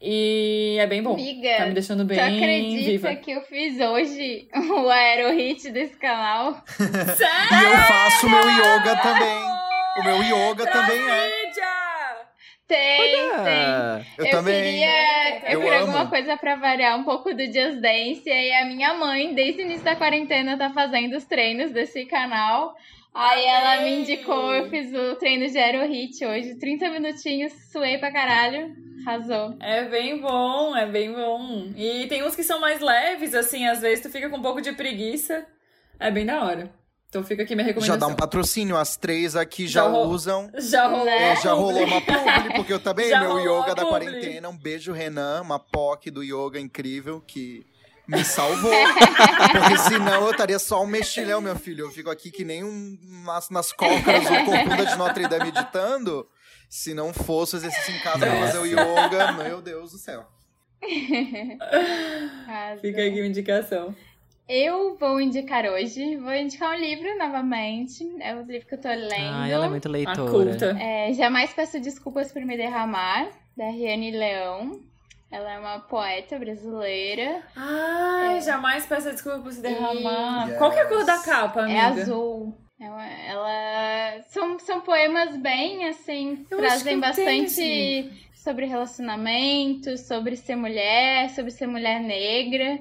[SPEAKER 1] E é bem bom.
[SPEAKER 3] Amiga,
[SPEAKER 1] tá me deixando bem
[SPEAKER 3] Tu acredita
[SPEAKER 1] viva.
[SPEAKER 3] que eu fiz hoje o aerohit desse canal?
[SPEAKER 1] Sério?
[SPEAKER 4] E eu faço o meu yoga também. O meu yoga também é.
[SPEAKER 3] Tem, tem.
[SPEAKER 2] Olha!
[SPEAKER 4] Eu,
[SPEAKER 3] Eu,
[SPEAKER 4] também.
[SPEAKER 3] queria, eu,
[SPEAKER 4] Eu
[SPEAKER 3] queria
[SPEAKER 4] amo.
[SPEAKER 3] alguma coisa pra variar um pouco do Just Dance. E aí a minha mãe, desde o início da quarentena, tá fazendo os treinos desse canal. Aí ela me indicou, eu fiz o treino de Aerohit hoje. 30 minutinhos, suei pra caralho. Arrasou.
[SPEAKER 1] É bem bom, é bem bom. E tem uns que são mais leves, assim, às vezes tu fica com um pouco de preguiça. É bem da hora. Então fica aqui minha
[SPEAKER 4] Já
[SPEAKER 1] recomendação.
[SPEAKER 4] dá um patrocínio. As três aqui já,
[SPEAKER 1] Já ro-
[SPEAKER 4] usam.
[SPEAKER 1] Já rolou.
[SPEAKER 3] Né?
[SPEAKER 4] É, já rolou uma publi, porque eu também,
[SPEAKER 1] Já
[SPEAKER 4] meu yoga da quarentena. Um beijo, Renan, uma POC do yoga incrível que me salvou. porque senão eu estaria só um mexilhão, meu filho. Eu fico aqui que nem um nas, nas cócoras do Corcunda de Notre Dame meditando. Se não fosse o exercício em casa pra fazer o yoga, meu Deus do céu.
[SPEAKER 1] Fica aqui uma indicação.
[SPEAKER 3] Eu vou indicar hoje, vou indicar um livro novamente. É o livro que eu tô lendo.
[SPEAKER 2] Ah, ela é muito leitora.
[SPEAKER 3] É, Jamais Peço Desculpas por Me Derramar, da Riane Leão. Ela é uma poeta brasileira.
[SPEAKER 1] Ai, jamais peça desculpa por se derramar.
[SPEAKER 4] Yes.
[SPEAKER 1] Qual que é a cor da capa, amiga?
[SPEAKER 3] É azul. Ela, ela- são, são poemas bem assim,
[SPEAKER 1] Eu
[SPEAKER 3] trazem bastante sobre relacionamento, sobre ser mulher, sobre ser mulher negra.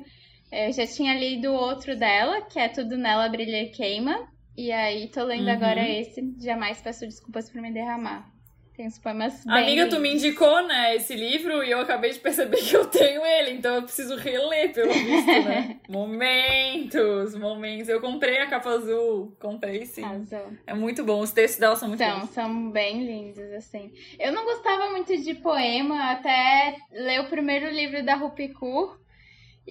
[SPEAKER 3] Eu já tinha lido outro dela, que é Tudo Nela Brilha e Queima. E aí tô lendo
[SPEAKER 1] Uhum.
[SPEAKER 3] agora esse, Jamais Peço Desculpas por Me Derramar. Tem uns poemas bem
[SPEAKER 1] Amiga, tu me indicou, né, esse livro e eu acabei de perceber que eu tenho ele, então eu preciso reler, pelo visto, né? momentos, momentos. Eu comprei a capa azul, comprei sim.
[SPEAKER 3] Arrasou.
[SPEAKER 1] É muito bom, os textos dela são muito
[SPEAKER 3] São,
[SPEAKER 1] bons.
[SPEAKER 3] são bem lindos, assim. Eu não gostava muito de poema até ler o primeiro livro da Rupikur.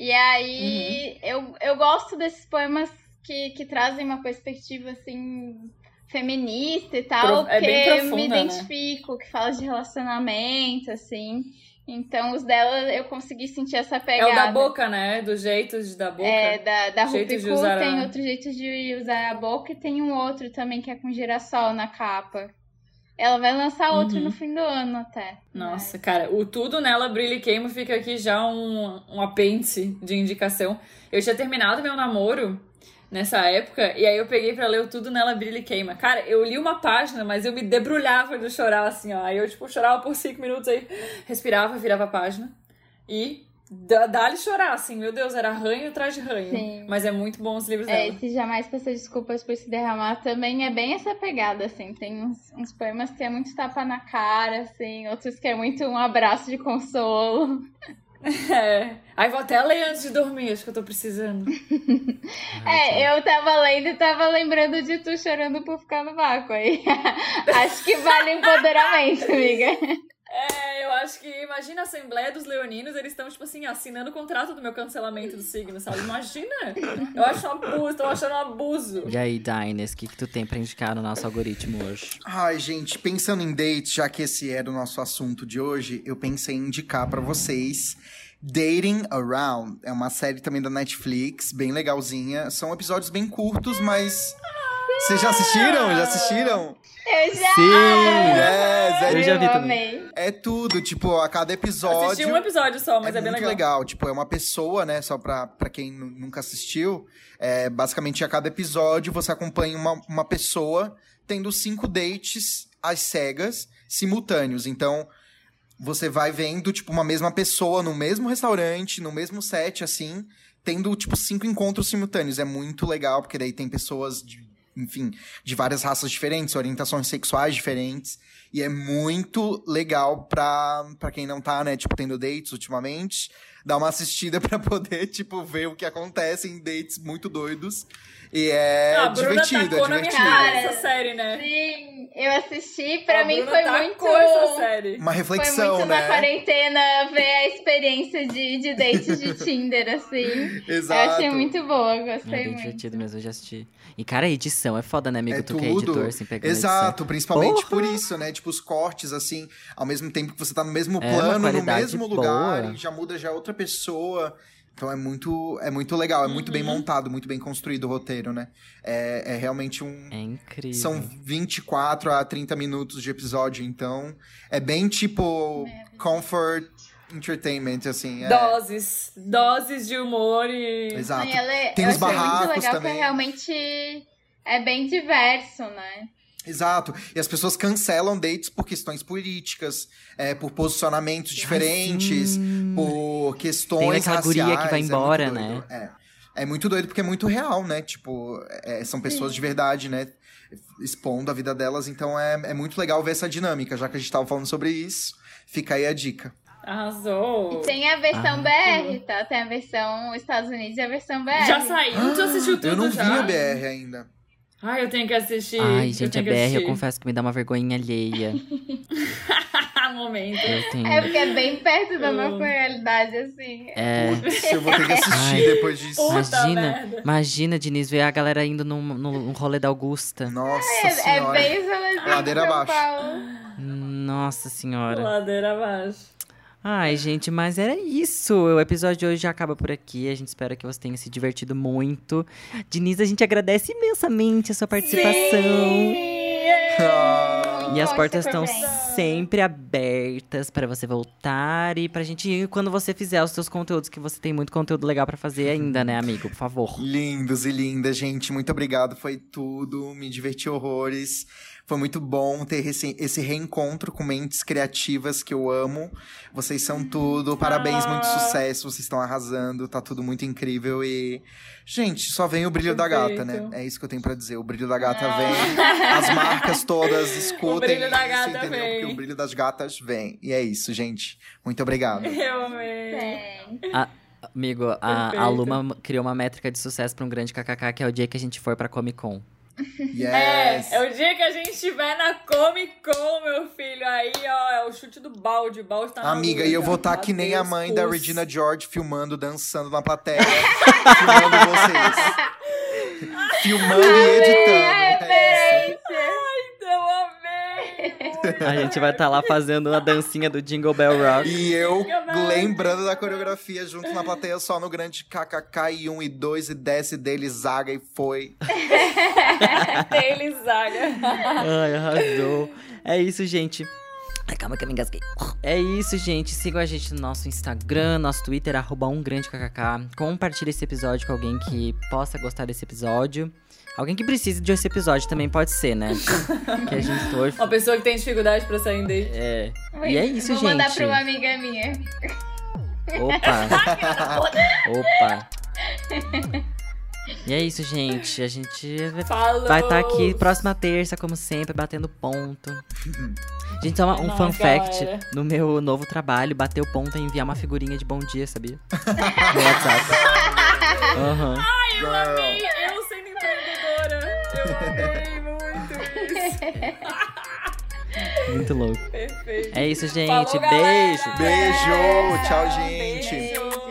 [SPEAKER 3] E aí eu, eu gosto desses poemas que, que trazem uma perspectiva, assim, feminista e tal.
[SPEAKER 1] Pro- é
[SPEAKER 3] porque
[SPEAKER 1] profunda,
[SPEAKER 3] me
[SPEAKER 1] né?
[SPEAKER 3] identifico, que fala de relacionamento, assim. Então os dela eu consegui sentir essa pegada.
[SPEAKER 1] É o da boca, né? Do jeito de dar boca.
[SPEAKER 3] É, da, da
[SPEAKER 1] Jeito usar a-
[SPEAKER 3] tem outro jeito de usar a boca e tem um outro também que é com girassol na capa. Ela vai lançar outro
[SPEAKER 1] Uhum.
[SPEAKER 3] no fim do ano até.
[SPEAKER 1] Nossa, cara, o tudo nela brilha e queima fica aqui já um, um apêndice de indicação. Eu tinha terminado meu namoro nessa época, e aí eu peguei pra ler o tudo nela brilha e queima. Cara, eu li uma página, mas eu me debrulhava de chorar assim, ó. Aí eu, tipo, chorava por cinco minutos aí, respirava, virava a página e dá-lhe chorar, assim, meu Deus, era ranho atrás de ranho.
[SPEAKER 3] Sim.
[SPEAKER 1] Mas é muito bom os livros
[SPEAKER 3] É,
[SPEAKER 1] dela.
[SPEAKER 3] esse Jamais Peça Desculpas por Se Derramar também é bem essa pegada, assim. Tem uns, uns poemas que é muito tapa na cara, assim. Outros que é muito um abraço de consolo.
[SPEAKER 1] É. Aí vou até ler antes de dormir, acho que eu tô precisando.
[SPEAKER 3] É, eu tava lendo e tava lembrando de tu chorando por ficar no vácuo aí. Acho que vale empoderamento, amiga.
[SPEAKER 1] Acho que, imagina a Assembleia dos Leoninos, eles estão, tipo assim, assinando o contrato do meu cancelamento do signo, sabe? Imagina! Eu acho um abuso, tô achando um abuso.
[SPEAKER 2] E aí, Dines, o que, que tu tem pra indicar no nosso algoritmo hoje?
[SPEAKER 4] Ai, gente, pensando em dates, já que esse era o nosso assunto de hoje, eu pensei em indicar pra vocês Dating Around. É uma série também da Netflix, bem legalzinha. São episódios bem curtos, mas. Vocês já assistiram? Já assistiram?
[SPEAKER 3] Eu já
[SPEAKER 2] Sim!
[SPEAKER 4] Yes, é,
[SPEAKER 2] Eu já vi
[SPEAKER 3] eu
[SPEAKER 2] também.
[SPEAKER 3] amei.
[SPEAKER 4] é tudo. Tipo, a cada episódio.
[SPEAKER 1] Assisti um episódio só, mas é,
[SPEAKER 4] é
[SPEAKER 1] bem
[SPEAKER 4] muito
[SPEAKER 1] legal.
[SPEAKER 4] legal. Tipo, é uma pessoa, né? Só pra, pra quem nu- nunca assistiu. É, basicamente, a cada episódio, você acompanha uma, uma pessoa tendo cinco dates às cegas, simultâneos. Então, você vai vendo, tipo, uma mesma pessoa no mesmo restaurante, no mesmo set, assim, tendo, tipo, cinco encontros simultâneos. É muito legal, porque daí tem pessoas de, enfim, de várias raças diferentes, orientações sexuais diferentes. E é muito legal pra, quem não tá, né, tipo, tendo dates ultimamente, dar uma assistida pra poder, tipo, ver o que acontece em dates muito doidos. E é
[SPEAKER 1] Ah, a Bruna
[SPEAKER 4] divertido, é
[SPEAKER 1] tacou na minha
[SPEAKER 4] divertido.
[SPEAKER 1] cara essa série, né?
[SPEAKER 3] Sim, eu assisti. Pra
[SPEAKER 1] A
[SPEAKER 3] mim
[SPEAKER 1] Bruna
[SPEAKER 3] foi muito.
[SPEAKER 1] essa série.
[SPEAKER 4] Uma
[SPEAKER 3] Foi
[SPEAKER 4] reflexão,
[SPEAKER 3] muito na
[SPEAKER 4] né?
[SPEAKER 3] quarentena ver a experiência de, de dates de Tinder, assim.
[SPEAKER 4] Exato.
[SPEAKER 3] Eu achei muito boa,
[SPEAKER 2] É
[SPEAKER 3] gostei
[SPEAKER 2] bem
[SPEAKER 3] muito.
[SPEAKER 2] divertido mesmo, eu já assisti. E, cara, a edição é foda, né, amigo?
[SPEAKER 4] É
[SPEAKER 2] tu que é editor,
[SPEAKER 4] tudo.
[SPEAKER 2] assim, pegando
[SPEAKER 4] Exato, principalmente
[SPEAKER 2] Porra!
[SPEAKER 4] por isso, né? Tipo, os cortes, assim, ao mesmo tempo que você tá no mesmo
[SPEAKER 2] É,
[SPEAKER 4] plano, no mesmo lugar,
[SPEAKER 2] boa.
[SPEAKER 4] e já muda já outra pessoa. Então é muito, é muito legal, é muito bem
[SPEAKER 1] Uhum.
[SPEAKER 4] montado, muito bem construído o roteiro, né? É, é realmente um.
[SPEAKER 2] É incrível.
[SPEAKER 4] São 24 a 30 minutos de episódio, então é bem tipo comfort entertainment, assim. É,
[SPEAKER 1] Doses. Doses de humor e.
[SPEAKER 4] Exato.
[SPEAKER 3] E ela é-
[SPEAKER 4] Tem
[SPEAKER 3] eu
[SPEAKER 4] os
[SPEAKER 3] achei muito
[SPEAKER 4] barracos
[SPEAKER 3] legal
[SPEAKER 4] também.
[SPEAKER 3] que realmente é bem diverso, né?
[SPEAKER 4] Exato. E as pessoas cancelam dates por questões políticas, é, por posicionamentos diferentes, por questões
[SPEAKER 2] Tem aquela guria
[SPEAKER 4] raciais.
[SPEAKER 2] que vai
[SPEAKER 4] é muito
[SPEAKER 2] embora,
[SPEAKER 4] doido.
[SPEAKER 2] né?
[SPEAKER 4] É. É muito doido porque é muito real, né? Tipo, é, são pessoas de verdade, né? Expondo a vida delas. Então é, é muito legal ver essa dinâmica. Já que a gente tava falando sobre isso, fica aí a dica.
[SPEAKER 1] Arrasou.
[SPEAKER 3] Tem a versão
[SPEAKER 2] Ah,
[SPEAKER 3] BR, tá? Tem a versão Estados Unidos e a versão BR.
[SPEAKER 1] Já saiu? Tu assistiu tudo
[SPEAKER 4] Eu não
[SPEAKER 1] já?
[SPEAKER 4] vi a BR ainda.
[SPEAKER 1] Ai, eu tenho que assistir.
[SPEAKER 2] Ai,
[SPEAKER 1] eu
[SPEAKER 2] gente, a
[SPEAKER 1] que
[SPEAKER 2] BR eu
[SPEAKER 1] assistir.
[SPEAKER 2] confesso que me dá uma vergonha alheia.
[SPEAKER 1] Momento.
[SPEAKER 2] Eu tenho.
[SPEAKER 3] É porque é bem perto da nossa realidade, assim.
[SPEAKER 2] É.
[SPEAKER 4] Putz, eu vou ter que assistir
[SPEAKER 2] Ai.
[SPEAKER 4] depois disso.
[SPEAKER 1] Puta
[SPEAKER 2] Imagina,
[SPEAKER 1] merda.
[SPEAKER 2] imagina, Diniz, ver a galera indo no, no, no rolê da Augusta.
[SPEAKER 4] Nossa
[SPEAKER 3] É, é
[SPEAKER 4] senhora.
[SPEAKER 3] bem Zona de
[SPEAKER 4] Ladeira abaixo.
[SPEAKER 2] Nossa senhora.
[SPEAKER 1] Ladeira abaixo.
[SPEAKER 2] Ai, gente, mas era isso. O episódio de hoje já acaba por aqui. A gente espera que você tenha se divertido muito. Diniz, a gente agradece imensamente a sua participação.
[SPEAKER 4] Ah,
[SPEAKER 2] E as
[SPEAKER 3] Conte
[SPEAKER 2] portas estão
[SPEAKER 3] bem.
[SPEAKER 2] sempre abertas para você voltar e pra gente ir quando você fizer os seus conteúdos, que você tem muito conteúdo legal pra fazer ainda, né, amigo? Por favor.
[SPEAKER 4] Lindos e lindas, gente. Muito obrigado. Foi tudo. Me diverti horrores. Foi muito bom ter esse, esse reencontro com mentes criativas que eu amo. Vocês são tudo. Parabéns, muito
[SPEAKER 1] Ah.
[SPEAKER 4] sucesso. Vocês estão arrasando. Tá tudo muito incrível. E, gente, só vem o brilho da gata, né?
[SPEAKER 1] Perfeito.
[SPEAKER 4] É isso que eu tenho pra dizer. O brilho da gata vem. As marcas todas escutem.
[SPEAKER 1] brilho da
[SPEAKER 4] isso,
[SPEAKER 1] gata
[SPEAKER 4] entendeu?
[SPEAKER 1] vem.
[SPEAKER 4] Porque o brilho das gatas vem. E é isso, gente. Muito obrigado.
[SPEAKER 1] Eu amei.
[SPEAKER 3] Tem.
[SPEAKER 2] Amigo, a, a
[SPEAKER 1] Perfeito.
[SPEAKER 2] Luma criou uma métrica de sucesso pra um grande kkk, que é o dia que a gente for pra Comic Con.
[SPEAKER 4] Yes.
[SPEAKER 1] É, é o dia que a gente estiver na Comic Con, meu filho. Aí, ó, é o chute do balde. O balde tá
[SPEAKER 4] Amiga, e eu vou estar que nem a mãe da. Regina George filmando, dançando na plateia. filmando vocês. filmando e editando. É isso.
[SPEAKER 1] Eu amei. muito.
[SPEAKER 2] A gente vai estar lá fazendo a dancinha do Jingle Bell Rock.
[SPEAKER 4] E eu lembrando da coreografia junto na plateia, só no grande KKK e 1 e 2 e desce dele, zaga e foi.
[SPEAKER 1] Taylor Zaga.
[SPEAKER 2] Ai, arrasou. É isso, gente. Ai, calma que eu me engasguei. É isso, gente. Sigam a gente no nosso Instagram, nosso Twitter, arroba um grande kkk. Compartilhe esse episódio com alguém que possa gostar desse episódio. Alguém que precise desse episódio também pode ser, né? que a gente hoje...
[SPEAKER 1] Uma pessoa que tem dificuldade pra sair date.
[SPEAKER 2] É. E é isso,
[SPEAKER 3] Vou
[SPEAKER 2] gente.
[SPEAKER 3] mandar pra uma amiga minha.
[SPEAKER 2] Opa. Opa. E é isso, gente. A gente
[SPEAKER 1] Falou.
[SPEAKER 2] vai estar aqui próxima terça, como sempre, batendo ponto. Gente, só uma- um
[SPEAKER 1] É
[SPEAKER 2] fun fact. No meu novo trabalho, bater o ponto é enviar uma figurinha de bom dia, sabia? No WhatsApp. Aham.
[SPEAKER 1] Eu amei. Eu amei muito isso.
[SPEAKER 2] Muito louco.
[SPEAKER 1] Perfeito.
[SPEAKER 2] É isso, gente.
[SPEAKER 1] Falou, galera.
[SPEAKER 2] Beijo.
[SPEAKER 4] Beijo, tchau,
[SPEAKER 1] Beijo.
[SPEAKER 4] gente.